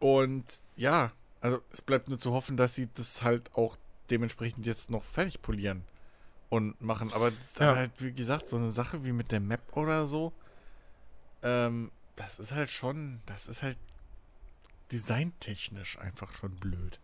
und ja, Also es bleibt nur zu hoffen, dass sie das halt auch dementsprechend jetzt noch fertig polieren und machen. Aber, Ja. halt, wie gesagt, so eine Sache wie mit der Map oder so, ähm, das ist halt schon, das ist halt designtechnisch einfach schon blöd.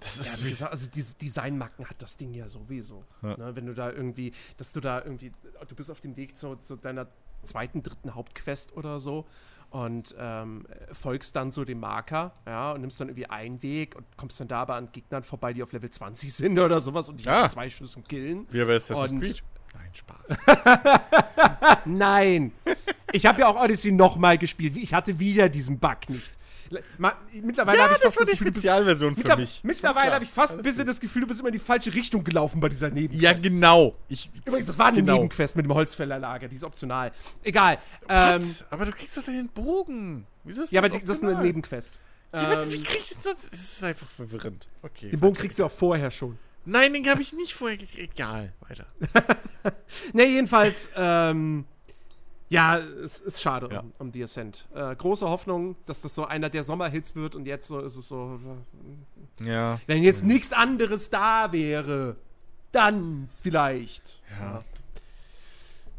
Das Ja, ist wie wie, gesagt, also diese Designmacken hat das Ding ja sowieso. Ja. Ne, wenn du da irgendwie, dass du da irgendwie, du bist auf dem Weg zu, zu deiner zweiten, dritten Hauptquest oder so und ähm, folgst dann so dem Marker, ja, und nimmst dann irgendwie einen Weg und kommst dann da aber an Gegnern vorbei, die auf Level 20 sind oder sowas und die mit zwei Schüssen killen. wie bei Assassin's Creed. Nein, Spaß. Nein! Ich habe ja auch Odyssey nochmal gespielt. Ich hatte wieder diesen Bug nicht. Mittlerweile Ja, habe ich das fast war die Gefühl, du bist- Spezialversion für mich. Mittlerweile habe ich fast ein bisschen gut. das Gefühl, du bist immer in die falsche Richtung gelaufen bei dieser Nebenquest. Ja, genau. Ich, Übrigens, das war eine genau. Nebenquest mit dem Holzfällerlager, die ist optional. Egal. Ähm? Aber du kriegst doch den Bogen. Wieso ist ja, aber das die, das ist eine? Nebenquest. Ja, aber Ähm, wie krieg ich denn sonst? Es ist einfach verwirrend. Okay. den Bogen kriegst du auch vorher schon. Nein, den habe ich nicht vorher gekriegt. Egal, weiter. Ne, jedenfalls, ähm, ja, es ist schade Ja. um, um The Ascent. Äh, große Hoffnung, dass das so einer der Sommerhits wird und jetzt so ist es so, Ja. wenn jetzt nichts anderes da wäre, dann vielleicht. Ja.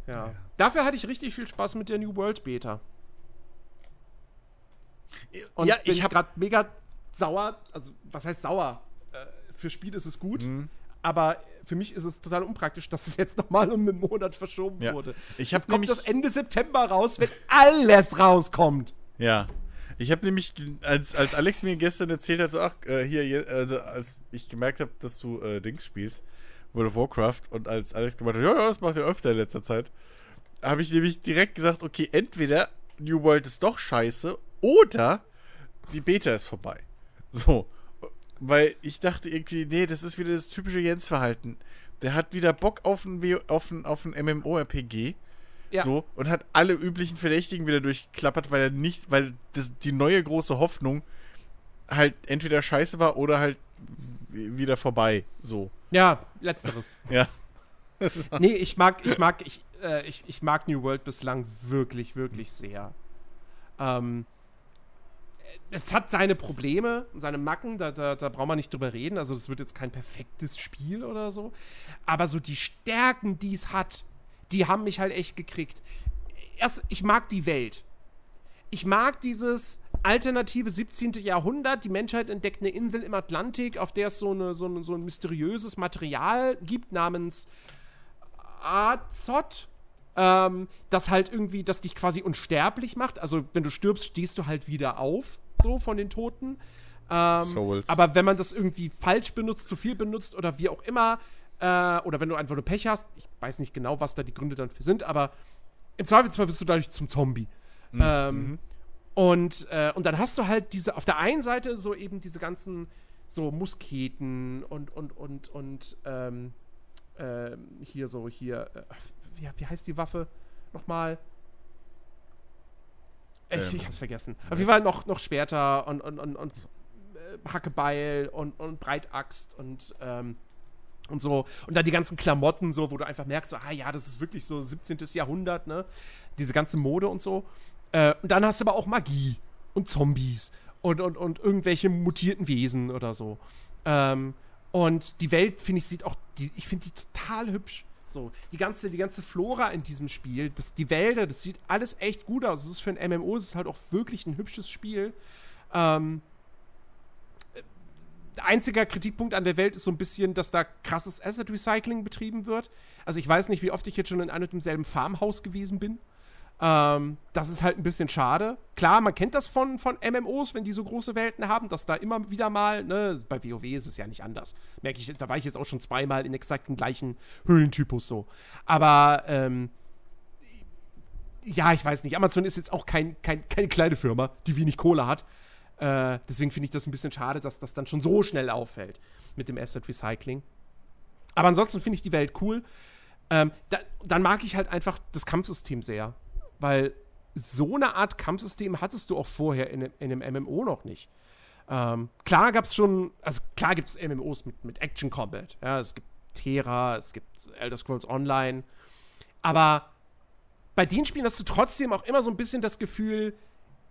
Ja. Dafür hatte ich richtig viel Spaß mit der New World Beta. Und ja, bin ich habe gerade mega sauer. Also, was heißt sauer? Äh, für Spiel ist es gut, Mhm. Aber für mich ist es total unpraktisch, dass es jetzt nochmal um einen Monat verschoben Ja. wurde. Ich Jetzt kommt das Ende September raus, wenn alles rauskommt. Ja. Ich habe nämlich, als, als Alex mir gestern erzählt hat, so, ach, äh, hier, also als ich gemerkt habe, dass du äh, Dings spielst, World of Warcraft, und als Alex gemeint hat, ja, ja, das macht er öfter in letzter Zeit, habe ich nämlich direkt gesagt, okay, entweder New World ist doch scheiße, oder die Beta ist vorbei. So. Weil ich dachte irgendwie, nee, das ist wieder das typische Jens-Verhalten. Der hat wieder Bock auf ein, auf ein, auf ein MMORPG. Ja. So, und hat alle üblichen Verdächtigen wieder durchklappert, weil er nicht, weil das, die neue große Hoffnung halt entweder scheiße war oder halt wieder vorbei. So. Ja, letzteres. Ja. nee, ich mag, ich mag, ich, äh, ich, ich mag New World bislang wirklich, wirklich sehr. Ähm, es hat seine Probleme, seine Macken, da, da, da braucht man nicht drüber reden. Also, das wird jetzt kein perfektes Spiel oder so. Aber so die Stärken, die es hat, die haben mich halt echt gekriegt. Erst, ich mag die Welt. Ich mag dieses alternative 17. Jahrhundert. Die Menschheit entdeckt eine Insel im Atlantik, auf der es so, eine, so, eine, so ein mysteriöses Material gibt namens Azot. Ähm, das halt irgendwie, das dich quasi unsterblich macht. Also, wenn du stirbst, stehst du halt wieder auf, so von den Toten. Ähm, Souls. aber wenn man das irgendwie falsch benutzt, zu viel benutzt oder wie auch immer, äh, oder wenn du einfach nur Pech hast, ich weiß nicht genau, was da die Gründe dann für sind, aber im Zweifelsfall wirst du dadurch zum Zombie. Ähm, und, äh, und dann hast du halt diese, auf der einen Seite so eben diese ganzen so Musketen und, und, und, und, ähm, ähm, hier so, hier, äh, wie, wie heißt die Waffe nochmal? Ich, Ähm, ich hab's vergessen. Auf jeden Fall noch, noch Schwerter und, und, und, und äh, Hackebeil und, und Breitaxt und, ähm, und so. Und dann die ganzen Klamotten, so, wo du einfach merkst, so, ah ja, das ist wirklich so 17. Jahrhundert, ne? Diese ganze Mode und so. Äh, und dann hast du aber auch Magie und Zombies und, und, und irgendwelche mutierten Wesen oder so. Ähm, und die Welt, finde ich, sieht auch, die, ich finde die total hübsch. So, die ganze, die ganze Flora in diesem Spiel, das, die Wälder, das sieht alles echt gut aus. Es ist für ein MMO, es ist halt auch wirklich ein hübsches Spiel. Ähm, einziger Kritikpunkt an der Welt ist so ein bisschen, dass da krasses Asset Recycling betrieben wird. Also ich weiß nicht, wie oft ich jetzt schon in einem und demselben Farmhaus gewesen bin. Ähm, das ist halt ein bisschen schade. Klar, man kennt das von, von MMOs, wenn die so große Welten haben, dass da immer wieder mal, ne, bei WoW ist es ja nicht anders. Merke ich, da war ich jetzt auch schon zweimal in exakt dem gleichen Höhlentypus so. Aber, ähm, ja, ich weiß nicht. Amazon ist jetzt auch kein, kein, keine kleine Firma, die wenig Kohle hat. Äh, deswegen finde ich das ein bisschen schade, dass das dann schon so schnell auffällt mit dem Asset Recycling. Aber ansonsten finde ich die Welt cool. Ähm, da, dann mag ich halt einfach das Kampfsystem sehr. Weil so eine Art Kampfsystem hattest du auch vorher in, in einem MMO noch nicht. Ähm, klar gab es schon, also klar gibt es MMOs mit, mit Action Combat. Ja, es gibt Terra, es gibt Elder Scrolls Online. Aber bei den Spielen hast du trotzdem auch immer so ein bisschen das Gefühl,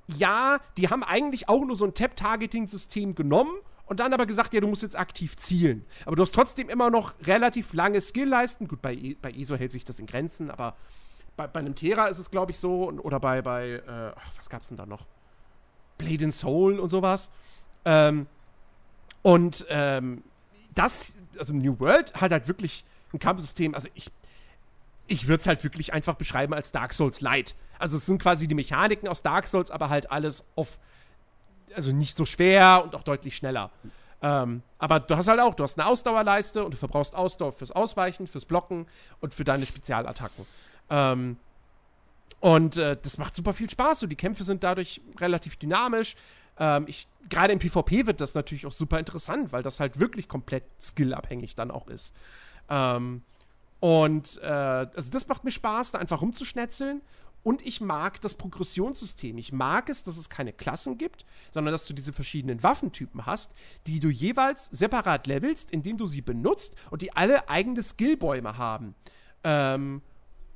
ja, die haben eigentlich auch nur so ein Tap-Targeting-System genommen und dann aber gesagt, ja, du musst jetzt aktiv zielen. Aber du hast trotzdem immer noch relativ lange Skill-Leisten. Gut, bei, e bei ESO hält sich das in Grenzen, aber bei, bei einem Terra ist es, glaube ich, so. Oder bei, bei äh, ach, was gab's denn da noch? Blade and Soul und sowas. Ähm, und ähm, das, also New World hat halt wirklich ein Kampfsystem, also ich, ich würde es halt wirklich einfach beschreiben als Dark Souls Light. Also es sind quasi die Mechaniken aus Dark Souls, aber halt alles auf, also nicht so schwer und auch deutlich schneller. Ähm, aber du hast halt auch, du hast eine Ausdauerleiste und du verbrauchst Ausdauer fürs Ausweichen, fürs Blocken und für deine Spezialattacken. Ähm, und äh, das macht super viel Spaß. So, die Kämpfe sind dadurch relativ dynamisch. Ähm, Gerade im PvP wird das natürlich auch super interessant, weil das halt wirklich komplett skillabhängig dann auch ist. Ähm, und äh, also das macht mir Spaß, da einfach rumzuschnetzeln. Und ich mag das Progressionssystem. Ich mag es, dass es keine Klassen gibt, sondern dass du diese verschiedenen Waffentypen hast, die du jeweils separat levelst, indem du sie benutzt und die alle eigene Skillbäume haben. Ähm,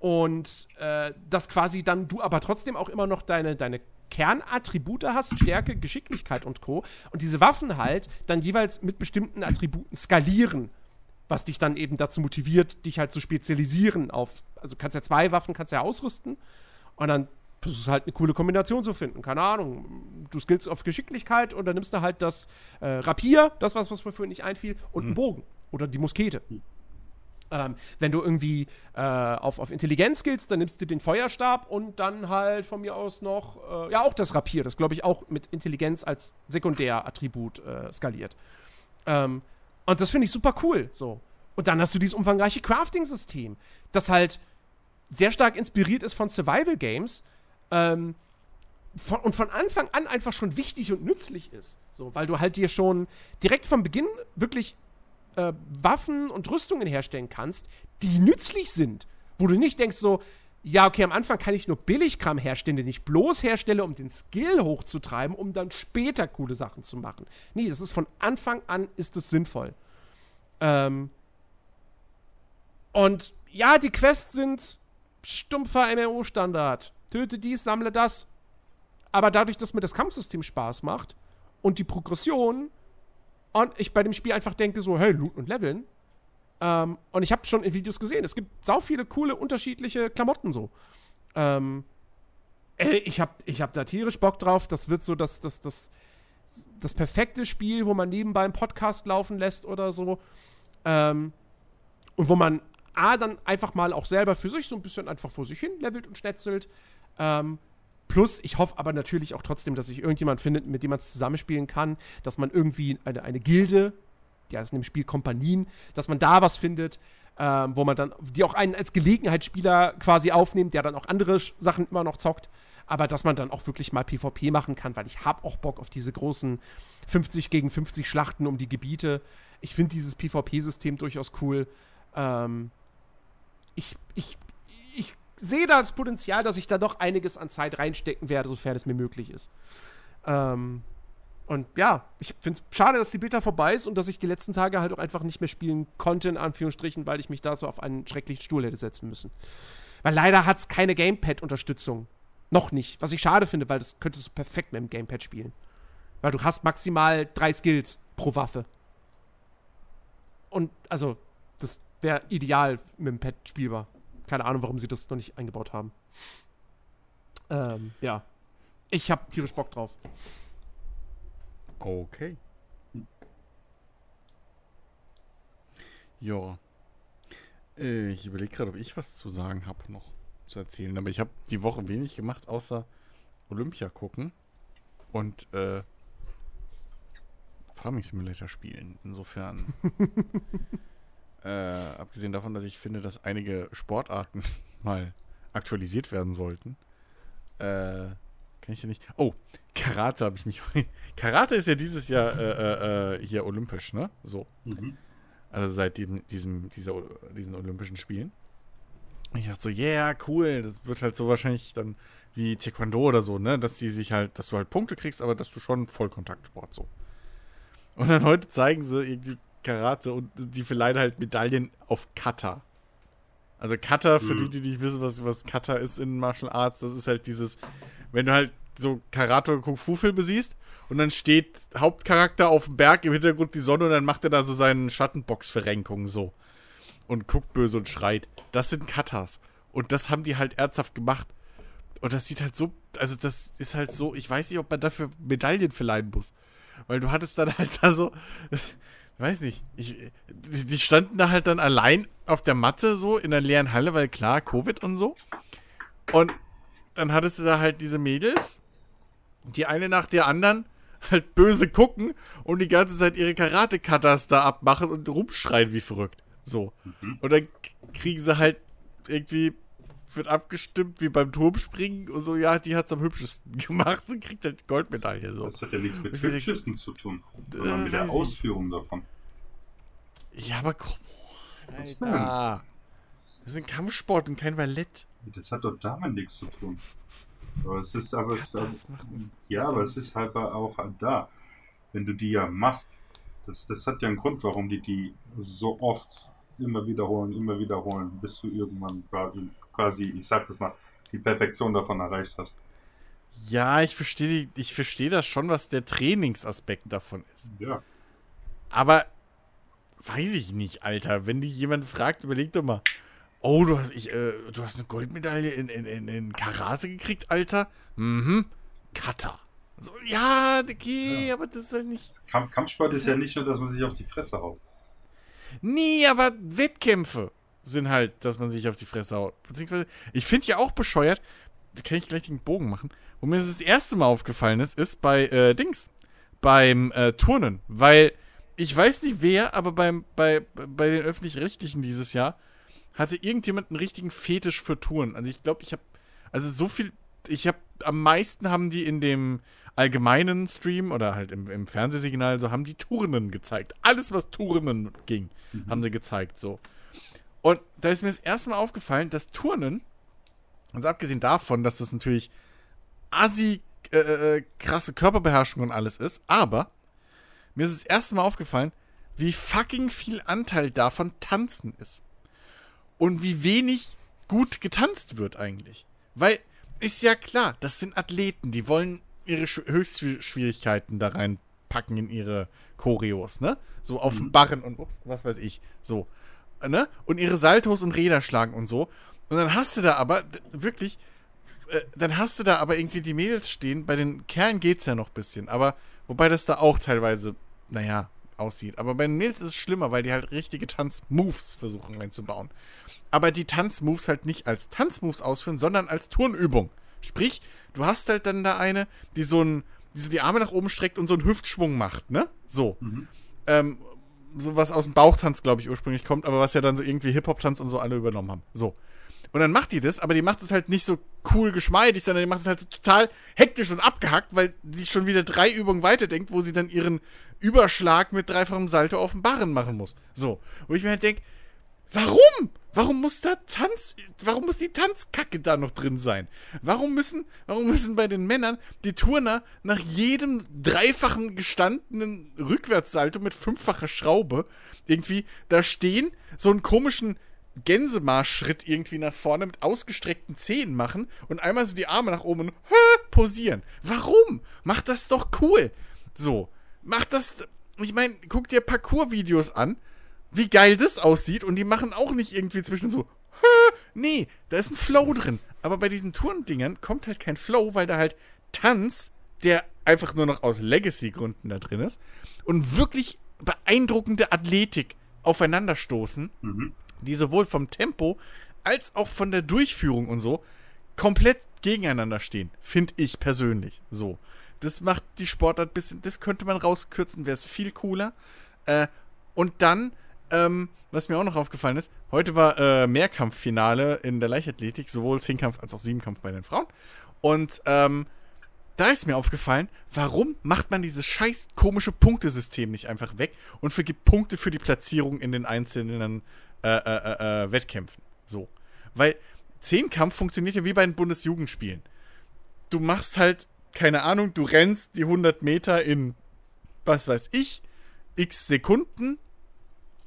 und äh, dass quasi dann du aber trotzdem auch immer noch deine, deine Kernattribute hast, Stärke, Geschicklichkeit und Co. Und diese Waffen halt dann jeweils mit bestimmten Attributen skalieren, was dich dann eben dazu motiviert, dich halt zu spezialisieren auf, also kannst ja zwei Waffen, kannst ja ausrüsten und dann ist halt eine coole Kombination zu finden. Keine Ahnung. Du skillst auf Geschicklichkeit und dann nimmst du halt das äh, Rapier, das was, was mir vorhin nicht einfiel, und mhm. einen Bogen. Oder die Muskete. Ähm, wenn du irgendwie äh, auf, auf Intelligenz skillst, dann nimmst du den Feuerstab und dann halt von mir aus noch, äh, ja, auch das Rapier, das glaube ich auch mit Intelligenz als Sekundärattribut äh, skaliert. Ähm, und das finde ich super cool, so. Und dann hast du dieses umfangreiche Crafting-System, das halt sehr stark inspiriert ist von Survival Games. Ähm, von, und von Anfang an einfach schon wichtig und nützlich ist. So, weil du halt dir schon direkt vom Beginn wirklich äh, Waffen und Rüstungen herstellen kannst, die nützlich sind. Wo du nicht denkst so, ja, okay, am Anfang kann ich nur Billigkram herstellen, den ich bloß herstelle, um den Skill hochzutreiben, um dann später coole Sachen zu machen. Nee, das ist von Anfang an ist es sinnvoll. Ähm und ja, die Quests sind stumpfer MMO-Standard. Töte dies, sammle das. Aber dadurch, dass mir das Kampfsystem Spaß macht und die Progression und ich bei dem Spiel einfach denke so, hey, looten und leveln. Ähm, und ich habe schon in Videos gesehen, es gibt sau viele coole, unterschiedliche Klamotten so. Ähm, ey, ich habe ich hab da tierisch Bock drauf. Das wird so das, das, das, das perfekte Spiel, wo man nebenbei einen Podcast laufen lässt oder so. Ähm, und wo man A, dann einfach mal auch selber für sich so ein bisschen einfach vor sich hin levelt und schnetzelt. Ähm, Plus, ich hoffe aber natürlich auch trotzdem, dass sich irgendjemand findet, mit dem man zusammenspielen kann, dass man irgendwie eine, eine Gilde, die heißt in dem Spiel Kompanien, dass man da was findet, ähm, wo man dann, die auch einen als Gelegenheitsspieler quasi aufnimmt, der dann auch andere Sachen immer noch zockt, aber dass man dann auch wirklich mal PvP machen kann, weil ich habe auch Bock auf diese großen 50 gegen 50 Schlachten um die Gebiete. Ich finde dieses PvP-System durchaus cool. Ähm, ich, ich, ich sehe da das Potenzial, dass ich da doch einiges an Zeit reinstecken werde, sofern es mir möglich ist. Ähm, und ja, ich finde es schade, dass die Beta vorbei ist und dass ich die letzten Tage halt auch einfach nicht mehr spielen konnte, in Anführungsstrichen, weil ich mich da so auf einen schrecklichen Stuhl hätte setzen müssen. Weil leider hat es keine Gamepad-Unterstützung. Noch nicht. Was ich schade finde, weil das könntest du perfekt mit dem Gamepad spielen. Weil du hast maximal drei Skills pro Waffe. Und also, das wäre ideal mit dem Pad spielbar keine Ahnung, warum sie das noch nicht eingebaut haben. Ähm, ja. Ich habe tierisch Bock drauf. Okay. Ja. Äh, ich überlege gerade, ob ich was zu sagen habe, noch zu erzählen. Aber ich habe die Woche wenig gemacht, außer Olympia gucken und äh, Farming Simulator spielen. Insofern Äh, abgesehen davon, dass ich finde, dass einige Sportarten mal aktualisiert werden sollten. Äh, kann ich ja nicht. Oh, Karate habe ich mich. Karate ist ja dieses Jahr äh, äh, hier olympisch, ne? So. Mhm. Also seit dem, diesem, dieser, diesen Olympischen Spielen. Ich dachte so, yeah, cool. Das wird halt so wahrscheinlich dann wie Taekwondo oder so, ne? Dass die sich halt, dass du halt Punkte kriegst, aber dass du schon Vollkontaktsport so. Und dann heute zeigen sie irgendwie Karate und die verleihen halt Medaillen auf Kata. Also Kata, für mhm. die, die nicht wissen, was, was Kata ist in Martial Arts, das ist halt dieses, wenn du halt so Karate- Kung-Fu-Filme siehst und dann steht Hauptcharakter auf dem Berg, im Hintergrund die Sonne und dann macht er da so seinen Schattenbox-Verrenkungen so. Und guckt böse und schreit. Das sind Katas. Und das haben die halt ernsthaft gemacht. Und das sieht halt so, also das ist halt so, ich weiß nicht, ob man dafür Medaillen verleihen muss. Weil du hattest dann halt da so, weiß nicht, ich, die, die standen da halt dann allein auf der Matte so in der leeren Halle, weil klar, Covid und so. Und dann hattest du da halt diese Mädels, die eine nach der anderen halt böse gucken und die ganze Zeit ihre Karate-Katas da abmachen und rumschreien wie verrückt. So. Und dann kriegen sie halt irgendwie, wird abgestimmt wie beim Turmspringen und so, ja, die hat's am hübschesten gemacht und kriegt halt Goldmedaille. So. Das hat ja nichts mit Hübschesten zu tun, sondern Äh, mit der weiß ich. Ausführung davon. Ja, aber komm Alter. Das ist ein Kampfsport und kein Ballett. Das hat doch damit nichts zu tun. Aber es ist aber es, Das macht es- ja, aber es ist halt auch da, wenn du die ja machst. Das, das hat ja einen Grund, warum die die so oft immer wiederholen, immer wiederholen, bis du irgendwann quasi, quasi ich sag das mal, die Perfektion davon erreicht hast. Ja, ich verstehe ich verstehe das schon, was der Trainingsaspekt davon ist. Ja. Aber weiß ich nicht, Alter. Wenn dich jemand fragt, überleg doch mal. Oh, du hast, ich, äh, du hast eine Goldmedaille in, in, in, Karate gekriegt, Alter. Mhm. Kata. So, ja, okay, aber das ist halt nicht. Kamp Kampfsport ist ja nicht nur, dass man sich auf die Fresse haut. Nee, aber Wettkämpfe sind halt, dass man sich auf die Fresse haut. Beziehungsweise, ich finde ja auch bescheuert, da kann ich gleich den Bogen machen, wo mir das, das erste Mal aufgefallen ist, ist bei äh, Dings, beim äh, Turnen. Weil ich weiß nicht wer, aber beim, bei, bei den Öffentlich-Rechtlichen dieses Jahr hatte irgendjemand einen richtigen Fetisch für Touren. Also ich glaube, ich habe, also so viel, ich habe, am meisten haben die in dem allgemeinen Stream oder halt im, im Fernsehsignal so, haben die Turnen gezeigt. Alles, was Turnen ging, haben sie gezeigt, so. Und da ist mir das erste Mal aufgefallen, dass Turnen, also abgesehen davon, dass das natürlich assi äh, äh, krasse Körperbeherrschung und alles ist, aber mir ist das erste Mal aufgefallen, wie fucking viel Anteil davon Tanzen ist. Und wie wenig gut getanzt wird eigentlich. Weil, ist ja klar, das sind Athleten, die wollen ihre Sch Höchstschwierigkeiten da reinpacken in ihre Choreos, ne? So auf dem Barren und ups, was weiß ich, so. Ne? Und ihre Saltos und Räder schlagen und so. Und dann hast du da aber wirklich, äh, dann hast du da aber irgendwie die Mädels stehen. Bei den Kerlen geht's ja noch ein bisschen, aber wobei das da auch teilweise, naja, aussieht. Aber bei den Mädels ist es schlimmer, weil die halt richtige Tanzmoves versuchen reinzubauen. Aber die Tanzmoves halt nicht als Tanzmoves ausführen, sondern als Turnübung. Sprich, du hast halt dann da eine, die so ein, die so die Arme nach oben streckt und so einen Hüftschwung macht, ne? So. Ähm, so was aus dem Bauchtanz, glaube ich, ursprünglich kommt, aber was ja dann so irgendwie Hip-Hop-Tanz und so alle übernommen haben. So. Und dann macht die das, aber die macht es halt nicht so cool geschmeidig, sondern die macht es halt so total hektisch und abgehackt, weil sie schon wieder drei Übungen weiterdenkt, wo sie dann ihren Überschlag mit dreifachem Salto auf den Barren machen muss. So. Wo ich mir halt denke, warum? Warum muss da Tanz, warum muss die Tanzkacke da noch drin sein? Warum müssen, warum müssen bei den Männern die Turner nach jedem dreifachen gestandenen Rückwärtssalto mit fünffacher Schraube irgendwie da stehen, so einen komischen Gänsemarschschritt irgendwie nach vorne mit ausgestreckten Zehen machen und einmal so die Arme nach oben posieren. Warum? Macht das doch cool. So. Macht das, ich meine, guck dir Parcours-Videos an wie geil das aussieht und die machen auch nicht irgendwie zwischen so, nee, da ist ein Flow drin. Aber bei diesen Turndingern kommt halt kein Flow, weil da halt Tanz, der einfach nur noch aus Legacy-Gründen da drin ist und wirklich beeindruckende Athletik aufeinanderstoßen, Mhm. die sowohl vom Tempo als auch von der Durchführung und so komplett gegeneinander stehen, finde ich persönlich. So. Das macht die Sportart ein bisschen, das könnte man rauskürzen, wäre es viel cooler. Äh, und dann, ähm, was mir auch noch aufgefallen ist, heute war äh, Mehrkampffinale in der Leichtathletik, sowohl Zehnkampf als auch Siebenkampf bei den Frauen. Und ähm, da ist mir aufgefallen, warum macht man dieses scheiß komische Punktesystem nicht einfach weg und vergibt Punkte für die Platzierung in den einzelnen äh, äh, äh, äh, Wettkämpfen. So. Weil Zehnkampf funktioniert ja wie bei den Bundesjugendspielen. Du machst halt, keine Ahnung, du rennst die 100 Meter in, was weiß ich, x Sekunden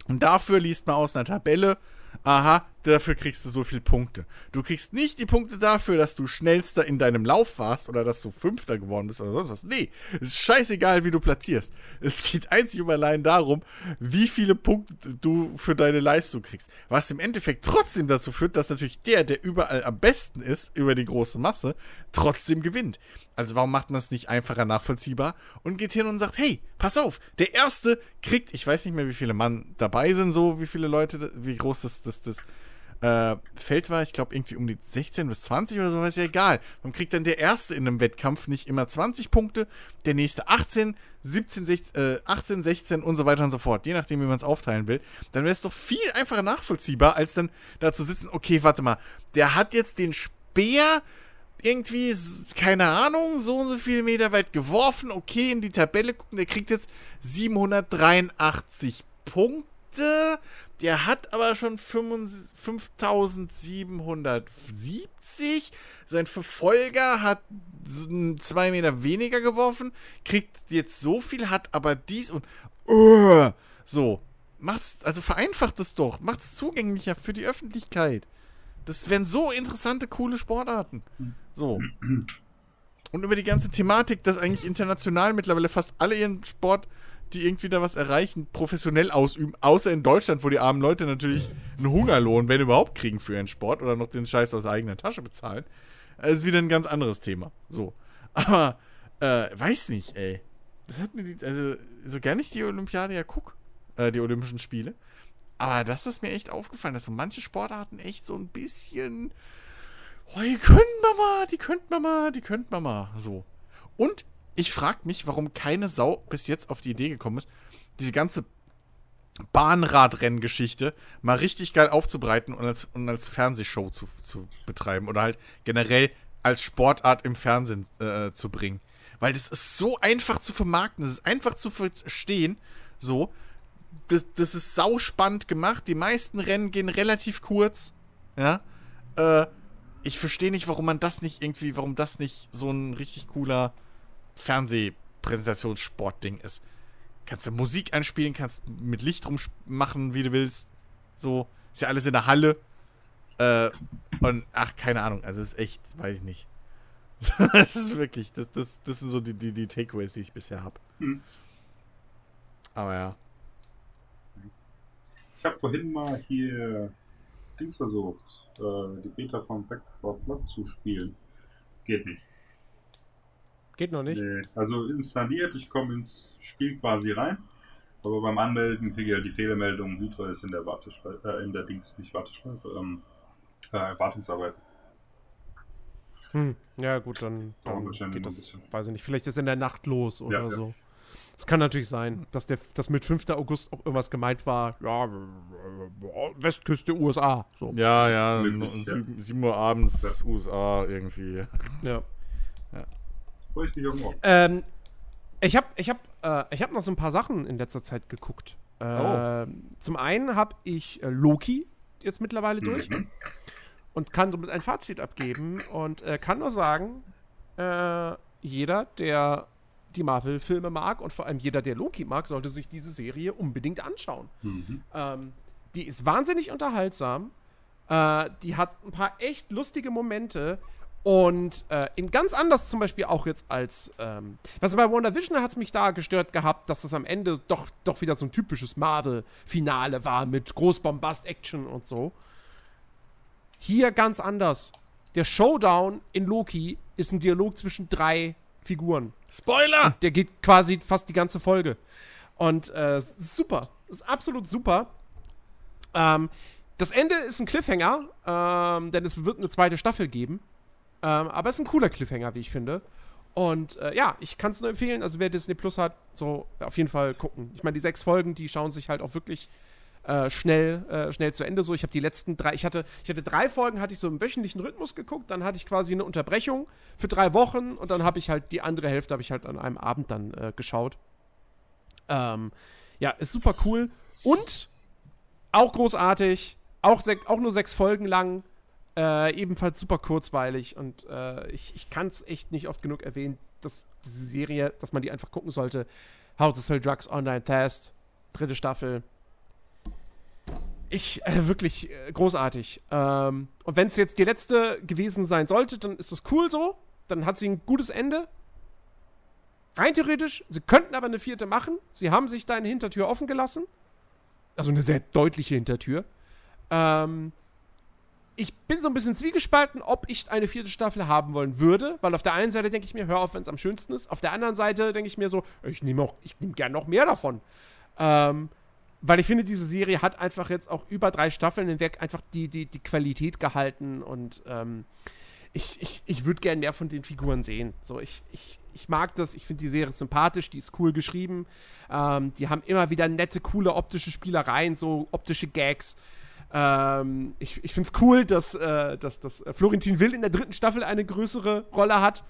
und dafür liest man aus einer Tabelle, aha, dafür kriegst du so viele Punkte. Du kriegst nicht die Punkte dafür, dass du schnellster in deinem Lauf warst oder dass du Fünfter geworden bist oder sonst was. Nee, es ist scheißegal, wie du platzierst. Es geht einzig und allein darum, wie viele Punkte du für deine Leistung kriegst. Was im Endeffekt trotzdem dazu führt, dass natürlich der, der überall am besten ist, über die große Masse, trotzdem gewinnt. Also warum macht man es nicht einfacher nachvollziehbar und geht hin und sagt, hey, pass auf, der Erste kriegt, ich weiß nicht mehr, wie viele Mann dabei sind, so wie viele Leute, wie groß das, das, das äh, Feld war, ich glaube irgendwie um die 16 bis 20 oder so, ist ja egal. Man kriegt dann der Erste in einem Wettkampf nicht immer 20 Punkte, der nächste 18, 17, 16, äh, 18, 16 und so weiter und so fort, je nachdem, wie man es aufteilen will. Dann wäre es doch viel einfacher nachvollziehbar, als dann da zu sitzen, okay, warte mal, der hat jetzt den Speer irgendwie, keine Ahnung, so und so viele Meter weit geworfen, okay, in die Tabelle gucken, der kriegt jetzt 783 Punkte. Der hat aber schon 5770. Sein Verfolger hat zwei Meter weniger geworfen, kriegt jetzt so viel, hat aber dies und uh, so. Macht's, also vereinfacht es doch, macht's zugänglicher für die Öffentlichkeit. Das wären so interessante, coole Sportarten. So. Und über die ganze Thematik, dass eigentlich international mittlerweile fast alle ihren Sport die irgendwie da was erreichen, professionell ausüben, außer in Deutschland, wo die armen Leute natürlich einen Hungerlohn, wenn überhaupt, kriegen für ihren Sport oder noch den Scheiß aus eigener Tasche bezahlen. Das ist wieder ein ganz anderes Thema. So. Aber, äh, weiß nicht, ey. Das hat mir die, also, so gerne ich die Olympiade ja gucke, äh, die Olympischen Spiele. Aber das ist mir echt aufgefallen, dass so manche Sportarten echt so ein bisschen. Oh, die könnten wir mal, die könnten wir mal, die könnten wir mal. So. Und ich frage mich, warum keine Sau bis jetzt auf die Idee gekommen ist, diese ganze Bahnradrenngeschichte mal richtig geil aufzubreiten und als, und als Fernsehshow zu, zu betreiben oder halt generell als Sportart im Fernsehen äh, zu bringen. Weil das ist so einfach zu vermarkten, das ist einfach zu verstehen, so. Das, das ist sauspannend gemacht. Die meisten Rennen gehen relativ kurz. Ja. Äh, ich verstehe nicht, warum man das nicht irgendwie, warum das nicht so ein richtig cooler Fernsehpräsentationssportding ist. Kannst du Musik einspielen, kannst mit Licht rummachen, wie du willst. So, ist ja alles in der Halle. Äh, und ach, keine Ahnung, also ist echt, weiß ich nicht. das ist wirklich, das, das, das sind so die, die, die Takeaways, die ich bisher habe. Hm. Aber ja. Ich habe vorhin mal hier Dings versucht, äh, die Beta von Back 4 Blood zu spielen. Geht nicht. Geht noch nicht? Nee, also installiert, ich komme ins Spiel quasi rein. Aber beim Anmelden kriege ich ja die Fehlermeldung, Hydra ist in der Warteschleife, äh, in der Dings, nicht Warteschleife, ähm, äh, Wartungsarbeit. Hm, ja gut, dann, dann geht das, weiß ich nicht, vielleicht ist in der Nacht los oder ja, so. Es ja. kann natürlich sein, dass der, dass mit 5. August auch irgendwas gemeint war, ja, Westküste USA. So. Ja, ja, 7 Uhr abends ja. USA irgendwie. Ja. ja. Freue ich. Ähm, ich habe ich hab, äh, hab noch so ein paar Sachen in letzter Zeit geguckt. Äh, oh. Zum einen habe ich äh, Loki jetzt mittlerweile durch mhm. und kann somit ein Fazit abgeben und äh, kann nur sagen, äh, jeder, der die Marvel-Filme mag und vor allem jeder, der Loki mag, sollte sich diese Serie unbedingt anschauen. Mhm. Ähm, die ist wahnsinnig unterhaltsam. Äh, die hat ein paar echt lustige Momente. Und äh, in ganz anders zum Beispiel auch jetzt als, ähm, was bei WandaVision hat es mich da gestört gehabt, dass das am Ende doch, doch wieder so ein typisches Marvel-Finale war mit Großbombast-Action und so. Hier ganz anders. Der Showdown in Loki ist ein Dialog zwischen drei Figuren. Spoiler! Der geht quasi fast die ganze Folge. Und äh, ist super. Ist absolut super. Ähm, das Ende ist ein Cliffhanger, ähm, denn es wird eine zweite Staffel geben. Ähm, aber es ist ein cooler Cliffhanger, wie ich finde. Und äh, ja, ich kann es nur empfehlen. Also wer Disney Plus hat, so auf jeden Fall gucken. Ich meine, die sechs Folgen, die schauen sich halt auch wirklich äh, schnell, äh, schnell zu Ende. So, ich habe die letzten drei, ich hatte, ich hatte drei Folgen, hatte ich so im wöchentlichen Rhythmus geguckt. Dann hatte ich quasi eine Unterbrechung für drei Wochen und dann habe ich halt die andere Hälfte habe ich halt an einem Abend dann äh, geschaut. Ähm, ja, ist super cool und auch großartig, auch, auch nur sechs Folgen lang. Äh, ebenfalls super kurzweilig und äh, ich, ich kann es echt nicht oft genug erwähnen, dass diese Serie, dass man die einfach gucken sollte. How to Sell Drugs Online Test, dritte Staffel. Ich, äh, wirklich äh, großartig. Ähm, und wenn es jetzt die letzte gewesen sein sollte, dann ist das cool so. Dann hat sie ein gutes Ende. Rein theoretisch, sie könnten aber eine vierte machen. Sie haben sich da eine Hintertür offen gelassen. Also eine sehr deutliche Hintertür. Ähm, ich bin so ein bisschen zwiegespalten, ob ich eine vierte Staffel haben wollen würde, weil auf der einen Seite denke ich mir, hör auf, wenn es am schönsten ist. Auf der anderen Seite denke ich mir so, ich nehme auch, ich nehme gern noch mehr davon. Ähm, weil ich finde, diese Serie hat einfach jetzt auch über drei Staffeln hinweg einfach die, die, die Qualität gehalten und ähm, ich, ich, ich würde gerne mehr von den Figuren sehen. So, ich, ich, ich mag das, ich finde die Serie sympathisch, die ist cool geschrieben. Ähm, die haben immer wieder nette, coole optische Spielereien, so optische Gags. Ähm, ich ich finde es cool, dass, äh, dass, dass Florentin Will in der dritten Staffel eine größere Rolle hat.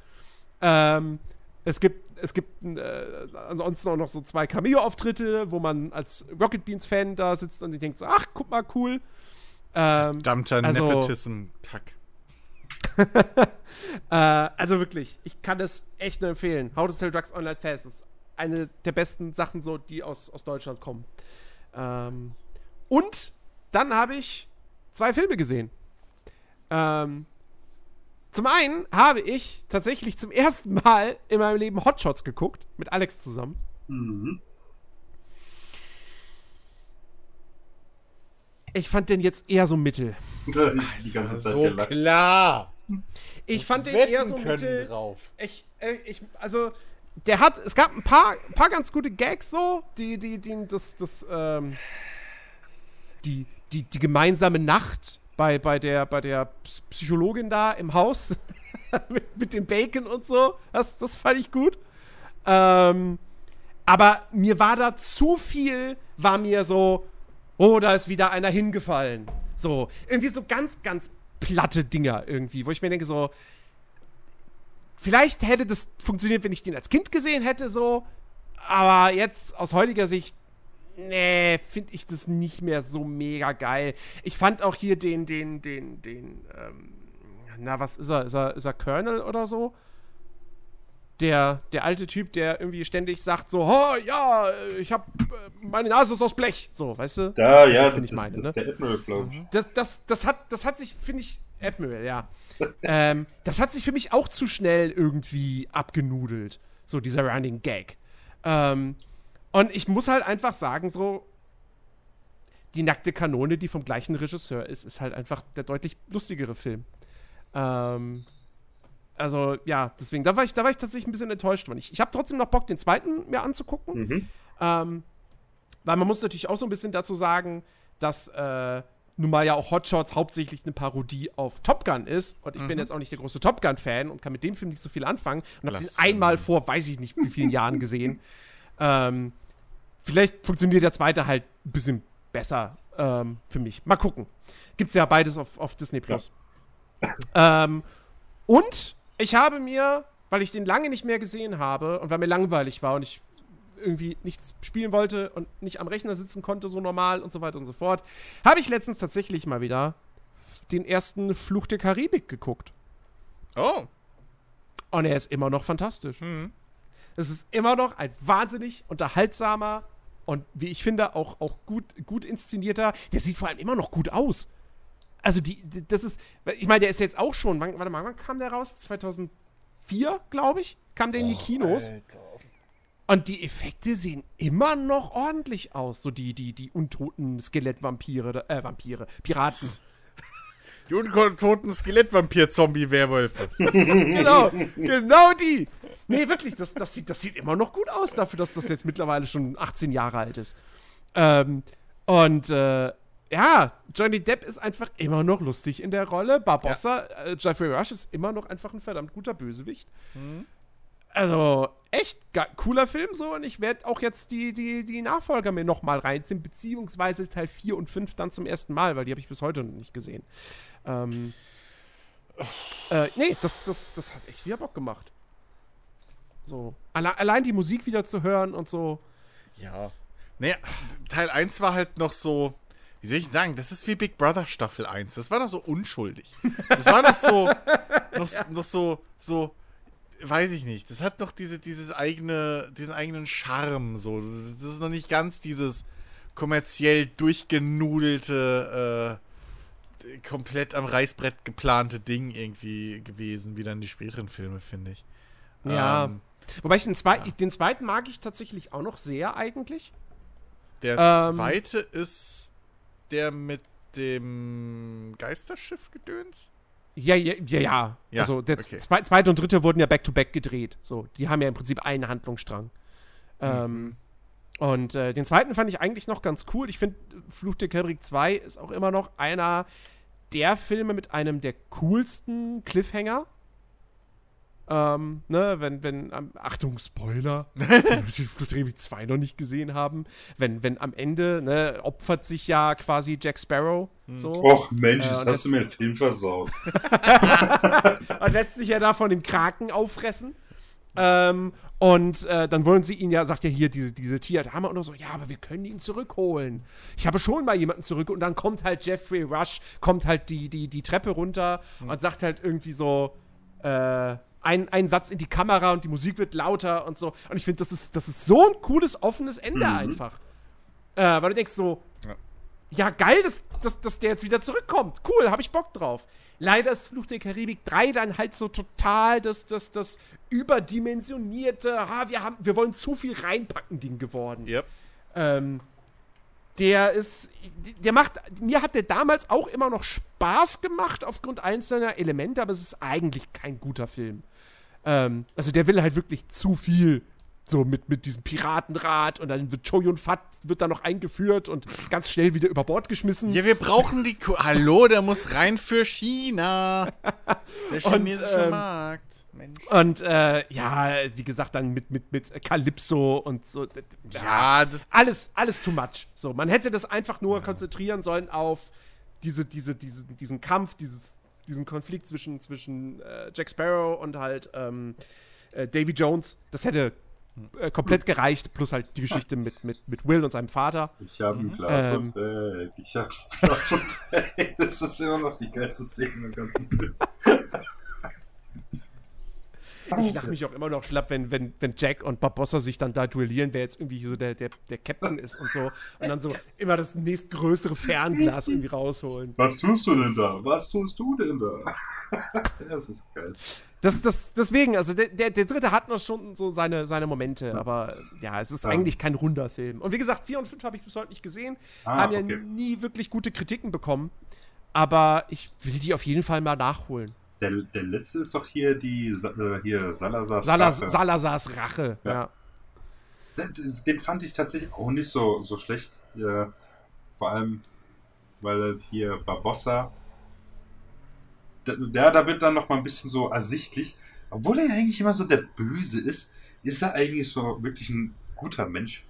Ähm, es gibt, es gibt äh, ansonsten auch noch so zwei Cameo-Auftritte, wo man als Rocket Beans-Fan da sitzt und sich denkt so, ach, guck mal, cool. Ähm, Verdammter also, Nepotism-Kack. äh, also wirklich, ich kann das echt nur empfehlen. How to Sell Drugs Online Fast ist eine der besten Sachen so, die aus, aus Deutschland kommen. Ähm, und dann habe ich zwei Filme gesehen. Ähm, zum einen habe ich tatsächlich zum ersten Mal in meinem Leben Hotshots geguckt, mit Alex zusammen. Mhm. Ich fand den jetzt eher so mittel. Die ganze Zeit so gelacht. klar. Ich fand den eher so mittel. Drauf. Ich, äh, ich, also der hat, es gab ein paar, ein paar ganz gute Gags so, die, die, die, das, das, ähm, die, die, die gemeinsame Nacht bei, bei, der, bei der Psychologin da im Haus mit, mit dem Bacon und so. Das, das fand ich gut. Ähm, aber mir war da zu viel, war mir so, oh, da ist wieder einer hingefallen. So, irgendwie so ganz, ganz platte Dinger irgendwie, wo ich mir denke, so, vielleicht hätte das funktioniert, wenn ich den als Kind gesehen hätte, so, aber jetzt aus heutiger Sicht nee, finde ich das nicht mehr so mega geil. Ich fand auch hier den, den, den, den, ähm, na, was ist er? Ist er, ist er Colonel oder so? Der, der alte Typ, der irgendwie ständig sagt so, oh, ja, ich hab, äh, meine Nase ist aus Blech. So, weißt du? Da, ja, das, das, ich meine, das ne? ist der Admiral, glaube ich. Das, das, das, hat, das hat sich, finde ich, Admiral, ja. ähm, das hat sich für mich auch zu schnell irgendwie abgenudelt. So, dieser Running Gag. Ähm, und ich muss halt einfach sagen, so, die nackte Kanone, die vom gleichen Regisseur ist, ist halt einfach der deutlich lustigere Film. Ähm, also, ja, deswegen, da war ich, da war ich tatsächlich ein bisschen enttäuscht von. Ich, ich habe trotzdem noch Bock, den zweiten mir anzugucken. Mhm. Ähm, weil man muss natürlich auch so ein bisschen dazu sagen, dass äh, nun mal ja auch Hotshots hauptsächlich eine Parodie auf Top Gun ist. Und ich mhm. bin jetzt auch nicht der große Top Gun-Fan und kann mit dem Film nicht so viel anfangen. Und habe den einmal vor, weiß ich nicht, wie vielen Jahren gesehen. Ähm, vielleicht funktioniert der zweite halt ein bisschen besser ähm, für mich. Mal gucken. Gibt's ja beides auf, auf Disney Plus. Ja. Ähm, und ich habe mir, weil ich den lange nicht mehr gesehen habe und weil mir langweilig war und ich irgendwie nichts spielen wollte und nicht am Rechner sitzen konnte, so normal und so weiter und so fort, habe ich letztens tatsächlich mal wieder den ersten Fluch der Karibik geguckt. Oh. Und er ist immer noch fantastisch. Mhm. Es ist immer noch ein wahnsinnig unterhaltsamer und wie ich finde auch, auch gut, gut inszenierter. Der sieht vor allem immer noch gut aus. Also die, die das ist, ich meine, der ist jetzt auch schon, wann, warte mal, wann kam der raus? 2004, glaube ich, kam der in die Kinos. Alter. Und die Effekte sehen immer noch ordentlich aus. So die, die, die untoten Skelettvampire, äh, Vampire, Piraten. Die untoten Skelettvampir-Zombie-Werwölfe. genau, genau die. Nee, wirklich, das, das, sieht, das sieht immer noch gut aus dafür, dass das jetzt mittlerweile schon 18 Jahre alt ist. Ähm, und äh, ja, Johnny Depp ist einfach immer noch lustig in der Rolle. Barbossa, ja. äh, Jeffrey Rush ist immer noch einfach ein verdammt guter Bösewicht. Mhm. Also, echt cooler Film so und ich werde auch jetzt die, die, die Nachfolger mir nochmal reinziehen, beziehungsweise Teil 4 und 5 dann zum ersten Mal, weil die habe ich bis heute noch nicht gesehen. Ähm, äh, nee, das, das, das hat echt wieder Bock gemacht. So. Alle, allein die Musik wieder zu hören und so. Ja. Naja, Teil 1 war halt noch so, wie soll ich sagen, das ist wie Big Brother Staffel 1. Das war noch so unschuldig. Das war noch so, noch, ja. noch so, so, weiß ich nicht. Das hat noch diese, dieses eigene, diesen eigenen Charme, so. Das ist noch nicht ganz dieses kommerziell durchgenudelte, äh, komplett am Reißbrett geplante Ding irgendwie gewesen, wie dann die späteren Filme, finde ich. Ja. Ähm, Wobei ich den, zwei, den zweiten mag ich tatsächlich auch noch sehr eigentlich. der Ähm, zweite ist der mit dem Geisterschiff-Gedöns? Ja, ja, ja, ja. Ja, also der okay. zwe zweite und dritte wurden ja back-to-back gedreht. So, die haben ja im Prinzip einen Handlungsstrang. Ähm, Mhm. und äh, den zweiten fand ich eigentlich noch ganz cool. Ich finde, Fluch der Karibik 2 ist auch immer noch einer der Filme mit einem der coolsten Cliffhanger. Ähm, ne, wenn, wenn, ähm, Achtung, Spoiler, die Karibik 2 noch nicht gesehen haben, wenn, wenn am Ende, ne, opfert sich ja quasi Jack Sparrow, so. Och Mensch, Äh, hast du mir den Film versaut. und lässt sich ja da von den Kraken auffressen. Ähm, und äh, dann wollen sie ihn ja, sagt ja hier, diese, diese Tier-Dame und noch so, ja, aber wir können ihn zurückholen. Ich habe schon mal jemanden zurück und dann kommt halt Jeffrey Rush, kommt halt die, die, die Treppe runter und sagt halt irgendwie so, äh, ein, ein Satz in die Kamera und die Musik wird lauter und so. Und ich finde, das ist, das ist so ein cooles, offenes Ende einfach. Äh, weil du denkst so, Ja. ja, geil, dass, dass, dass der jetzt wieder zurückkommt. Cool, hab ich Bock drauf. Leider ist Fluch der Karibik 3 dann halt so total das, das, das überdimensionierte, ha, wir, haben, wir wollen zu viel reinpacken Ding geworden. Yep. Ähm, der ist, der macht, mir hat der damals auch immer noch Spaß gemacht aufgrund einzelner Elemente, aber es ist eigentlich kein guter Film. Ähm, also der will halt wirklich zu viel. So mit, mit diesem Piratenrad und dann wird Choyun Fat wird da noch eingeführt und ganz schnell wieder über Bord geschmissen. Ja, wir brauchen die. Ko Hallo, der muss rein für China. Der chinesische ähm, Markt. Mensch. Und äh, ja, wie gesagt, dann mit, mit, mit Calypso und so. Ja, das. alles, alles too much. So, man hätte das einfach nur konzentrieren sollen auf diese, diese, diese, diesen Kampf, dieses, diesen Konflikt zwischen, zwischen äh, Jack Sparrow und halt ähm, äh, Davy Jones. Das hätte äh, komplett gereicht, plus halt die Geschichte mit, mit, mit Will und seinem Vater. Ich habe ein Glas Ähm. und weg. Ich habe ein Glas und weg. Das ist immer noch die geilste Szene im ganzen Film. Ich lache mich auch immer noch schlapp, wenn, wenn, wenn Jack und Barbossa sich dann da duellieren, wer jetzt irgendwie so der, der, der Captain ist und so. Und dann so immer das nächstgrößere Fernglas irgendwie rausholen. Was tust du denn da? Was tust du denn da? Das ist geil. Das, das, deswegen, also der, der, der dritte hat noch schon so seine, seine Momente, aber ja, es ist Ja. eigentlich kein runder Film. Und wie gesagt, 4 und 5 habe ich bis heute nicht gesehen, Ah, haben ja okay. nie wirklich gute Kritiken bekommen. Aber ich will die auf jeden Fall mal nachholen. Der, der letzte ist doch hier die äh, hier Salazar. Salas, Salazars Rache, ja. Ja. Den, den fand ich tatsächlich auch nicht so, so schlecht. Äh, vor allem, weil hier Barbossa. Der, der, da wird dann noch mal ein bisschen so ersichtlich. Obwohl er ja eigentlich immer so der Böse ist, ist er eigentlich so wirklich ein guter Mensch.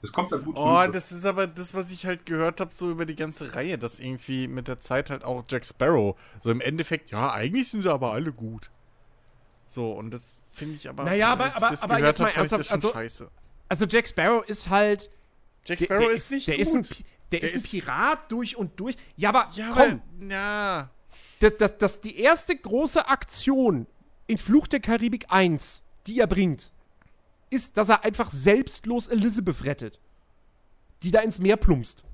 Das kommt da gut Oh, rüber. das ist aber das, was ich halt gehört habe, so über die ganze Reihe, dass irgendwie mit der Zeit halt auch Jack Sparrow, so im Endeffekt, ja, eigentlich sind sie aber alle gut. So, und das finde ich aber, Naja, aber- aber- das aber gehört jetzt mal hab, das ernsthaft, schon also- scheiße. Also Jack Sparrow ist halt. Jack Der, Sparrow der ist nicht der gut. Ist ein, der, Der ist ein ist- Pirat durch und durch. Ja, aber ja, komm, weil, ja, das, das, das die erste große Aktion in Fluch der Karibik 1, die er bringt, ist, dass er einfach selbstlos Elizabeth rettet. Die da ins Meer plumpst.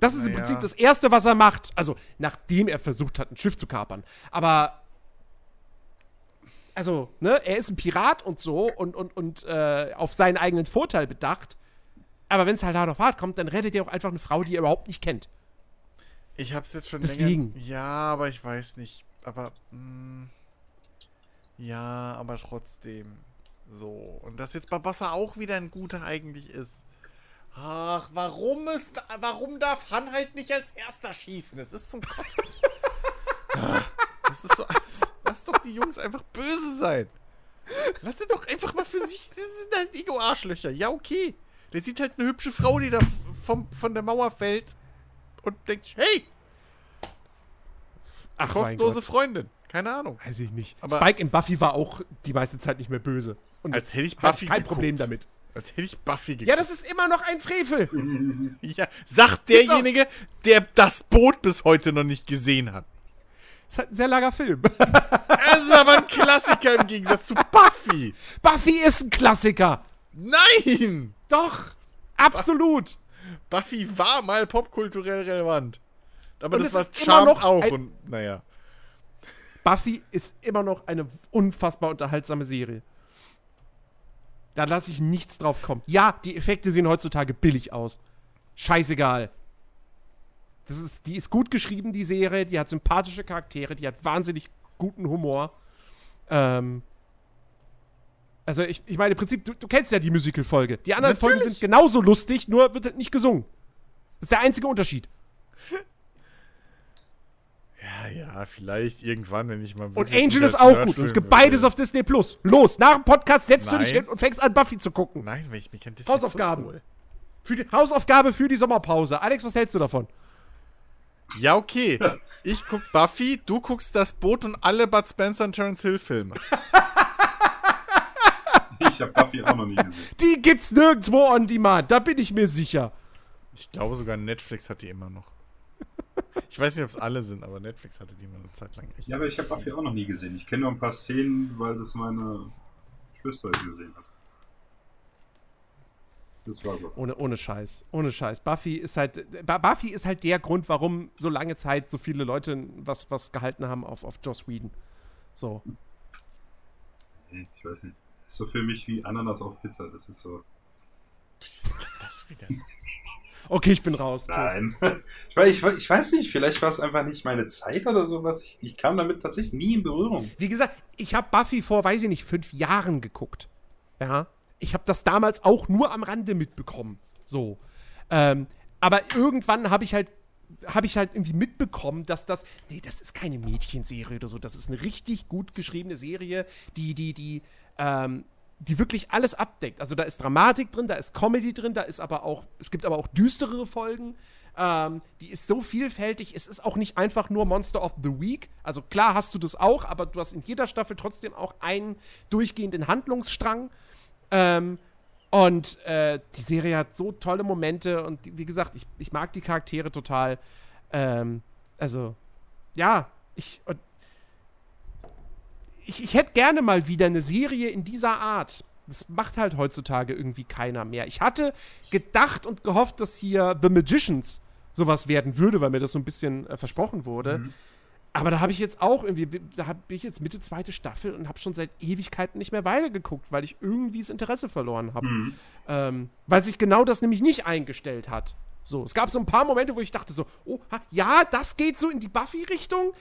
Das ist im Naja. Prinzip das Erste, was er macht. Also, nachdem er versucht hat, ein Schiff zu kapern. Aber. Also, ne, er ist ein Pirat und so und, und, und äh, auf seinen eigenen Vorteil bedacht. Aber wenn es halt hart auf hart kommt, dann rettet er auch einfach eine Frau, die er überhaupt nicht kennt. ich hab's jetzt schon Deswegen. länger. Ja, aber ich weiß nicht. Aber, mh, ja, aber trotzdem. So. Und dass jetzt Barbossa auch wieder ein guter eigentlich ist. Ach, warum ist, warum darf Han halt nicht als erster schießen? Das ist zum Kotzen. Ah, das ist so alles. Lass doch die Jungs einfach böse sein. Lass sie doch einfach mal für sich. Das sind halt Ego-Arschlöcher. Ja, okay. Der sieht halt eine hübsche Frau, die da vom, von der Mauer fällt und denkt, sich, hey, Ach, kostenlose. Freundin. Keine Ahnung. Weiß ich nicht. Aber- Spike in Buffy war auch die meiste Zeit nicht mehr böse. Und Als hätte ich Buffy kein geguckt. Problem damit. Als hätte ich Buffy geguckt. Ja, das ist immer noch ein Frevel. Ja, sagt derjenige, der das Boot bis heute noch nicht gesehen hat. ist halt ein sehr langer Film. Das ist aber ein Klassiker im Gegensatz zu Buffy. Buffy ist ein Klassiker. Nein! Doch. Absolut. Buffy war mal popkulturell relevant. Aber Und das es war Charmed noch auch und naja. Buffy ist immer noch eine unfassbar unterhaltsame Serie. Da lasse ich nichts drauf kommen. Ja, die Effekte sehen heutzutage billig aus. Scheißegal. Das ist, die ist gut geschrieben, die Serie. Die hat sympathische Charaktere. Die hat wahnsinnig guten Humor. Ähm. Also, ich, ich meine, im Prinzip, du, du kennst ja die Musical-Folge. Die anderen Folgen Natürlich. sind genauso lustig, nur wird halt nicht gesungen. Das ist der einzige Unterschied. Ja, ja, vielleicht irgendwann, wenn ich mal. Und Angel ist auch gut. Und es gibt beides auf Disney Plus. Los, nach dem Podcast setzt du dich Nein. hin und fängst an, Buffy zu gucken. Nein, weil ich mich an Disney Hausaufgaben. Plus hole. Für die Hausaufgabe für die Sommerpause. Alex, was hältst du davon? Ja, okay. Ich guck Buffy, du guckst das Boot und alle Bud Spencer und Terence Hill Filme. Ich habe Buffy auch noch nie gesehen. Die gibt's nirgendwo on demand, da bin ich mir sicher. Ich glaube sogar Netflix hat die immer noch. Ich weiß nicht, ob es alle sind, aber Netflix hatte die mal eine Zeit lang echt. Ja, aber ich habe Buffy auch noch nie gesehen. Ich kenne nur ein paar Szenen, weil das meine Schwester gesehen hat. Das war so. Ohne, ohne Scheiß. Ohne Scheiß. Buffy ist halt. Bu- Buffy ist halt der Grund, warum so lange Zeit so viele Leute was, was gehalten haben auf, auf Joss Whedon. So. Nee, Ich weiß nicht. Das ist so für mich wie Ananas auf Pizza. Das ist so. Das wieder. Okay, ich bin raus. Nein. Ich weiß, ich, ich weiß nicht, vielleicht war es einfach nicht meine Zeit oder sowas. Ich, ich kam damit tatsächlich nie in Berührung. Wie gesagt, ich habe Buffy vor, weiß ich nicht, fünf Jahren geguckt. Ja. Ich habe das damals auch nur am Rande mitbekommen. So. Ähm, aber irgendwann habe ich halt habe ich halt irgendwie mitbekommen, dass das nee, das ist keine Mädchenserie oder so, das ist eine richtig gut geschriebene Serie, die die die ähm, die wirklich alles abdeckt. Also da ist Dramatik drin, da ist Comedy drin, da ist aber auch es gibt aber auch düsterere Folgen. Ähm, die ist so vielfältig. Es ist auch nicht einfach nur Monster of the Week. Also klar hast du das auch, aber du hast in jeder Staffel trotzdem auch einen durchgehenden Handlungsstrang. Ähm, und äh, die Serie hat so tolle Momente und wie gesagt, ich, ich mag die Charaktere total. Ähm, also, ja, ich, und ich, ich hätte gerne mal wieder eine Serie in dieser Art. Das macht halt heutzutage irgendwie keiner mehr. Ich hatte gedacht und gehofft, dass hier The Magicians sowas werden würde, weil mir das so ein bisschen äh, versprochen wurde. Aber da habe ich jetzt auch irgendwie, da habe ich jetzt Mitte zweite Staffel und habe schon seit Ewigkeiten nicht mehr weitergeguckt, weil ich irgendwie das Interesse verloren habe. Mhm. Ähm, weil sich genau das nämlich nicht eingestellt hat. So, es gab so ein paar Momente, wo ich dachte so, oh, ha, ja, das geht so in die Buffy-Richtung,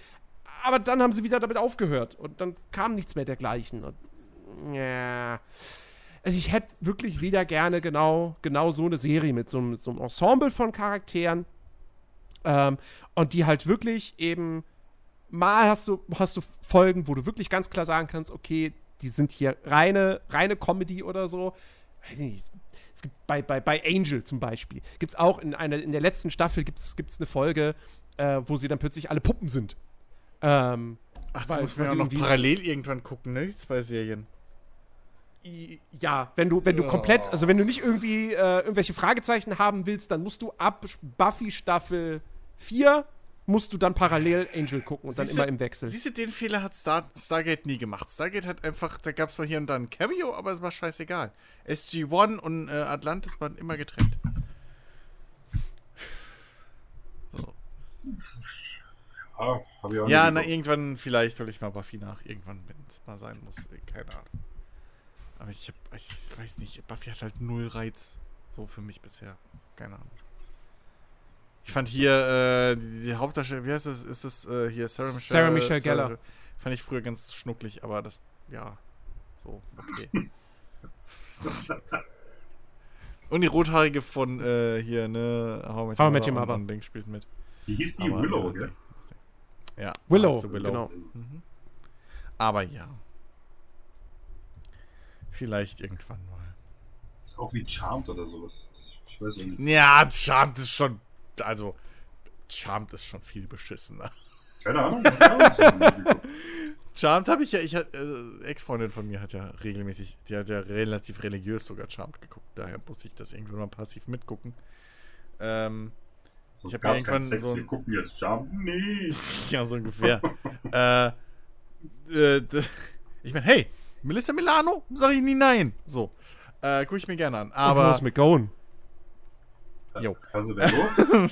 aber dann haben sie wieder damit aufgehört und dann kam nichts mehr dergleichen. Und, ja. Also ich hätte wirklich wieder gerne genau, genau so eine Serie mit so, so einem Ensemble von Charakteren ähm, und die halt wirklich eben mal hast du, hast du Folgen, wo du wirklich ganz klar sagen kannst, okay, die sind hier reine, reine Comedy oder so. Weiß ich nicht. Es gibt bei, bei, bei Angel zum Beispiel, gibt es auch in, einer, in der letzten Staffel gibt's, gibt's eine Folge, äh, wo sie dann plötzlich alle Puppen sind. Ähm, Ach, das muss man ja noch irgendwie- parallel irgendwann gucken, ne? Die zwei Serien. ja, wenn du, wenn du komplett, also wenn du nicht irgendwie äh, irgendwelche Fragezeichen haben willst, dann musst du ab Buffy Staffel 4 musst du dann parallel Angel gucken und dann Siehste- immer im Wechsel. Siehst du, den Fehler hat Star Stargate nie gemacht. Stargate hat einfach, da gab es mal hier und da ein Cameo, aber es war scheißegal. SG-1 und äh, Atlantis waren immer getrennt. So. Ah, auch Ja, na, irgendwann, vielleicht hol ich mal Buffy nach. Irgendwann, wenn es mal sein muss. Äh, Keine Ahnung. Aber ich, hab, ich weiß nicht, Buffy hat halt null Reiz. So für mich bisher. Keine Ahnung. Ich fand hier, äh, die, die Hauptdarstellerin, wie heißt das? Ist das äh, hier Sarah Michelle? Sarah Michelle Gellar. Fand ich früher ganz schnucklig, aber das, ja, so, okay. Und die Rothaarige von äh, hier, ne, How How I Met Your Mother. und Ding spielt mit. Die hieß die Aber, Willow, ja, gell? Ja, Willow, du genau. Mhm. Aber ja. Vielleicht irgendwann mal. Ist auch wie Charmed oder sowas. Ich weiß auch nicht. Ja, Charmed ist schon. Also, Charmed ist schon viel beschissener. Keine Ahnung. Charmed habe ich ja, ich äh, Ex-Freundin von mir hat ja regelmäßig, die hat ja relativ religiös sogar Charmed geguckt. Daher muss ich das irgendwann mal passiv mitgucken. Ähm, Sonst Ich hab keinen irgendwann Sex, so wir ein- gucken jetzt. Nee. ja, so ungefähr. äh, äh, ich meine, hey, Melissa Milano? Sag ich nie nein. So. Äh, gucke ich mir gerne an. Aber Aber. Rose McGowan. Jo. Also, wer so? Rose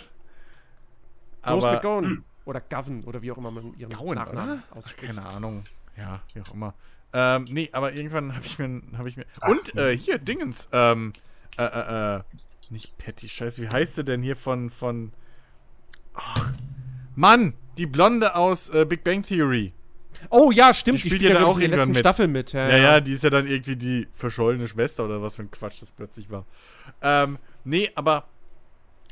Aber McGowan. Oder Govan, oder wie auch immer man ihren Gowan, Nachnamen oder? Ach, ausspricht. keine Ahnung. Ja, wie auch immer. Ähm, nee, aber irgendwann habe ich mir, habe ich mir. Ach, und äh, hier Dingens. Ähm, äh, äh, äh, nicht Patty, Scheiße, wie heißt sie denn hier von von? Ach, Mann, die Blonde aus äh, Big Bang Theory. Oh ja, stimmt. Die Die, spielt spielt ja ja dann auch in der letzten mit. Staffel mit. Ja, Ja, ja, die ist ja dann irgendwie die verschollene Schwester oder was für ein Quatsch das plötzlich war. Ähm, nee, aber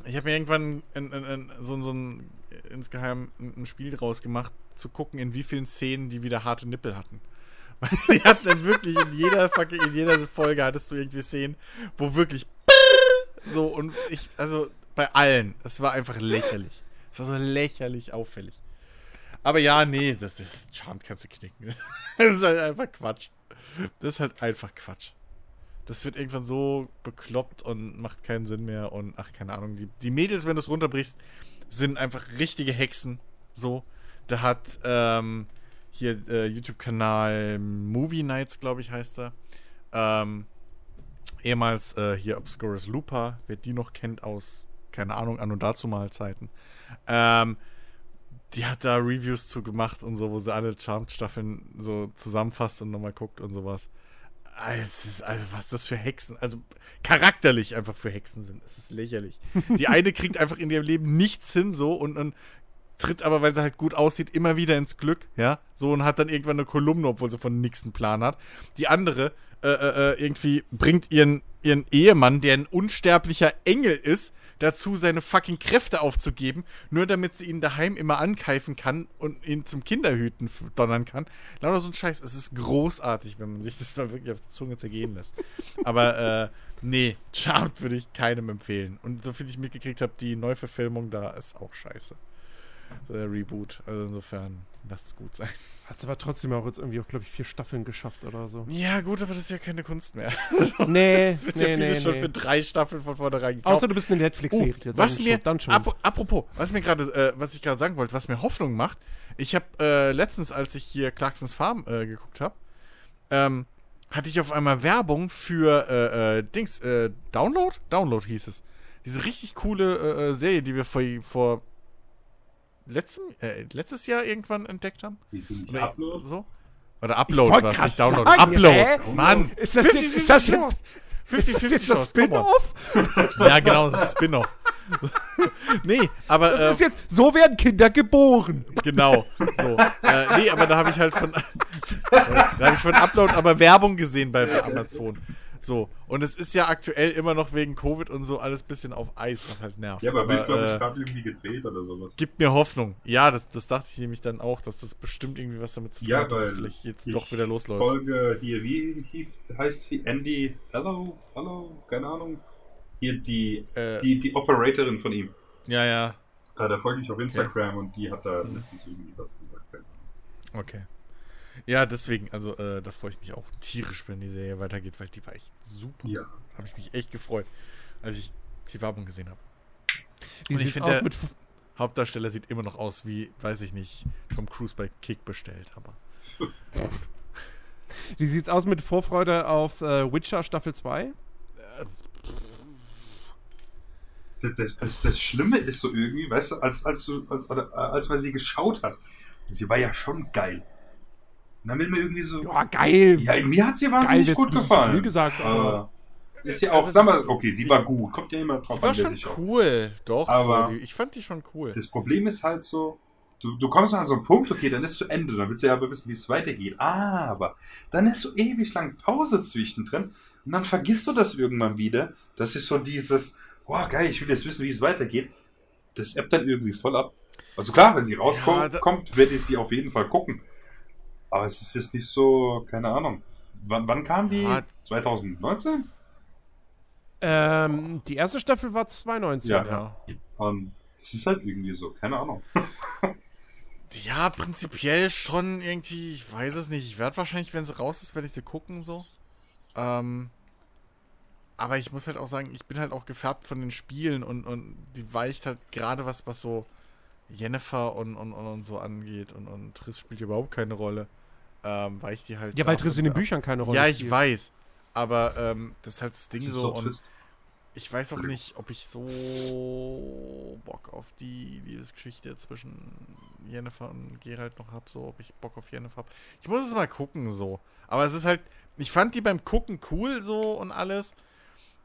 ich habe mir irgendwann in, in, in, so, so ein insgeheim ein Spiel draus gemacht, zu gucken, in wie vielen Szenen die wieder harte Nippel hatten. Weil die hatten dann wirklich in jeder in jeder Folge hattest du irgendwie Szenen, wo wirklich so und ich, also bei allen, es war einfach lächerlich. Es war so lächerlich auffällig. Aber ja, nee, das, das Charmed kannst du knicken. Das ist halt einfach Quatsch. Das ist halt einfach Quatsch. Das wird irgendwann so bekloppt und macht keinen Sinn mehr und ach, keine Ahnung. Die, die Mädels, wenn du es runterbrichst, sind einfach richtige Hexen. So. Da hat ähm, hier äh, YouTube-Kanal Movie Nights, glaube ich, heißt er. Ähm, ehemals äh, hier Obscurus Looper, wer die noch kennt aus, keine Ahnung, an und dazu mal Zeiten. Ähm, die hat da Reviews zu gemacht und so, wo sie alle Charmed-Staffeln so zusammenfasst und nochmal guckt und sowas. Ah, Es ist, also, was das für Hexen, also charakterlich einfach für Hexen sind. Es ist lächerlich. Die eine kriegt einfach in ihrem Leben nichts hin, so und, und tritt aber, weil sie halt gut aussieht, immer wieder ins Glück, ja, so und hat dann irgendwann eine Kolumne, obwohl sie von nix einen Plan hat. Die andere äh, äh, äh, irgendwie bringt ihren, ihren Ehemann, der ein unsterblicher Engel ist, dazu, seine fucking Kräfte aufzugeben, nur damit sie ihn daheim immer ankeifen kann und ihn zum Kinderhüten donnern kann. Lauter so ein Scheiß. Es ist großartig, wenn man sich das mal wirklich auf die Zunge zergehen lässt. Aber, äh, nee, Charmed würde ich keinem empfehlen. Und so viel ich mitgekriegt habe, die Neuverfilmung da ist auch scheiße. Der Reboot. Also insofern, lasst es gut sein. Hat aber trotzdem auch jetzt irgendwie, glaube ich, vier Staffeln geschafft oder so. Ja, gut, aber das ist ja keine Kunst mehr. Nee, Es wird nee, ja viele nee, schon nee. für drei Staffeln von vornherein gekauft. Außer du bist eine Netflix-Serie. Oh, was mir, dann schon. ap apropos, was mir gerade, äh, was ich gerade sagen wollte, was mir Hoffnung macht, ich habe äh, letztens, als ich hier Clarksons Farm äh, geguckt habe, ähm, hatte ich auf einmal Werbung für äh, äh, Dings, äh, Download? Download hieß es. Diese richtig coole Serie, die wir vor, vor letztem, äh, letztes Jahr irgendwann entdeckt haben. Die sind nicht Oder Upload. so. Oder Upload war es, nicht Download. sagen, Upload. hä? Mann. ist das jetzt, ist das jetzt, 50, ist das jetzt das 50. Spin-Off? Ja, genau, das ist Spin-off. nee, aber. Das äh, ist jetzt, so werden Kinder geboren. Genau, so. äh, nee, aber da habe ich halt von. da habe ich von Upload aber Werbung gesehen bei Amazon. So. Und es ist ja aktuell immer noch wegen Covid und so alles bisschen auf Eis, was halt nervt. Ja, aber, wird, glaube ich, äh, gerade irgendwie gedreht oder sowas. gibt mir Hoffnung. Ja, das, das dachte ich nämlich dann auch, dass das bestimmt irgendwie was damit zu tun Ja, hat, dass es vielleicht jetzt doch wieder losläuft. Folge hier, wie hieß, heißt sie? Andy Hello? Hello? Keine Ahnung. Hier die, Äh, die, die Operatorin von ihm. ja, ja. Äh, da folge ich auf Instagram und die hat da letztens irgendwie was gesagt. Okay. Ja, deswegen, also äh, da freue ich mich auch tierisch, wenn die Serie weitergeht, weil die war echt super. Ja. Habe ich mich echt gefreut, als ich die Werbung gesehen habe. Wie Und ich finde, der- mit F- Hauptdarsteller sieht immer noch aus wie, weiß ich nicht, Tom Cruise bei Kick bestellt, aber. Wie sieht's aus mit Vorfreude auf äh, Witcher Staffel 2? Das, das, das, das Schlimme ist so irgendwie, weißt du, als, als, du, als, äh, als man sie geschaut hat, sie war ja schon geil. Und dann will man irgendwie so. Ja, geil. Ja, mir hat sie geil, wahnsinnig jetzt gut gefallen. Viel gesagt, aber Aber ist ja auch, Also sag das- mal, okay, sie war gut. Kommt ja immer drauf Die war an, schon sich auch. cool, doch. Aber- so, die, ich fand die schon cool. Das Problem ist halt so, du, du kommst an so einen Punkt, okay, dann ist zu Ende, dann willst du ja aber wissen, wie es weitergeht. Aber dann ist so ewig lang Pause zwischendrin und dann vergisst du das irgendwann wieder. Das ist so dieses, boah, geil, ich will jetzt wissen, wie es weitergeht. Das ebbt dann irgendwie voll ab. Also klar, wenn sie rauskommt, Ja, da- kommt, werde ich sie auf jeden Fall gucken. Aber es ist jetzt nicht so, keine Ahnung. Wann, wann kam die? Ja. 2019? ähm, die erste Staffel war 2019. Ja. Ja. Und es ist halt irgendwie so, keine Ahnung. ja, prinzipiell schon irgendwie, ich weiß es nicht. Ich werde wahrscheinlich, wenn sie raus ist, werde ich sie gucken, so. Ähm. Aber ich muss halt auch sagen, ich bin halt auch gefärbt von den Spielen und, und die weicht halt gerade was, was so Jennifer und, und, und, und so angeht und, und Triss spielt überhaupt keine Rolle. Ähm, weicht die halt. Ja, weil Triss in den. Büchern keine Rolle Ja, ich spielt. weiß. Aber ähm, das ist halt das Ding Das ist so. und ich weiß auch nicht, ob ich so Bock auf die Liebesgeschichte zwischen Jennifer und Gerald noch habe, so ob ich Bock auf Jennifer habe. Ich muss es mal gucken, so. Aber es ist halt, ich fand die beim Gucken cool so und alles.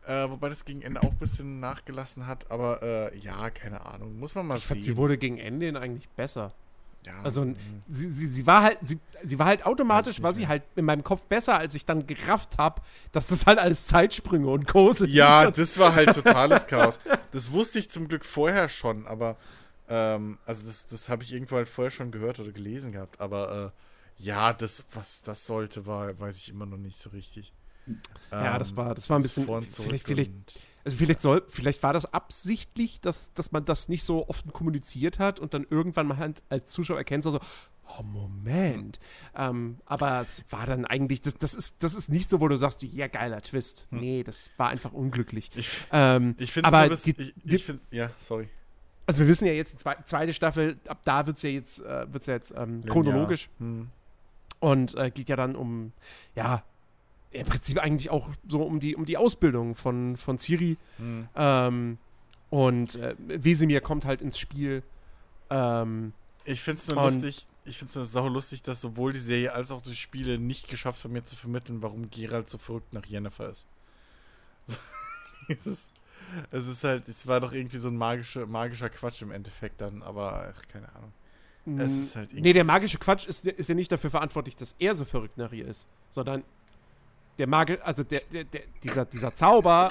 Äh, wobei das gegen Ende auch ein bisschen nachgelassen hat, aber äh, ja, keine Ahnung. Muss man mal Ich sehen. fand, sie wurde gegen Ende hin eigentlich besser. Ja, Also sie, sie, sie war halt, sie, sie war halt automatisch, war sie mehr. halt in meinem Kopf besser, als ich dann gerafft habe, dass das halt alles Zeitsprünge und große Ja, das war halt totales Chaos. Das wusste ich zum Glück vorher schon, aber ähm, also das, das habe ich irgendwo halt vorher schon gehört oder gelesen gehabt. Aber äh, ja, das, was das sollte, war, weiß ich immer noch nicht so richtig. Ja, Ähm, das war- das war ein bisschen- vielleicht- vielleicht- Also vielleicht soll, vielleicht war das absichtlich, dass, dass man das nicht so offen kommuniziert hat und dann irgendwann mal halt als Zuschauer erkennt, so, so oh Moment. Ähm, aber es war dann eigentlich, das, das, ist, das ist nicht so, wo du sagst, ja, geiler Twist. Nee, das war einfach unglücklich. Ich, Ähm, ich finde es ich, ich find, ja, sorry. also wir wissen ja jetzt, die zwe zweite Staffel, ab da wird es ja jetzt, äh, wird's ja jetzt ähm, chronologisch. Hm. Und äh, geht ja dann um, ja, im Prinzip eigentlich auch so um die, um die Ausbildung von, von Ciri. Hm. Ähm, und äh, Wesemir kommt halt ins Spiel. Ähm, Ich finde es nur lustig, ich finde es nur sau lustig, dass sowohl die Serie als auch die Spiele nicht geschafft haben, mir zu vermitteln, warum Geralt so verrückt nach Jennifer ist. So, es ist. Es ist halt, es war doch irgendwie so ein magischer, magischer Quatsch im Endeffekt dann, aber ach, keine Ahnung. Es ist halt nee, der magische Quatsch ist, ist ja nicht dafür verantwortlich, dass er so verrückt nach ihr ist, sondern der Magi also der, der, der, dieser, dieser Zauber,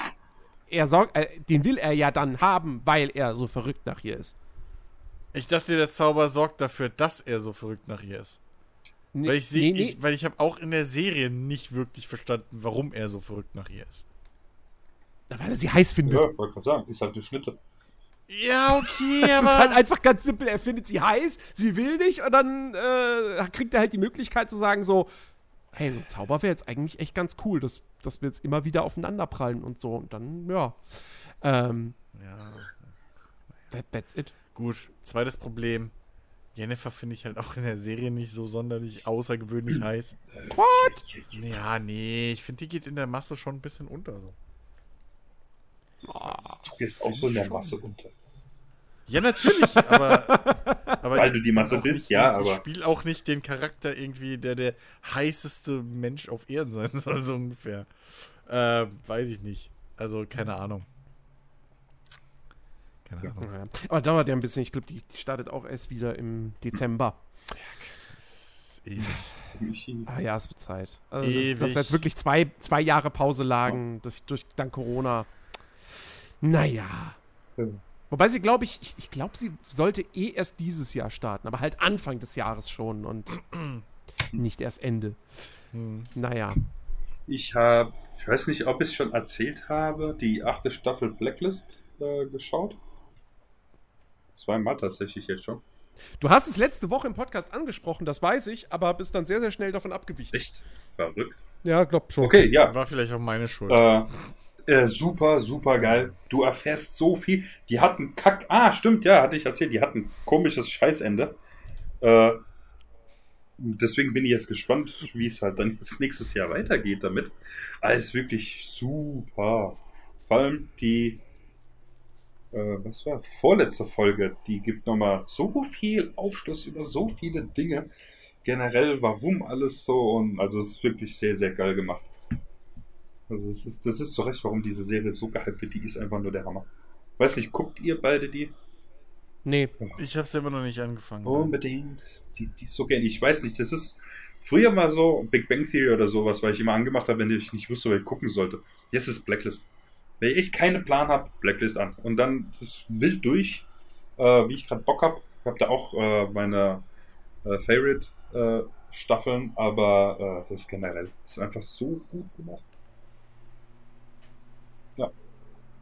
er sorgt, äh, den will er ja dann haben, weil er so verrückt nach ihr ist. Ich dachte, der Zauber sorgt dafür, dass er so verrückt nach ihr ist. Nee, Weil ich sehe, nee, nee. ich, weil ich habe auch in der Serie nicht wirklich verstanden, warum er so verrückt nach ihr ist. weil er sie heiß findet. Ja, wollte gerade sagen, ist halt eine Schnitte. Ja, okay, Es ist halt einfach ganz simpel. Er findet sie heiß, sie will nicht und dann äh, kriegt er halt die Möglichkeit zu sagen so, hey, so Zauber wäre jetzt eigentlich echt ganz cool, dass, dass wir jetzt immer wieder aufeinander prallen und so. Und dann, ja. Ähm, ja, that, that's it. gut. Zweites Problem. Jennifer finde ich halt auch in der Serie nicht so sonderlich außergewöhnlich heiß. What? Ja, nee, ich finde, die geht in der Masse schon ein bisschen unter so. Du gehst auch so in der Masse unter. Ja, natürlich, aber. aber Weil ich du die Masse bist, nicht ja, irgendwie- Ich aber- spiele auch nicht den Charakter irgendwie, der der heißeste Mensch auf Erden sein soll, so ungefähr. Äh, weiß ich nicht. Also, keine Ahnung. Keine Ahnung. Ja. Aber dauert ja ein bisschen. Ich glaube, die, die startet auch erst wieder im Dezember. Das ist ewig. Ziemlich Ah ja, es wird Zeit. Also, dass, Ewig. dass jetzt wirklich zwei, zwei Jahre Pause lagen durch, durch dank Corona. Naja. Ja. Wobei sie, glaube ich, ich, ich glaube, sie sollte eh erst dieses Jahr starten, aber halt Anfang des Jahres schon und nicht erst Ende. Hm. Naja. Ich habe, ich weiß nicht, ob ich es schon erzählt habe, die achte Staffel Blacklist äh, geschaut. Zweimal tatsächlich jetzt schon. Du hast es letzte Woche im Podcast angesprochen, das weiß ich, aber bist dann sehr, sehr schnell davon abgewichen. Echt verrückt. Ja, glaub schon. Okay, ja. War vielleicht auch meine Schuld. Äh, äh, super, super geil. Du erfährst so viel. Die hatten Kack. Ah, stimmt, ja, hatte ich erzählt. Die hatten komisches Scheißende. Äh, deswegen bin ich jetzt gespannt, wie es halt dann jetzt nächstes Jahr weitergeht damit. Alles wirklich super. Vor allem die, äh, was war, vorletzte Folge, die gibt nochmal so viel Aufschluss über so viele Dinge. Generell, warum alles so und also es ist wirklich sehr, sehr geil gemacht. Also es ist, das ist zu Recht, warum diese Serie so gehypt wird, die ist einfach nur der Hammer. Weiß nicht, guckt ihr beide die? Nee. Ich habe es immer noch nicht angefangen. Unbedingt. Die, die ist so gerne. Ich weiß nicht, das ist früher mal so Big Bang Theory oder sowas, weil ich immer angemacht habe, wenn ich nicht wusste, was ich gucken sollte. Jetzt ist Blacklist. Wenn ich echt keinen Plan habe, Blacklist an. Und dann das wild durch, äh, wie ich gerade Bock habe. Ich habe da auch äh, meine äh, Favorite äh, Staffeln, aber äh, das ist generell. Das ist einfach so gut gemacht.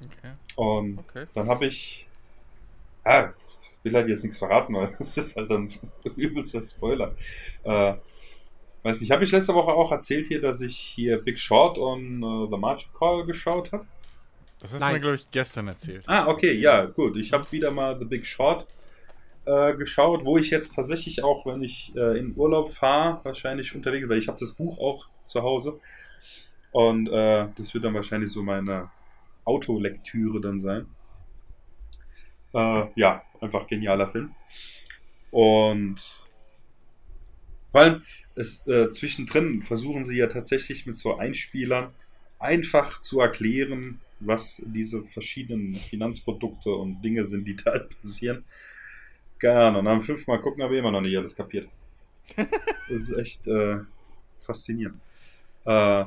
Okay. Und okay. dann habe ich. Ah, ich will halt jetzt nichts verraten, weil das ist halt dann übelster Spoiler. Äh, weiß nicht, habe ich letzte Woche auch erzählt hier, dass ich hier Big Short und äh, The Margin Call geschaut habe? Das hast Nein. du mir, glaube ich, gestern erzählt. Ah, okay, ja, gut. Ich habe wieder mal The Big Short äh, geschaut, wo ich jetzt tatsächlich auch, wenn ich äh, in Urlaub fahre, wahrscheinlich unterwegs, weil ich habe das Buch auch zu Hause. Und äh, das wird dann wahrscheinlich so meine Autolektüre dann sein. Äh, ja, einfach genialer Film. Und vor allem es, äh, zwischendrin versuchen sie ja tatsächlich mit so Einspielern einfach zu erklären, was diese verschiedenen Finanzprodukte und Dinge sind, die da passieren. Keine Ahnung, nach fünfmal gucken habe ich immer noch nicht alles kapiert. das ist echt äh, faszinierend. Äh,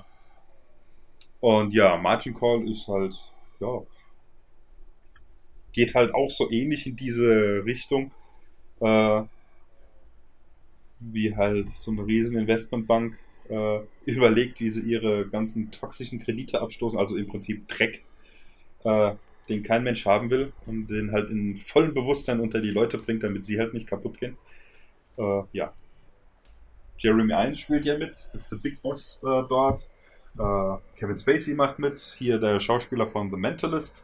und ja, Margin Call ist halt, ja, geht halt auch so ähnlich in diese Richtung. Äh, wie halt so eine riesen Investmentbank äh, überlegt, wie sie ihre ganzen toxischen Kredite abstoßen, also im Prinzip Dreck, äh, den kein Mensch haben will und den halt in vollem Bewusstsein unter die Leute bringt, damit sie halt nicht kaputt gehen. Äh, ja. Jeremy Irons spielt ja mit, ist der Big Boss äh, dort. Äh, Kevin Spacey macht mit, hier der Schauspieler von The Mentalist.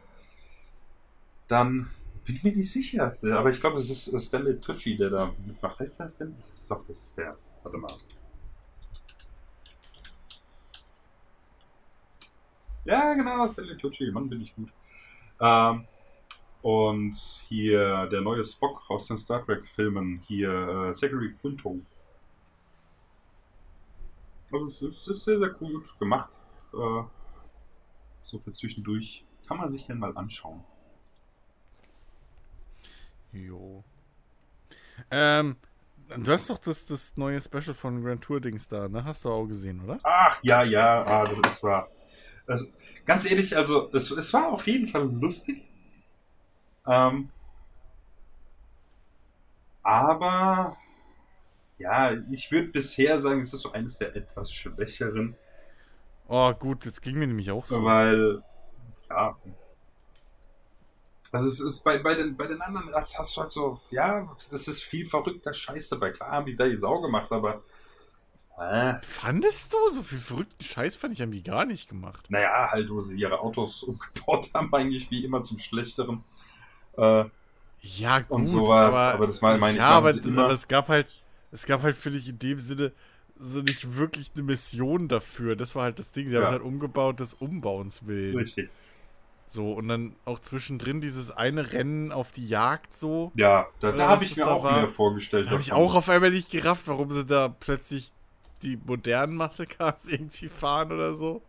Dann bin ich mir nicht sicher, aber ich glaube, es ist Stanley Tucci, der da mitmacht. Heißt das denn? Das ist doch, das ist der. Warte mal. Ja, genau, Stanley Tucci, Mann, bin ich gut. Ähm, und hier der neue Spock aus den Star Trek-Filmen, hier äh, Zachary Quinto. Also es ist, sehr, sehr gut gemacht. Äh, so für zwischendurch. Kann man sich denn mal anschauen. Jo. Ähm, du hast doch das, das neue Special von Grand Tour Dings da, ne? Hast du auch gesehen, oder? Ach, ja, ja, ah, das, das war. Das, ganz ehrlich, also, es, es war auf jeden Fall lustig. Ähm, aber, ja, ich würde bisher sagen, es ist so eines der etwas schwächeren. Oh, gut, das ging mir nämlich auch so. Weil, ja, also es ist bei, bei, den, bei den anderen, das hast du halt so, ja, das ist viel verrückter Scheiß dabei. Klar haben die da die Sau gemacht, aber. Äh. Fandest du? So viel verrückten Scheiß fand ich, haben die gar nicht gemacht. Naja, halt, wo sie ihre Autos umgebaut haben, eigentlich wie immer zum Schlechteren. Äh, ja, gut, und sowas, aber, aber das meine mein ja, aber, aber es gab halt, es gab halt, finde ich, in dem Sinne so nicht wirklich eine Mission dafür. Das war halt das Ding. Sie ja. haben es halt umgebaut des Umbauens willen. Richtig. So, und dann auch zwischendrin dieses eine Rennen auf die Jagd so. Ja, da, da habe ich mir auch war. mehr vorgestellt. Da habe ich auch auf einmal nicht gerafft, warum sie da plötzlich die modernen Muscle Cars irgendwie fahren oder so.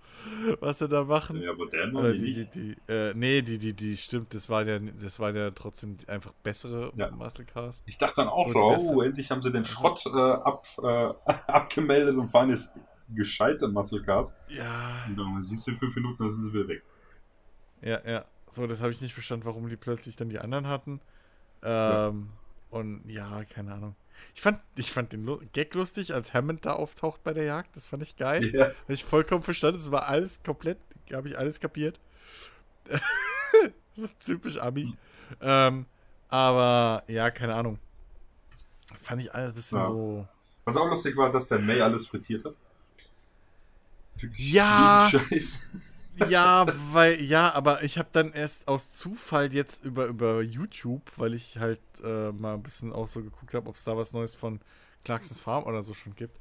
Was sie da machen. Ja, modern waren die, die, die, die äh, Nee, die, die, die, stimmt, das waren ja, das waren ja trotzdem einfach bessere ja. Muscle Cars. Ich dachte dann auch so, so oh, endlich haben sie den Schrott äh, ab, äh, abgemeldet und fahren jetzt gescheite Muscle Cars. Ja. Und dann siehst du in fünf Minuten, dann sind sie wieder weg. Ja, ja. So, das habe ich nicht verstanden, warum die plötzlich dann die anderen hatten. Ähm, ja. Und ja, keine Ahnung. Ich fand, ich fand den Gag lustig, als Hammond da auftaucht bei der Jagd. Das fand ich geil. Ja. Habe ich vollkommen verstanden. Es war alles komplett, habe ich alles kapiert. das ist typisch Abi. Hm. Ähm, aber ja, keine Ahnung. Fand ich alles ein bisschen ja. so. Was auch lustig war, dass der May alles frittiert hat. Ja! Scheiß ja, weil, ja, aber ich habe dann erst aus Zufall jetzt über, über YouTube, weil ich halt äh, mal ein bisschen auch so geguckt habe, ob es da was Neues von Clarksons Farm oder so schon gibt.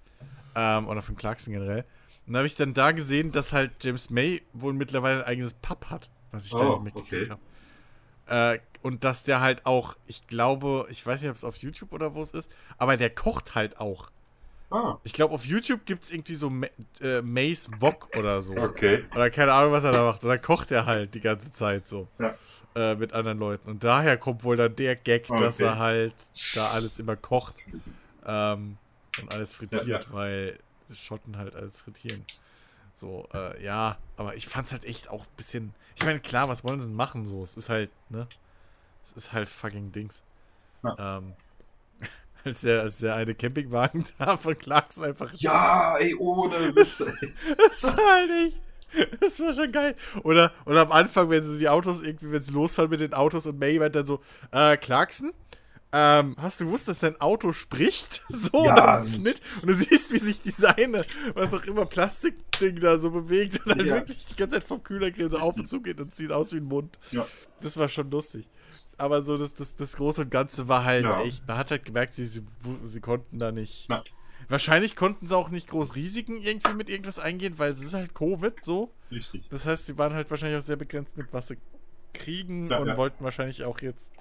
Ähm, oder von Clarkson generell. Und da habe ich dann da gesehen, dass halt James May wohl mittlerweile ein eigenes Pub hat, was ich oh, da nicht mitgekriegt okay. habe. Äh, und dass der halt auch, ich glaube, ich weiß nicht, ob es auf YouTube oder wo es ist, aber der kocht halt auch. Ah. Ich glaube, auf YouTube gibt es irgendwie so äh, Mace Wok oder so. Okay. Oder keine Ahnung, was er da macht. Und dann kocht er halt die ganze Zeit so. Ja. Äh, mit anderen Leuten. Und daher kommt wohl dann der Gag, okay. dass er halt da alles immer kocht. Ähm, und alles frittiert, ja, ja. weil Schotten halt alles frittieren. So, äh, ja, aber ich fand's halt echt auch ein bisschen. Ich meine, klar, was wollen sie denn machen so? Es ist halt, ne? Es ist halt fucking Dings. Ja. Ähm, als der, als der eine Campingwagen da von Clarks einfach. Ja, ey, ohne Witz. das war halt echt. Das war schon geil. Oder, oder am Anfang, wenn sie die Autos irgendwie, wenn sie losfahren mit den Autos und May meint dann so, äh, Clarkson, ähm, hast du gewusst, dass dein Auto spricht? So, ja, und dann Schnitt. Und du siehst, wie sich die Seine, was auch immer, Plastikding da so bewegt und dann ja. wirklich die ganze Zeit vom Kühlergrill so auf und zu geht und sieht aus wie ein Mund. Ja. Das war schon lustig aber so das, das, das Große und Ganze war halt ja. echt, man hat halt gemerkt, sie, sie, sie konnten da nicht. Na. Wahrscheinlich konnten sie auch nicht groß Risiken irgendwie mit irgendwas eingehen, weil es ist halt Covid so. Richtig. Das heißt, sie waren halt wahrscheinlich auch sehr begrenzt mit was sie kriegen Ja, und ja. wollten wahrscheinlich auch jetzt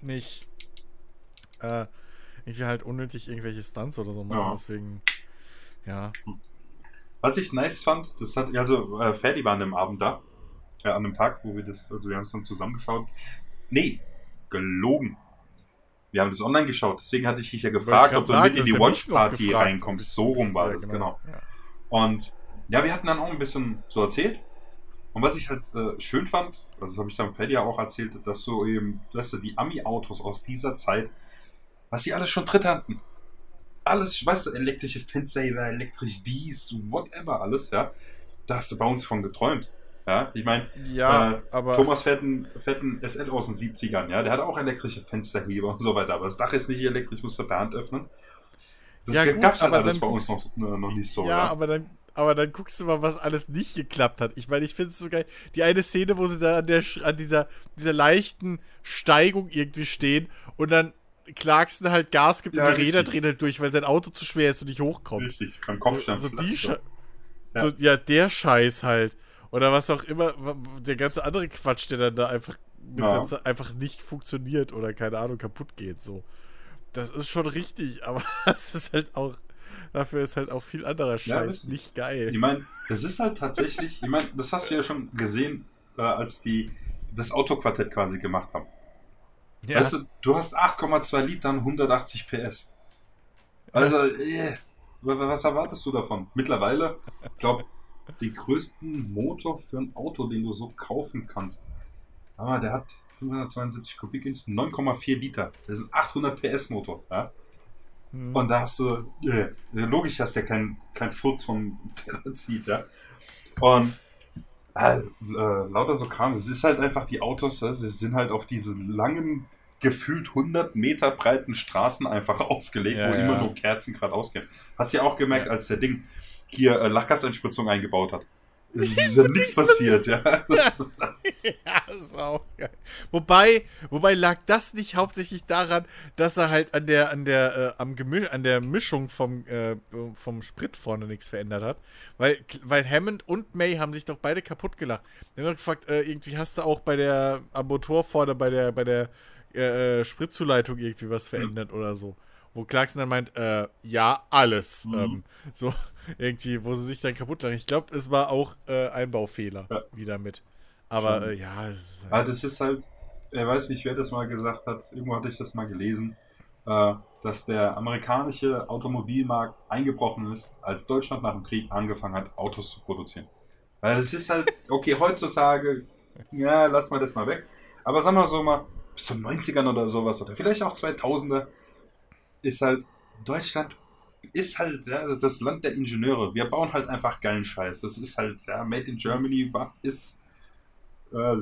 nicht äh, irgendwie halt unnötig irgendwelche Stunts oder so machen. Ja. Deswegen, ja. Was ich nice fand, das hat, also, äh, Ferdi war an dem Abend da. Äh, an dem Tag, wo wir das, also wir haben es dann zusammengeschaut. Nee, gelogen. Wir haben das online geschaut, deswegen hatte ich dich ja gefragt, ob du sagen, mit in die gefragt, ob reinkommst. So rum war Ja, das, genau. Ja. Und ja, wir hatten dann auch ein bisschen so erzählt. Und was ich halt äh, schön fand, also das habe ich dann Freddy ja auch erzählt, dass so eben, dass du die Ami-Autos aus dieser Zeit, was sie alles schon Tritt hatten. Alles, weißt du, elektrische Fenster, elektrisch dies, whatever, alles, ja. Da hast du bei uns von geträumt. Ja, ich meine, Ja, Äh, aber Thomas fährt einen, fährt einen SL aus den 70ern, ja. Der hat auch elektrische Fensterheber und so weiter, aber das Dach ist nicht elektrisch, musst du per Hand öffnen. Das Ja, gut, gab's halt aber alles bei uns noch, äh, noch nicht so. ja, aber dann, aber dann guckst du mal, was alles nicht geklappt hat. Ich meine, ich finde es so geil. Die eine Szene, wo sie da an, der, an dieser, dieser leichten Steigung irgendwie stehen und dann Clarkson halt Gas gibt Ja, und die Räder richtig. drehen halt durch, weil sein Auto zu schwer ist und nicht hochkommt. Richtig, So, Kopfstand. so die Flatsch, Sche Ja. So, ja, der Scheiß halt. Oder was auch immer, der ganze andere Quatsch, der dann da einfach, Ja. einfach nicht funktioniert oder keine Ahnung, kaputt geht. So. Das ist schon richtig, aber das ist halt auch, dafür ist halt auch viel anderer Scheiß richtig. nicht geil. Ich meine, das ist halt tatsächlich, ich meine, das hast du ja schon gesehen, äh, als die das Autoquartett quasi gemacht haben. Ja, Weißt du, du hast 8,2 Litern, 180 PS. Also, äh, wa- wa- was erwartest du davon? Mittlerweile, ich glaube, den größten Motor für ein Auto, den du so kaufen kannst. Aber der hat 572 Kubikinch, 9,4 Liter. Das ist ein 800 PS Motor. Ja? Hm. Und da hast du, äh, logisch, dass der kein, kein Furz vom Teller zieht, ja. Und äh, äh, lauter so Kram, es ist halt einfach die Autos, sie sind halt auf diese langen, gefühlt 100 Meter breiten Straßen einfach ausgelegt, Ja, wo ja. immer nur Kerzen gerade ausgehen. Hast du ja auch gemerkt, als der Ding hier äh, Lachgaseinspritzung eingebaut hat. Es ist ja nichts passiert, ja. Das, ja, das war auch geil. Wobei, wobei lag das nicht hauptsächlich daran, dass er halt an der, an der, äh, am Gemisch, an der Mischung vom, äh, vom Sprit vorne nichts verändert hat. Weil, weil Hammond und May haben sich doch beide kaputt gelacht. Die haben gefragt, äh, irgendwie hast du auch bei der, am Motor vorne, bei der, bei der äh, äh, Spritzuleitung irgendwie was verändert oder so. Wo Clarkson dann meint, äh, ja, alles. Mhm. Ähm, so, irgendwie, wo sie sich dann kaputt lachen. Ich glaube, es war auch äh, Einbaufehler Ja. wieder mit. Aber äh, ja, es ist halt, das ist halt, er weiß nicht, wer das mal gesagt hat, irgendwo hatte ich das mal gelesen, äh, dass der amerikanische Automobilmarkt eingebrochen ist, als Deutschland nach dem Krieg angefangen hat, Autos zu produzieren. Weil das ist halt, okay, heutzutage, ja, lass mal das mal weg. Aber sagen wir so mal, bis zu den 90ern oder sowas, oder vielleicht auch 2000er, ist halt, Deutschland ist halt ja, das Land der Ingenieure. Wir bauen halt einfach geilen Scheiß. Das ist halt, ja, Made in Germany ist, äh,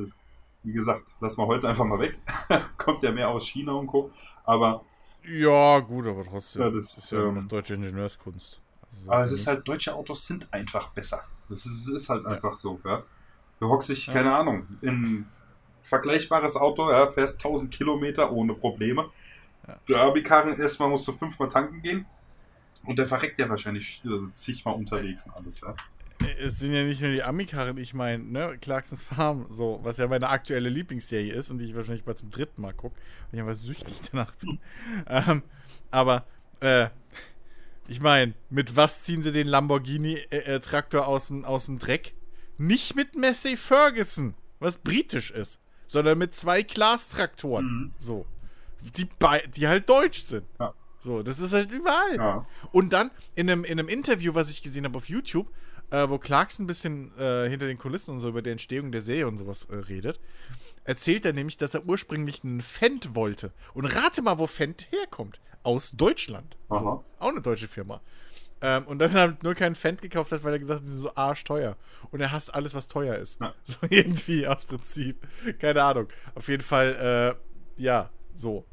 wie gesagt, lass mal heute einfach mal weg. Kommt ja mehr aus China und Co. Aber, ja, gut, aber trotzdem. Ja, das das ist ja ähm, deutsche Ingenieurskunst. Also so aber es ist halt, deutsche Autos sind einfach besser. Das ist, ist halt Ja. einfach so, ja. Du hockst dich, keine Ahnung, in ein vergleichbares Auto, ja, fährst 1000 Kilometer ohne Probleme. Ja. Der Abi-Karren erstmal musst du fünfmal tanken gehen. Und der verreckt ja wahrscheinlich äh, zigmal unterwegs und alles, ja. Es sind ja nicht nur die Amikarren, ich meine, ne, Clarksons Farm, so, was ja meine aktuelle Lieblingsserie ist und die ich wahrscheinlich mal zum dritten Mal gucke, weil ich einfach süchtig danach bin. ähm, aber, äh, ich meine, mit was ziehen sie den Lamborghini-Traktor aus dem, aus dem Dreck? Nicht mit Massey Ferguson, was britisch ist, sondern mit zwei Class-Traktoren. Mhm. So. Die, bei- die halt deutsch sind. Ja. So, das ist halt überall. Ja. Und dann in einem, in einem Interview, was ich gesehen habe auf YouTube, äh, wo Clarkson ein bisschen äh, hinter den Kulissen und so über die Entstehung der Serie und sowas äh, redet, erzählt er nämlich, dass er ursprünglich einen Fendt wollte. Und rate mal, wo Fendt herkommt. Aus Deutschland. So, auch eine deutsche Firma. Ähm, und dann hat er nur keinen Fendt gekauft hat, weil er gesagt hat, sie sind so arschteuer. Und er hasst alles, was teuer ist. Ja. So irgendwie aus Prinzip. Keine Ahnung. Auf jeden Fall, äh, ja, so.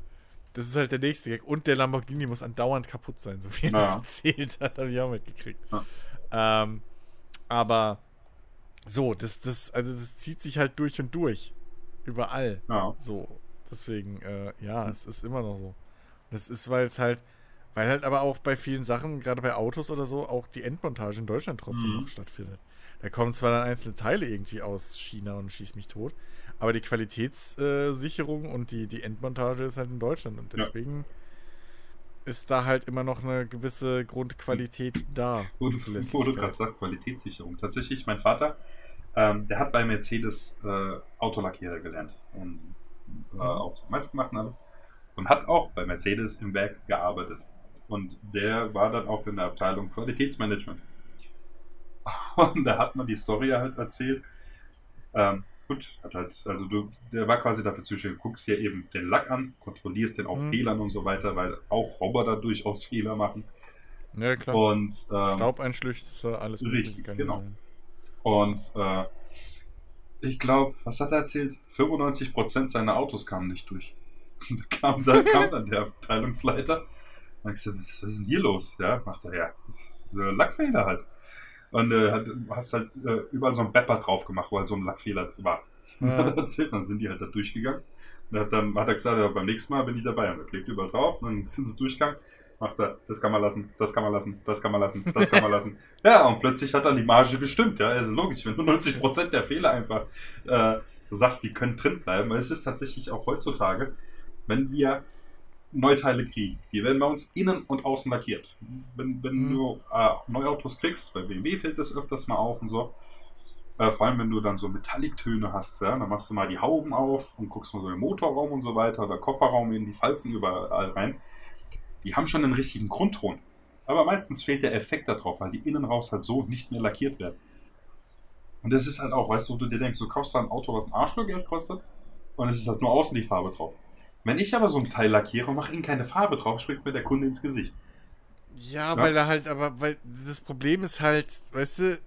Das ist halt der nächste Gag. Und der Lamborghini muss andauernd kaputt sein, so wie er das Ja. erzählt hat, habe ich auch mitgekriegt. Ja. Ähm, aber so, das, das, also das zieht sich halt durch und durch. Überall. Ja. So. Deswegen, äh, ja, es ist immer noch so. Das ist, weil es halt, Weil halt aber auch bei vielen Sachen, gerade bei Autos oder so, auch die Endmontage in Deutschland trotzdem Mhm. noch stattfindet. Da kommen zwar dann einzelne Teile irgendwie aus China und schieß mich tot, aber die Qualitätssicherung und die, die Endmontage ist halt in Deutschland und Ja. deswegen ist da halt immer noch eine gewisse Grundqualität da. Wo du, gerade sagst, Qualitätssicherung. Tatsächlich, mein Vater, ähm, der hat bei Mercedes äh, Autolackierer gelernt. Und äh, auch so meist gemacht und alles. Und hat auch bei Mercedes im Werk gearbeitet. Und der war dann auch in der Abteilung Qualitätsmanagement. Und da hat man die Story halt erzählt. Ähm, gut, hat halt, also du, der war quasi dafür zuständig, du guckst dir eben den Lack an, kontrollierst den auf Mhm. Fehlern und so weiter, weil auch Roboter durchaus Fehler machen. Ja, klar. Und ähm, Staubeinschlüsse, alles richtig, genau. sein. Und äh, ich glaube, was hat er erzählt? 95% seiner Autos kamen nicht durch. da, kam, da kam dann der Abteilungsleiter. Und ich so, was, ist denn hier los? Ja, macht er, ja, äh, Lackfehler halt. Und äh, hast halt äh, überall so ein Bepper drauf gemacht, wo halt so ein Lackfehler war. Ja. er erzählt, dann sind die halt da durchgegangen. Und hat dann hat er gesagt, ja, beim nächsten Mal bin ich dabei. Und er klebt überall drauf. Und dann sind sie durchgegangen. Macht er, das kann man lassen, das kann man lassen, das kann man lassen, das kann man lassen. Ja, und plötzlich hat dann die Marge gestimmt. Ja, ist logisch, wenn du 90% der Fehler einfach äh, sagst, die können drin bleiben. Weil es ist tatsächlich auch heutzutage, wenn wir Neuteile kriegen, die werden bei uns innen und außen lackiert. Wenn, wenn Mhm. du äh, Neuautos kriegst, bei BMW fällt das öfters mal auf und so. Äh, vor allem, wenn du dann so Metalliktöne hast, ja, dann machst du mal die Hauben auf und guckst mal so im Motorraum und so weiter oder Kofferraum in die Falzen überall rein. Die haben schon einen richtigen Grundton. Aber meistens fehlt der Effekt da drauf, weil die innen raus halt so nicht mehr lackiert werden. Und das ist halt auch, weißt du, wo du dir denkst, du kaufst da ein Auto, was ein Arschlochgeld kostet und es ist halt nur außen die Farbe drauf. Wenn ich aber so ein Teil lackiere und mache ihnen keine Farbe drauf, springt mir der Kunde ins Gesicht. Ja, Ja. weil er halt, aber, weil das Problem ist halt, weißt du,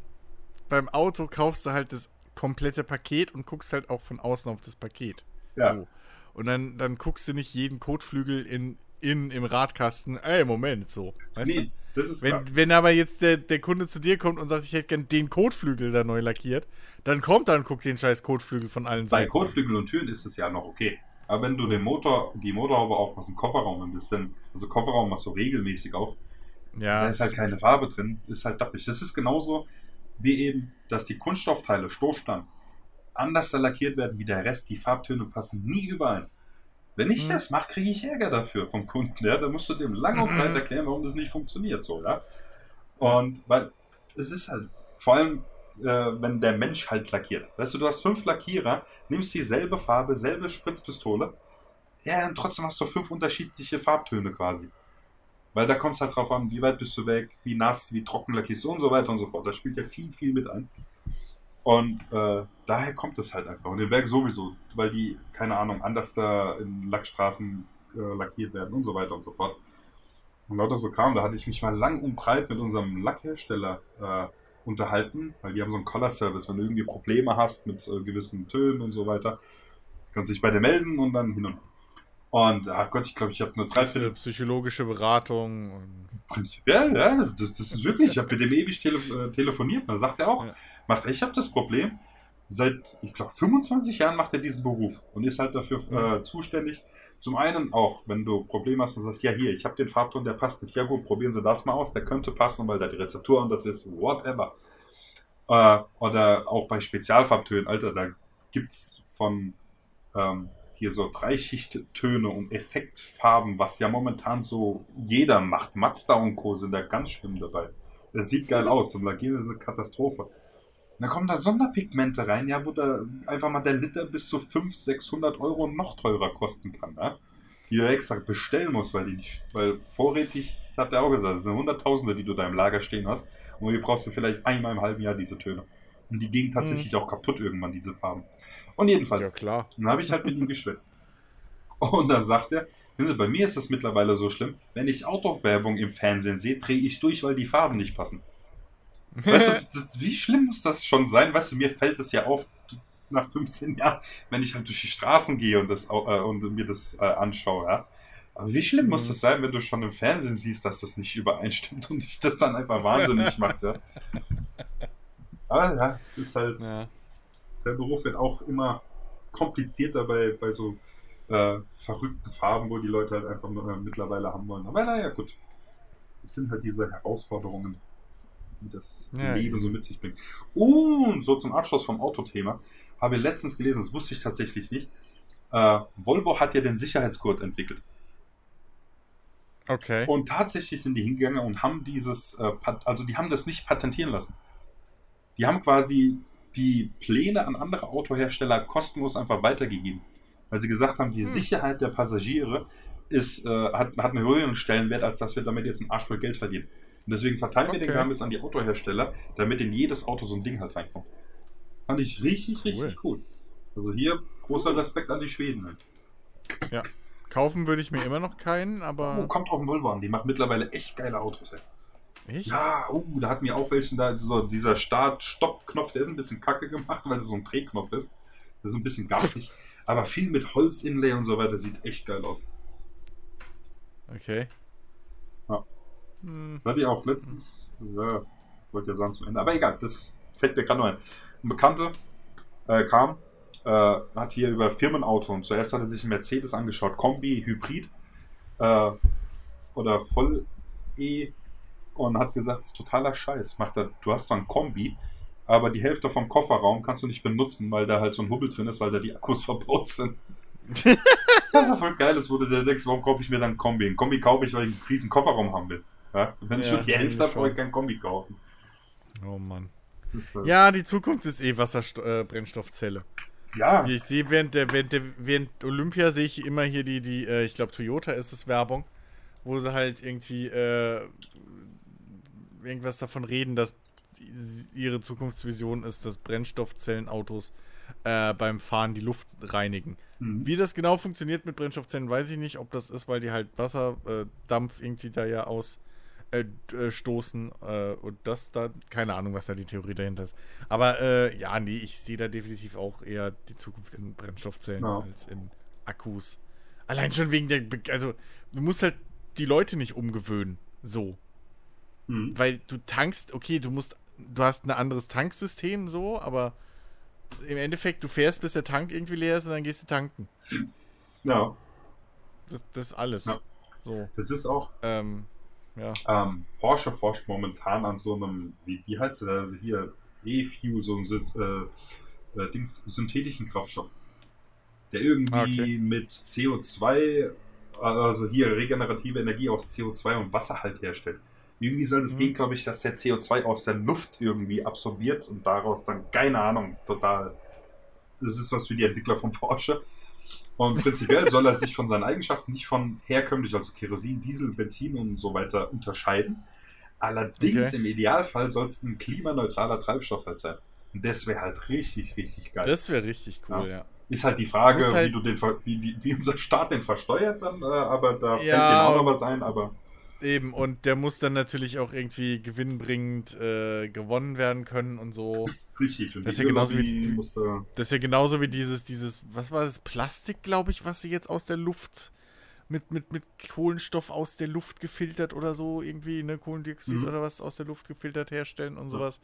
beim Auto kaufst du halt das komplette Paket und guckst halt auch von außen auf das Paket. Ja. So. Und dann, dann guckst du nicht jeden Kotflügel in, in, im Radkasten, ey, Moment, so. Weißt nee, das ist du? klar. Wenn, wenn aber jetzt der, der Kunde zu dir kommt und sagt, ich hätte gern den Kotflügel da neu lackiert, dann kommt er und guckt den scheiß Kotflügel von allen Bei Seiten. Kotflügeln und Türen ist es ja noch okay. Aber wenn du den Motor, die Motorhaube aufmachst, den Kofferraum ein bisschen, also Kofferraum machst du regelmäßig auf, Ja, da ist halt keine Farbe drin, ist halt dappig. Das ist genauso wie eben, dass die Kunststoffteile, Stoßstangen, anders da lackiert werden wie der Rest. Die Farbtöne passen nie überein. Wenn ich Mhm. das mache, kriege ich Ärger dafür vom Kunden. Ja? Da musst du dem lang und breit erklären, warum das nicht funktioniert so. Ja? Und weil es ist halt, vor allem, äh, wenn der Mensch halt lackiert. Weißt du, du hast fünf Lackierer, nimmst dieselbe Farbe, selbe Spritzpistole, ja, und trotzdem hast du fünf unterschiedliche Farbtöne quasi. Weil da kommt es halt drauf an, wie weit bist du weg, wie nass, wie trocken lackierst du und so weiter und so fort. Da spielt ja viel, viel mit ein. Und äh, daher kommt es halt einfach. Und im Werk sowieso, weil die, keine Ahnung, anders da in Lackstraßen äh, lackiert werden und so weiter und so fort. Und lauter so kam, da hatte ich mich mal lang und breit mit unserem Lackhersteller äh, unterhalten, weil die haben so einen Color-Service. Wenn du irgendwie Probleme hast mit äh, gewissen Tönen und so weiter, kannst du dich bei dir melden und dann hin und her. Und, ach Gott, ich glaube, ich habe eine Diese Dreiviertel psychologische Beratung und Prinzipiell, ja, das, das ist wirklich. Ich habe mit dem ewig tele äh, telefoniert. Da sagt er auch, Ja. macht, ich habe das Problem, seit, ich glaube, 25 Jahren macht er diesen Beruf und ist halt dafür äh, zuständig. Zum einen auch, wenn du Probleme hast und sagst, ja hier, ich habe den Farbton, der passt nicht. Ja gut, probieren Sie das mal aus, der könnte passen, weil da die Rezeptur und das ist whatever. Äh, oder auch bei Spezialfarbtönen, Alter, da gibt's von ähm, hier so Dreischichttöne und Effektfarben, was ja momentan so jeder macht. Mazda und Co. sind da ganz schlimm dabei. Das sieht geil aus, zum Lackieren ist eine Katastrophe. Und dann kommen da Sonderpigmente rein, ja, wo da einfach mal der Liter bis zu 500, 600 Euro noch teurer kosten kann, ja? Die du extra bestellen musst, weil die nicht, weil vorrätig, hat er auch gesagt, das sind Hunderttausende, die du da im Lager stehen hast. Und die brauchst du vielleicht einmal im halben Jahr diese Töne. Und die gingen tatsächlich auch kaputt irgendwann, diese Farben. Und jedenfalls, ja klar. dann habe ich halt mit ihm geschwätzt. Und dann sagt er, wissen Sie, bei mir ist es mittlerweile so schlimm, wenn ich Autowerbung im Fernsehen sehe, drehe ich durch, weil die Farben nicht passen. Weißt du, das, wie schlimm muss das schon sein? Weißt du, mir fällt es ja auf nach 15 Jahren, wenn ich halt durch die Straßen gehe und, das, äh, und mir das äh, anschaue. Ja? Aber wie schlimm muss Mhm. das sein, wenn du schon im Fernsehen siehst, dass das nicht übereinstimmt und dich das dann einfach wahnsinnig macht? Ja? Aber ja, es ist halt ja. der Beruf wird auch immer komplizierter bei, bei so äh, verrückten Farben, wo die Leute halt einfach äh, mittlerweile haben wollen. Aber naja, gut. es sind halt diese Herausforderungen, die das Ja, Leben so mit sich bringt. Und so zum Abschluss vom Autothema habe ich letztens gelesen, das wusste ich tatsächlich nicht. Äh, Volvo hat ja den Sicherheitsgurt entwickelt. Okay. Und tatsächlich sind die hingegangen und haben dieses, äh, also die haben das nicht patentieren lassen. Die haben quasi die Pläne an andere Autohersteller kostenlos einfach weitergegeben. Weil sie gesagt haben, die Hm. Sicherheit der Passagiere ist, äh, hat, hat einen höheren Stellenwert, als dass wir damit jetzt einen Arsch voll Geld verdienen. Und deswegen verteilen wir den Okay. Gramis an die Autohersteller, damit in jedes Auto so ein Ding halt reinkommt. Fand ich richtig, richtig cool. Also hier großer Respekt an die Schweden. Halt. Kaufen würde ich mir immer noch keinen, Oh, aber. kommt auf den Volvo an, die macht mittlerweile echt geile Autos. Ey. Echt? Ja, oh, da hatten wir auch welchen da, so dieser Start-Stopp-Knopf, der ist ein bisschen kacke gemacht, weil das so ein Drehknopf ist. Das ist ein bisschen gaffig. Aber viel mit Holz-Inlay und so weiter sieht echt geil aus. Okay. Hm. Hatte ich auch letztens, ja, wollte ja sagen zum Ende, aber egal, das fällt mir gerade nur ein. Ein Bekannter äh, kam, äh, hat hier über Firmenauto und zuerst hat er sich einen Mercedes angeschaut, Kombi, Hybrid äh, oder Voll-E und hat gesagt, das ist totaler Scheiß. Macht er, du hast zwar ein Kombi, aber die Hälfte vom Kofferraum kannst du nicht benutzen, weil da halt so ein Hubbel drin ist, weil da die Akkus verbaut sind. das ist voll geil, das wurde der denkst, warum kaufe ich mir dann ein Kombi? Ein Kombi kaufe ich, weil ich einen riesen Kofferraum haben will. Ja? Wenn ich Ja, schon die Hälfte habe, brauche ich schon. kein Kombi kaufen. Oh Mann. Ja, die Zukunft ist eh Wasserbrennstoffzelle. Äh, ja, ich sehe während der, während der während Olympia sehe ich immer hier die, die, äh, ich glaube Toyota ist es Werbung, wo sie halt irgendwie äh, irgendwas davon reden, dass ihre Zukunftsvision ist, dass Brennstoffzellenautos äh, beim Fahren die Luft reinigen. Mhm. Wie das genau funktioniert mit Brennstoffzellen, weiß ich nicht, ob das ist, weil die halt Wasserdampf äh, irgendwie da ja aus äh, äh, stoßen äh, und das da, keine Ahnung, was da die Theorie dahinter ist. Aber äh, ja, nee, ich sehe da definitiv auch eher die Zukunft in Brennstoffzellen Ja. als in Akkus. Allein schon wegen der, Be- also du musst halt die Leute nicht umgewöhnen, so. Mhm. Weil du tankst, okay, du musst, du hast ein anderes Tanksystem so, aber im Endeffekt, du fährst, bis der Tank irgendwie leer ist und dann gehst du tanken. ja, Das, das ist alles. Ja. So. das ist auch, Ähm, ja. ähm, Porsche forscht momentan an so einem, wie, wie heißt der hier, E-Fuel, so ein Sys- äh, äh, Dings, synthetischen Kraftstoff. Der irgendwie Ah, okay. mit CO2, also hier regenerative Energie aus CO2 und Wasser halt herstellt. Irgendwie soll das Mhm. gehen, glaube ich, dass der CO2 aus der Luft irgendwie absorbiert und daraus dann, keine Ahnung, total. Das ist was für die Entwickler von Porsche. Und prinzipiell soll er sich von seinen Eigenschaften nicht von herkömmlich, also Kerosin, Diesel, Benzin und so weiter unterscheiden. Allerdings Okay. im Idealfall soll es ein klimaneutraler Treibstoff halt sein. Und das wäre halt richtig, richtig geil. Das wäre richtig cool, ja. ist halt die Frage, halt- wie, du den, wie, wie unser Staat den versteuert dann, äh, aber da fällt Ja, mir auch noch was ein, aber Eben, und der muss dann natürlich auch irgendwie gewinnbringend äh, gewonnen werden können und so. richtig. Und Das ist ja genauso wie Das ist ja genauso wie dieses, dieses, was war das, Plastik, glaube ich, was sie jetzt aus der Luft mit, mit, mit Kohlenstoff aus der Luft gefiltert oder so, irgendwie, ne, Kohlendioxid Mhm. oder was aus der Luft gefiltert herstellen und sowas.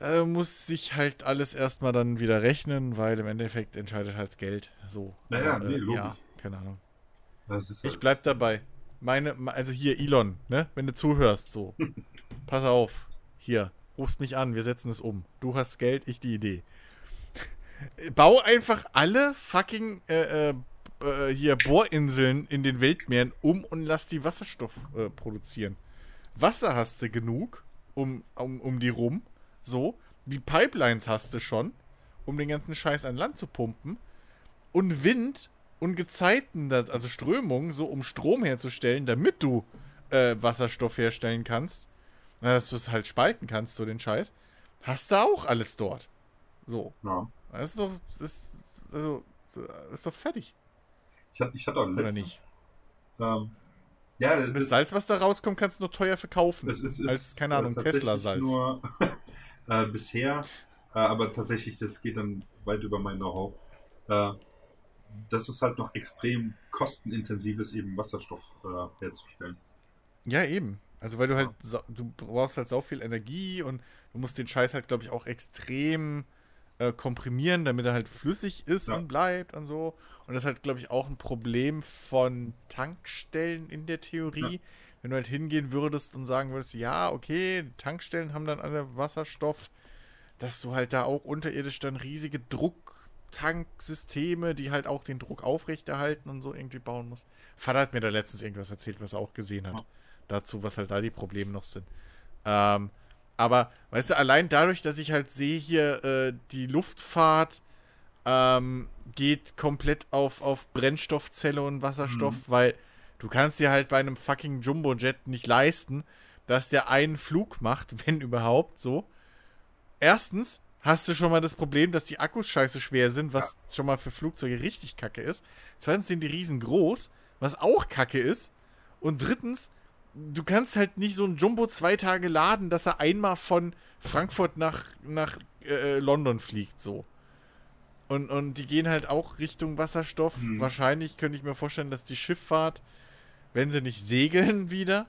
Äh, muss sich halt alles erstmal dann wieder rechnen, weil im Endeffekt entscheidet halt das Geld. So. Ja, ja, Aber, nee, äh, logisch. ja, keine Ahnung. ist Ich halt- bleib dabei. Meine, also hier, Elon, ne? Wenn du zuhörst, so. Pass auf. Hier, rufst mich an, wir setzen es um. Du hast Geld, ich die Idee. Bau einfach alle fucking äh, äh, äh, hier Bohrinseln in den Weltmeeren um und lass die Wasserstoff äh, produzieren. Wasser hast du genug um, um, um die rum. So. Die Pipelines hast du schon, um den ganzen Scheiß an Land zu pumpen. Und Wind und Gezeiten, also Strömung, so um Strom herzustellen, damit du äh, Wasserstoff herstellen kannst, na, dass du es halt spalten kannst, so den Scheiß, hast du auch alles dort. So. ja. Das ist doch, das ist, also, das ist doch fertig. ich, hatte, ich hatte auch Oder letztens. nicht? Ähm, ja, das das, Salz, was da rauskommt, kannst du nur teuer verkaufen. das ist, ist als, keine äh, Ahnung, Tesla-Salz. Nur äh, bisher, äh, aber tatsächlich, das geht dann weit über mein Know-how. Äh, das ist halt noch extrem kostenintensiv ist, eben Wasserstoff äh, herzustellen. Ja, eben. Also, weil du halt, du brauchst halt so viel Energie und du musst den Scheiß halt, glaube ich, auch extrem äh, komprimieren, damit er halt flüssig ist Ja. und bleibt und so. Und das ist halt, glaube ich, auch ein Problem von Tankstellen in der Theorie. wenn du halt hingehen würdest und sagen würdest, ja, okay, Tankstellen haben dann alle Wasserstoff, dass du halt da auch unterirdisch dann riesige Drucktanksysteme, die halt auch den Druck aufrechterhalten und so irgendwie bauen musst. Vater hat mir da letztens irgendwas erzählt, was er auch gesehen hat. Ja. Dazu, was halt da die Probleme noch sind. Ähm, aber, weißt du, allein dadurch, dass ich halt sehe hier, äh, die Luftfahrt ähm, geht komplett auf, auf Brennstoffzelle und Wasserstoff, weil du kannst dir halt bei einem fucking Jumbojet nicht leisten, dass der einen Flug macht, wenn überhaupt, so. Erstens hast du schon mal das Problem, dass die Akkus scheiße schwer sind, was schon mal für Flugzeuge richtig kacke ist. Zweitens sind die riesengroß, was auch kacke ist. Und drittens, du kannst halt nicht so ein Jumbo zwei Tage laden, dass er einmal von Frankfurt nach, nach äh, London fliegt, so. Und, und die gehen halt auch Richtung Wasserstoff. Mhm. Wahrscheinlich könnte ich mir vorstellen, dass die Schifffahrt, wenn sie nicht segeln wieder,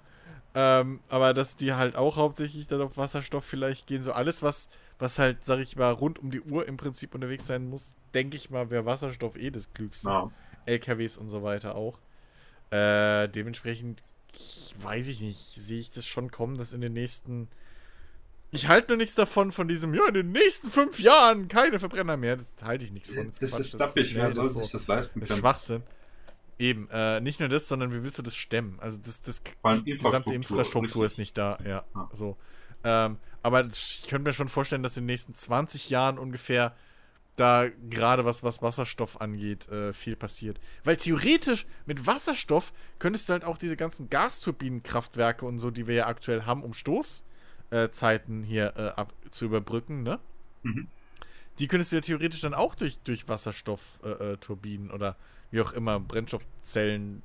ähm, aber dass die halt auch hauptsächlich dann auf Wasserstoff vielleicht gehen. So alles, was, was halt, sag ich mal, rund um die Uhr im Prinzip unterwegs sein muss, denke ich mal, wäre Wasserstoff eh das Klügste. Ja. LKWs und so weiter auch. Äh, dementsprechend weiß ich nicht, sehe ich das schon kommen, dass in den nächsten. Ich halte nur nichts davon, von diesem, ja, in den nächsten fünf Jahren keine Verbrenner mehr. Das halte ich nichts von. Das Quatsch, ist stappig, wer das soll sich das leisten das ist können? Schwachsinn. Eben, äh, nicht nur das, sondern wie willst du das stemmen? Also das, das die gesamte Infrastruktur, richtig. ist nicht da, ja. Ja. So. Ähm, aber ich könnte mir schon vorstellen, dass in den nächsten 20 Jahren ungefähr da gerade was, was Wasserstoff angeht, äh, viel passiert. Weil theoretisch mit Wasserstoff könntest du halt auch diese ganzen Gasturbinenkraftwerke und so, die wir ja aktuell haben, um Stoßzeiten hier äh, ab, zu überbrücken, ne? Mhm. Die könntest du ja theoretisch dann auch durch, durch Wasserstoffturbinen äh, Turbinen oder wie auch immer, Brennstoffzellen,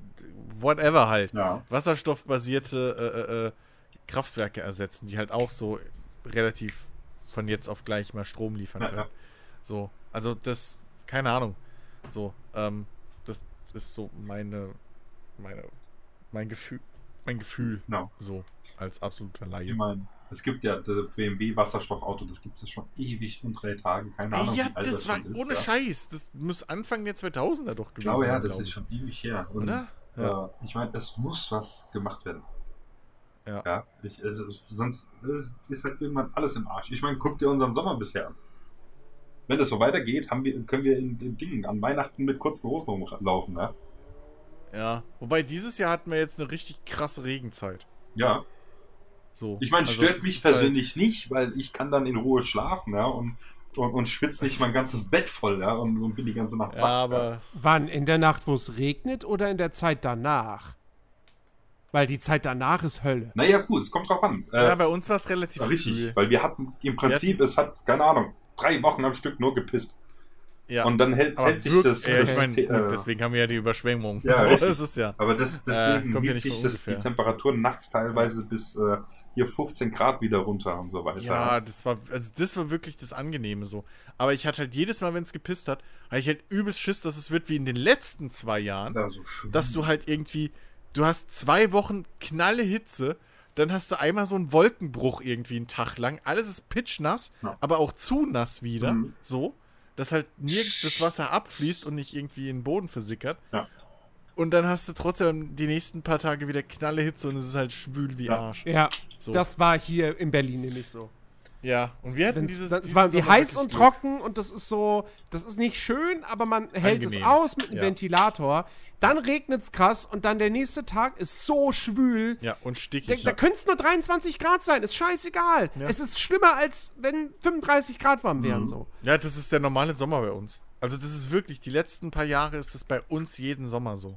whatever halt, Ja. wasserstoffbasierte äh, äh, äh, Kraftwerke ersetzen, die halt auch so relativ von jetzt auf gleich mal Strom liefern Ja, können. ja. So, also das, keine Ahnung. So, ähm, das ist so meine, meine, mein Gefühl, mein Gefühl, Genau. so, als absoluter Ich Laie. meine, es gibt ja das BMW Wasserstoffauto, das gibt es schon ewig und drei Tage. Keine Ahnung. Ja, wie alt das war schon ist, ohne ja. Scheiß. Das muss Anfang der 2000er doch Ich gewesen glaube ja, sein, das glaub ist ich. schon ewig her. Und, Oder? Ja. Äh, ich meine, es muss was gemacht werden. Ja. ja ich, also, sonst ist, ist halt irgendwann alles im Arsch. Ich meine, guck dir unseren Sommer bisher an. Wenn es so weitergeht, haben wir, können wir in den Dingen an Weihnachten mit kurzen Hosen rumlaufen, ja? Ja. Wobei dieses Jahr hatten wir jetzt eine richtig krasse Regenzeit. Ja. So. Ich meine, Also, stört mich ist persönlich halt- nicht, weil ich kann dann in Ruhe schlafen, ja, und, und, und schwitze nicht mein ganzes Bett voll, ja, und, und bin die ganze Nacht Ja, wach, aber. Wann? In der Nacht, wo es regnet oder in der Zeit danach? Weil die Zeit danach ist Hölle. Naja, gut, es kommt drauf an. Äh, Ja, bei uns war es relativ richtig, kühl. weil wir hatten im Prinzip, es hat, keine Ahnung, drei Wochen am Stück nur gepisst. Ja. Und dann hält, hält sich das. ja, das ich meine, äh, gut, deswegen haben wir ja die Überschwemmung. Ja, so richtig. ist es ja. aber das, Äh, deswegen kommt ja hielt nicht sich das, die Temperatur nachts teilweise bis äh, hier 15 Grad wieder runter und so weiter. Ja, das war, also das war wirklich das Angenehme so. Aber ich hatte halt jedes Mal, wenn es gepisst hat, hatte ich halt übelst Schiss, dass es wird wie in den letzten zwei Jahren, Da so dass du halt irgendwie, du hast zwei Wochen knalle Hitze, dann hast du einmal so einen Wolkenbruch irgendwie einen Tag lang, alles ist pitchnass, Ja. aber auch zu nass wieder, Mhm. so, dass halt nirgends das Wasser abfließt und nicht irgendwie in den Boden versickert. Ja. Und dann hast du trotzdem die nächsten paar Tage wieder knalle Hitze und es ist halt schwül wie Ja. Arsch. Ja, So. das war hier in Berlin nämlich so. Ja, und wir hatten dieses. das diesen war wie heiß und trocken und das ist so, das ist nicht schön, aber man hält Angenehm. es aus mit einem Ja. Ventilator. Dann regnet es krass und dann der nächste Tag ist so schwül. Ja, und Da, stickig. da könnte es nur 23 Grad sein, ist scheißegal. Ja. Es ist schlimmer, als wenn 35 Grad warm wären. Mhm. So. Ja, das ist der normale Sommer bei uns. Also das ist wirklich, die letzten paar Jahre ist es bei uns jeden Sommer so.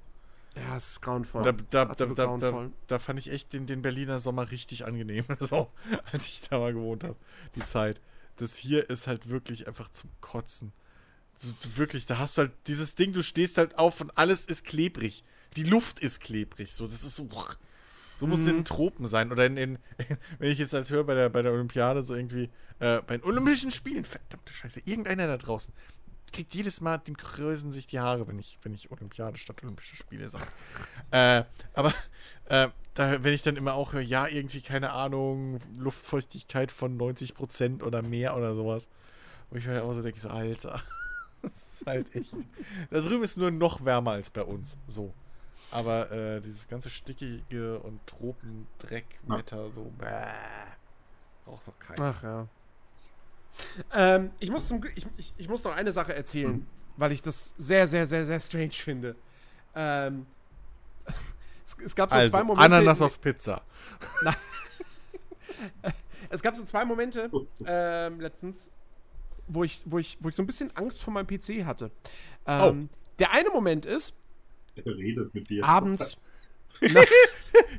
Ja, es ist grauenvoll. Da, da, da, grauenvoll. da fand ich echt den, den Berliner Sommer richtig angenehm, so, als ich da mal gewohnt habe, die Zeit. Das hier ist halt wirklich einfach zum Kotzen. Du, du, wirklich, da hast du halt dieses Ding, du stehst halt auf und alles ist klebrig. Die Luft ist klebrig, so, das ist so, so muss es in den Tropen sein. Oder in, in, wenn ich jetzt als höre bei der, bei der Olympiade so irgendwie, äh, bei den Olympischen Spielen, verdammte Scheiße, irgendeiner da draußen kriegt jedes Mal, dem krösen sich die Haare, wenn ich, wenn ich Olympiade statt Olympische Spiele sage. äh, aber äh, da, wenn ich dann immer auch höre, ja, irgendwie, keine Ahnung, Luftfeuchtigkeit von 90% oder mehr oder sowas. Wo ich mir auch so denke, so, Alter, das ist halt echt. Da drüben ist nur noch wärmer als bei uns. So. Aber äh, dieses ganze stickige und Tropendreck-Wetter, so, bäh, braucht doch keiner. Ach ja. Ähm, ich, muss zum, ich, ich, ich muss noch eine Sache erzählen, Mhm. weil ich das sehr, sehr, sehr, sehr strange finde. Ähm, es, es gab so Also, zwei Momente. Ananas auf Pizza. Es gab so zwei Momente ähm, letztens, wo ich, wo, ich, wo ich so ein bisschen Angst vor meinem PC hatte. Ähm, Der eine Moment ist, Er redet mit dir. abends.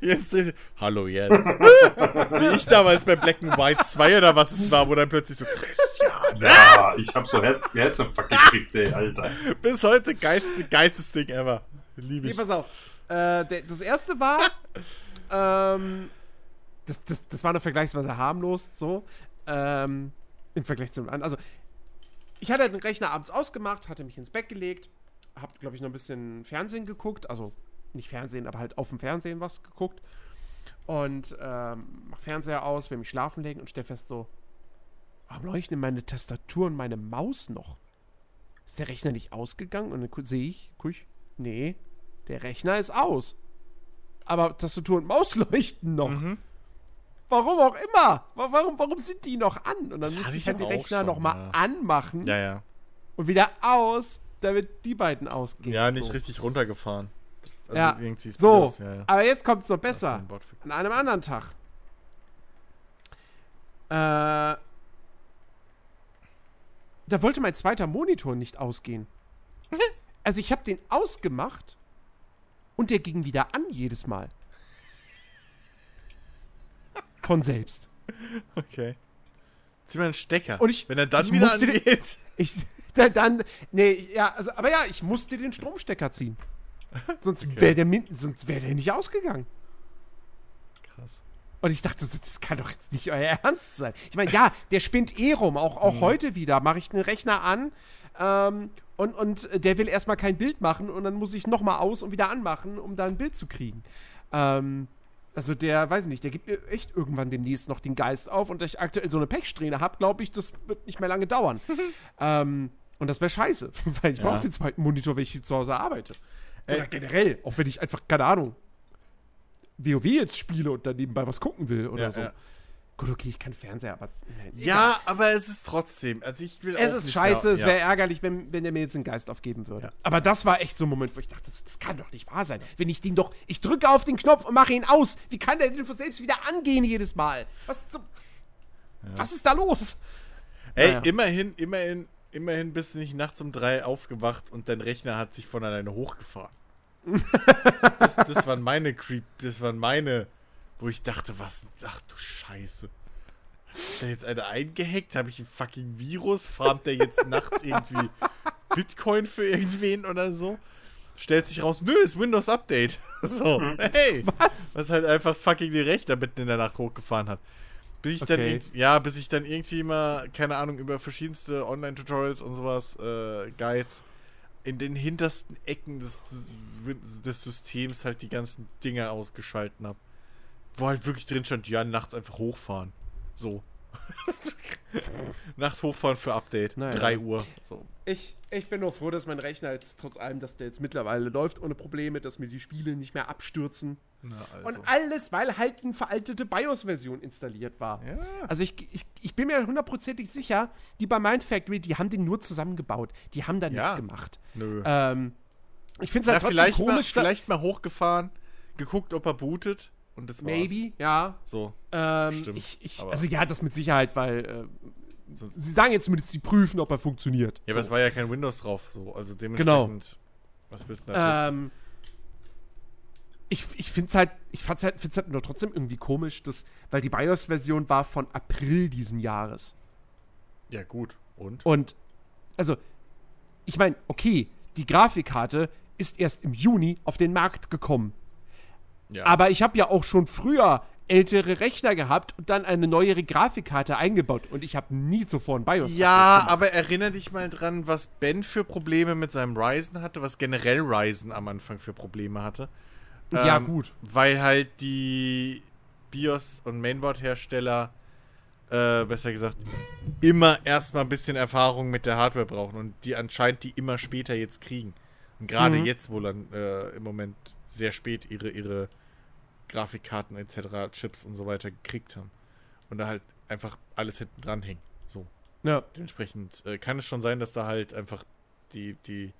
Jens dreht sich, Hallo Jens. Wie ich damals bei Black and White 2 oder was es war, wo dann plötzlich so Christian. Ja, ich hab so Herz, Herzinfarkt gekriegt, ey, Alter. Bis heute geilste, geilstes Ding ever. Liebe Nee, ich. pass auf. Äh, der, das erste war, ähm, das, das, das war noch vergleichsweise harmlos, so, ähm, im Vergleich zu dem anderen. Also, ich hatte den Rechner abends ausgemacht, hatte mich ins Bett gelegt, hab, glaube ich, noch ein bisschen Fernsehen geguckt, also nicht Fernsehen, aber halt auf dem Fernsehen was geguckt und ähm, mach Fernseher aus, will mich schlafen legen und stell fest so, warum leuchten meine Tastatur und meine Maus noch? Ist der Rechner nicht ausgegangen? Und dann sehe ich, guck ich, nee, der Rechner ist aus. Aber Tastatur und Maus leuchten noch. Mhm. Warum auch immer. Wa- Warum, warum sind die noch an? Und dann Das musste hatte ich halt auch Rechner nochmal ja. anmachen Ja, ja. und wieder aus, damit die beiden ausgehen. Ja, nicht so. richtig runtergefahren. Also Ja, irgendwie ist So, ja, ja. aber jetzt kommt es noch besser. An einem anderen Tag. Äh, da wollte mein zweiter Monitor nicht ausgehen. Also ich habe den ausgemacht und der ging wieder an jedes Mal. Von selbst. Okay. Zieh mal einen Stecker. Und ich- Wenn er dann ich wieder musste den- angeht. Ich, da, dann, nee, ja, also, aber ja, ich musste den Stromstecker ziehen. Sonst wäre der, sonst wär der nicht ausgegangen. Krass. Und ich dachte so, das kann doch jetzt nicht euer Ernst sein. Ich meine, ja, der spinnt eh rum, auch, Mhm. auch heute wieder. Mache ich den Rechner an ähm, und, und der will erstmal kein Bild machen und dann muss ich nochmal aus und wieder anmachen, um da ein Bild zu kriegen. Ähm, also der, weiß ich nicht, der gibt mir echt irgendwann demnächst noch den Geist auf und da ich aktuell so eine Pechsträhne habe, glaube ich, das wird nicht mehr lange dauern. ähm, und das wäre scheiße, weil ich Ja. brauche den zweiten Monitor, wenn ich hier zu Hause arbeite. Oder generell, auch wenn ich einfach, keine Ahnung, WoW jetzt spiele und dann nebenbei was gucken will oder Ja, so. ja. Gut, okay, ich kann Fernseher, aber. nee, Ja, aber es ist trotzdem. Also ich will Es ist scheiße, mehr- es wäre ärgerlich, wenn, wenn er mir jetzt den Geist aufgeben würde. Ja. Aber das war echt so ein Moment, wo ich dachte, das, das kann doch nicht wahr sein. Wenn ich den doch, ich drücke auf den Knopf und mache ihn aus. Wie kann der denn von selbst wieder angehen jedes Mal? Was zum, Was ist da los? Ey, Naja. immerhin, immerhin, immerhin bist du nicht nachts um drei aufgewacht und dein Rechner hat sich von alleine hochgefahren. das, das waren meine Creep, das waren meine, wo ich dachte, was, ach du Scheiße. Hat sich da jetzt einer eingehackt? Habe ich ein fucking Virus? Farmt der jetzt nachts irgendwie Bitcoin für irgendwen oder so? Stellt sich raus, nö, ist Windows Update. So, hey. Was? Was halt einfach fucking die Rechner mitten in der Nacht hochgefahren hat. Bis ich dann Okay. irgend- ja, bis ich dann irgendwie mal, keine Ahnung, über verschiedenste Online-Tutorials und sowas, äh, Guides, in den hintersten Ecken des, des Systems halt die ganzen Dinger ausgeschalten habe. Wo halt wirklich drin stand, ja, nachts einfach hochfahren. So. nachts hochfahren für Update. Naja. 3 Uhr. So. Ich, ich bin nur froh, dass mein Rechner jetzt trotz allem, dass der jetzt mittlerweile läuft ohne Probleme, dass mir die Spiele nicht mehr abstürzen. Na, also. Und alles, weil halt eine veraltete BIOS-Version installiert war. Ja. Also ich, ich, ich bin mir hundertprozentig sicher, die bei Mindfactory, die haben den nur zusammengebaut. Die haben da Ja. nichts gemacht. Nö. Ähm, ich finde es Na, halt trotzdem vielleicht, mal, komisch. da- vielleicht mal hochgefahren, geguckt, ob er bootet und das war's. maybe, ja. So. Ähm, Stimmt, ich, ich, aber- also ja, das mit Sicherheit, weil äh, Sonst- sie sagen jetzt zumindest, sie prüfen, ob er funktioniert. Ja, aber So. es war ja kein Windows drauf, so. Also dementsprechend. Was willst du da? Ähm, ich ich finde es halt, ich fand's halt, find's halt nur trotzdem irgendwie komisch, dass, weil die BIOS-Version war von April diesen Jahres. Ja, gut. Und? Und, also, ich meine, okay, die Grafikkarte ist erst im Juni auf den Markt gekommen. Ja. Aber ich habe ja auch schon früher ältere Rechner gehabt und dann eine neuere Grafikkarte eingebaut. Und ich habe nie zuvor ein BIOS Ja, aber erinnere dich mal dran, was Ben für Probleme mit seinem Ryzen hatte, was generell Ryzen am Anfang für Probleme hatte. Ja, Ähm, gut. Weil halt die BIOS- und Mainboard-Hersteller, äh, besser gesagt, immer erstmal ein bisschen Erfahrung mit der Hardware brauchen und die anscheinend die immer später jetzt kriegen. Und gerade Mhm. jetzt, wo dann äh, im Moment sehr spät ihre, ihre Grafikkarten etc., Chips und so weiter gekriegt haben. Und da halt einfach alles hinten dran hängt. So. Ja. Dementsprechend äh, kann es schon sein, dass da halt einfach die, die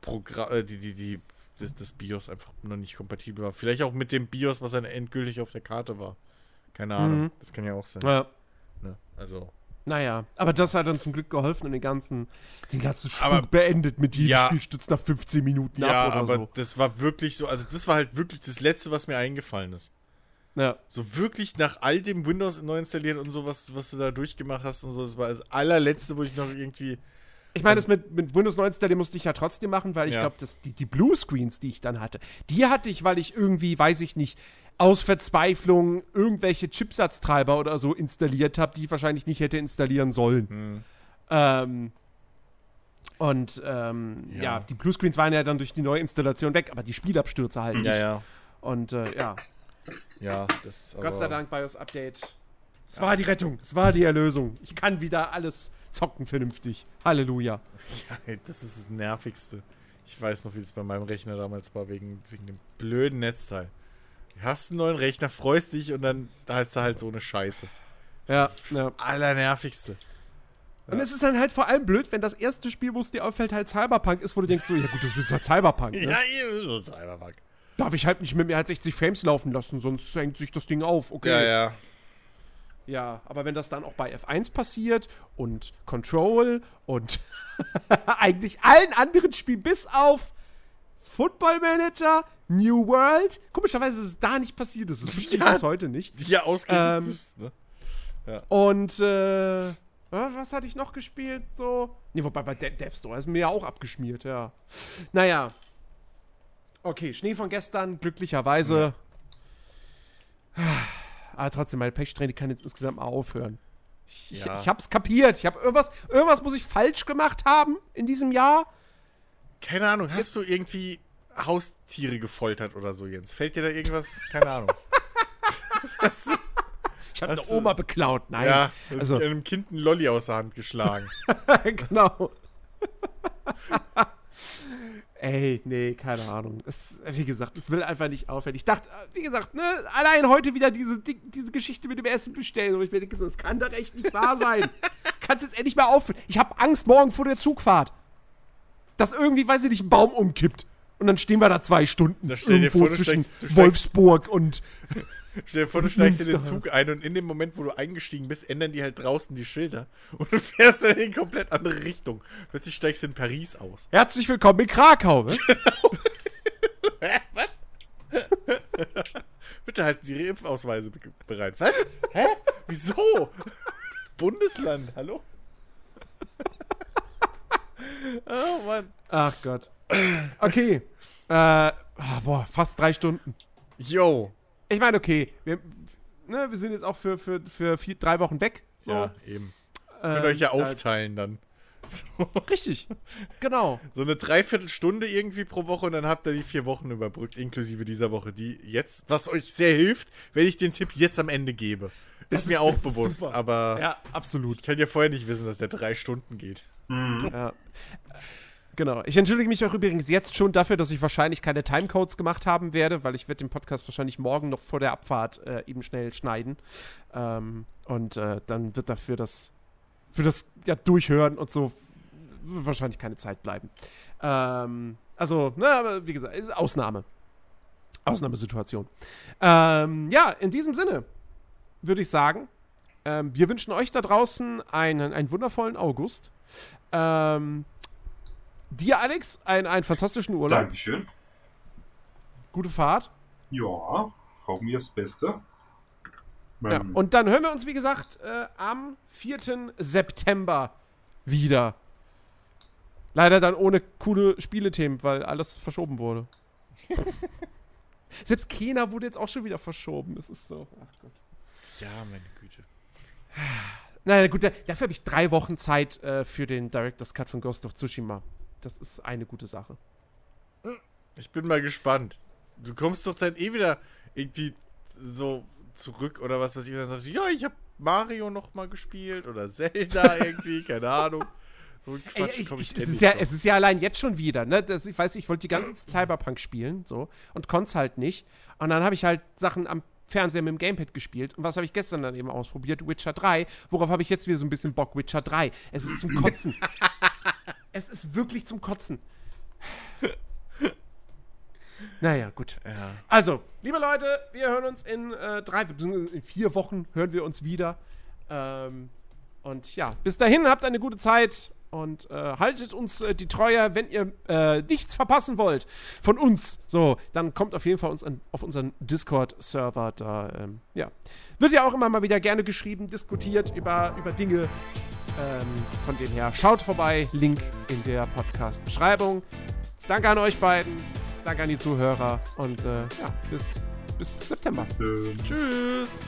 Programm, äh, die, die, die, das, das BIOS einfach noch nicht kompatibel war. Vielleicht auch mit dem BIOS, was dann endgültig auf der Karte war. Keine Ahnung. Mhm. Das kann ja auch sein. ja. Ne? Also. Naja, aber das hat dann zum Glück geholfen und den ganzen, den ganzen Spuk Aber- beendet mit jedem Ja. Spiel stützt nach 15 Minuten Ja, ab oder aber so. das war wirklich so, also das war halt wirklich das Letzte, was mir eingefallen ist. Ja. So wirklich nach all dem Windows neu installieren und so, was, was du da durchgemacht hast und so, das war das allerletzte, wo ich noch irgendwie. Ich meine, Also- das mit, mit Windows 9 installieren musste ich ja trotzdem machen, weil ich Ja. glaube, die, die Bluescreens, die ich dann hatte, die hatte ich, weil ich irgendwie, weiß ich nicht, aus Verzweiflung irgendwelche Chipsatztreiber oder so installiert habe, die ich wahrscheinlich nicht hätte installieren sollen. Hm. Ähm, und ähm, ja. Ja. die Bluescreens waren ja dann durch die Neuinstallation weg, aber die Spielabstürze halt nicht. Ja, ja. Und äh, ja, Ja, das. Gott sei Dank BIOS-Update. Es war die Rettung, es war die Erlösung. Ich kann wieder alles zocken vernünftig. Halleluja. Ja, das ist das Nervigste. Ich weiß noch, wie es bei meinem Rechner damals war, wegen, wegen dem blöden Netzteil. Hast einen neuen Rechner, freust dich und dann da hast du halt so eine Scheiße. Ja, Das ja. Allernervigste. Und es ist dann halt vor allem blöd, wenn das erste Spiel, wo es dir auffällt, halt Cyberpunk ist, wo du denkst so, ja gut, das ist halt Cyberpunk. Ne? Ja, ihr so Cyberpunk. Darf ich halt nicht mit mehr als 60 Frames laufen lassen, sonst hängt sich das Ding auf. Okay. Ja, ja. Ja, aber wenn das dann auch bei F1 passiert und Control und eigentlich allen anderen Spielen bis auf Football Manager, New World, komischerweise ist es da nicht passiert, das ist Ja. bis heute nicht. Ja, ausgerechnet. Ähm, ist, ne? Und äh, was hatte ich noch gespielt? So. Ne, wobei bei De Death Store ist mir ja auch abgeschmiert, ja. Naja. Okay, Schnee von gestern, glücklicherweise. Aber trotzdem, meine Pechsträhne kann jetzt insgesamt mal aufhören. Ich, ich, Ja. ich hab's kapiert. Ich hab irgendwas, irgendwas muss ich falsch gemacht haben in diesem Jahr. Keine Ahnung, hast du irgendwie Haustiere gefoltert oder so, Jens? Fällt dir da irgendwas? Keine Ahnung. Hast du? Ich habe eine Oma beklaut. Nein. Ja, also, einem Kind ein Lolli aus der Hand geschlagen. genau. Ey, nee, keine Ahnung. Es, wie gesagt, es will einfach nicht aufhören. Ich dachte, wie gesagt, ne, allein heute wieder diese, Di- diese Geschichte mit dem Essen bestellen. Und ich mir denke so, es kann doch echt nicht wahr sein. Kannst jetzt endlich mal aufhören. Ich habe Angst morgen vor der Zugfahrt. Dass irgendwie, weiß ich nicht, ein Baum umkippt. Und dann stehen wir da zwei Stunden. Da stell dir irgendwo vor, du zwischen steigst- Wolfsburg und. Stell dir vor, du steigst in den. Zug ein und in dem Moment, wo du eingestiegen bist, ändern die halt draußen die Schilder und du fährst dann in eine komplett andere Richtung. Plötzlich steigst du in Paris aus. Herzlich willkommen in Krakau. Ne? Bitte halten Sie Ihre Impfausweise be- bereit. Was? Hä? Wieso? Bundesland, hallo? oh Mann. Ach Gott. Okay. Äh, ah, boah, fast drei Stunden. Yo. Ich meine, okay, wir, ne, wir sind jetzt auch für, für, für vier, drei Wochen weg. So. Ja, eben. Ähm, Könnt euch ja äh, aufteilen dann. So, richtig. Genau. so eine Dreiviertelstunde irgendwie pro Woche und dann habt ihr die vier Wochen überbrückt, inklusive dieser Woche, die jetzt, was euch sehr hilft, wenn ich den Tipp jetzt am Ende gebe. Ist mir auch ist bewusst, super. aber Ja, absolut. ich kann ja vorher nicht wissen, dass der drei Stunden geht. Ja. Genau. Ich entschuldige mich auch übrigens jetzt schon dafür, dass ich wahrscheinlich keine Timecodes gemacht haben werde, weil ich werde den Podcast wahrscheinlich morgen noch vor der Abfahrt äh, eben schnell schneiden. Ähm, und äh, dann wird dafür das für das ja, Durchhören und so wahrscheinlich keine Zeit bleiben. Ähm, also, na, aber wie gesagt, Ausnahme. Ausnahmesituation. Ähm, ja, in diesem Sinne würde ich sagen, ähm, wir wünschen euch da draußen einen, einen wundervollen August. Ähm, dir, Alex, einen, einen fantastischen Urlaub. Dankeschön. Gute Fahrt. Ja, hoffen wir das Beste. Ja, und dann hören wir uns, wie gesagt, äh, am 4. September wieder. Leider dann ohne coole Spielethemen, weil alles verschoben wurde. Selbst Kena wurde jetzt auch schon wieder verschoben. Das ist so. Ach Gott. Ja, meine Güte. Naja, gut, da, dafür habe ich drei Wochen Zeit äh, für den Director's Cut von Ghost of Tsushima. Das ist eine gute Sache. Ich bin mal gespannt. Du kommst doch dann eh wieder irgendwie so zurück oder was weiß ich. Und dann sagst du, ja, ich habe Mario noch mal gespielt oder Zelda irgendwie, keine Ahnung. So ein Ey, Quatsch ich, komm ich, es, ist ja, es ist ja allein jetzt schon wieder, ne? Das, ich weiß, ich wollte die ganze Cyberpunk spielen, so, und konnte es halt nicht. Und dann habe ich halt Sachen am Fernseher mit dem Gamepad gespielt. Und was habe ich gestern dann eben ausprobiert? Witcher 3. Worauf habe ich jetzt wieder so ein bisschen Bock? Witcher 3. Es ist zum Kotzen. es ist wirklich zum Kotzen. Naja, gut. Ja. Also, liebe Leute, wir hören uns in äh, drei, in vier Wochen hören wir uns wieder. Ähm, und ja, bis dahin habt eine gute Zeit und äh, haltet uns äh, die Treue, wenn ihr äh, nichts verpassen wollt von uns. So, dann kommt auf jeden Fall uns an, auf unseren Discord-Server. Da, ähm, ja, wird ja auch immer mal wieder gerne geschrieben, diskutiert über, über Dinge. Ähm, von dem her schaut vorbei, Link in der Podcast-Beschreibung. Danke an euch beiden, danke an die Zuhörer und äh, ja, bis, bis September. Bis Tschüss.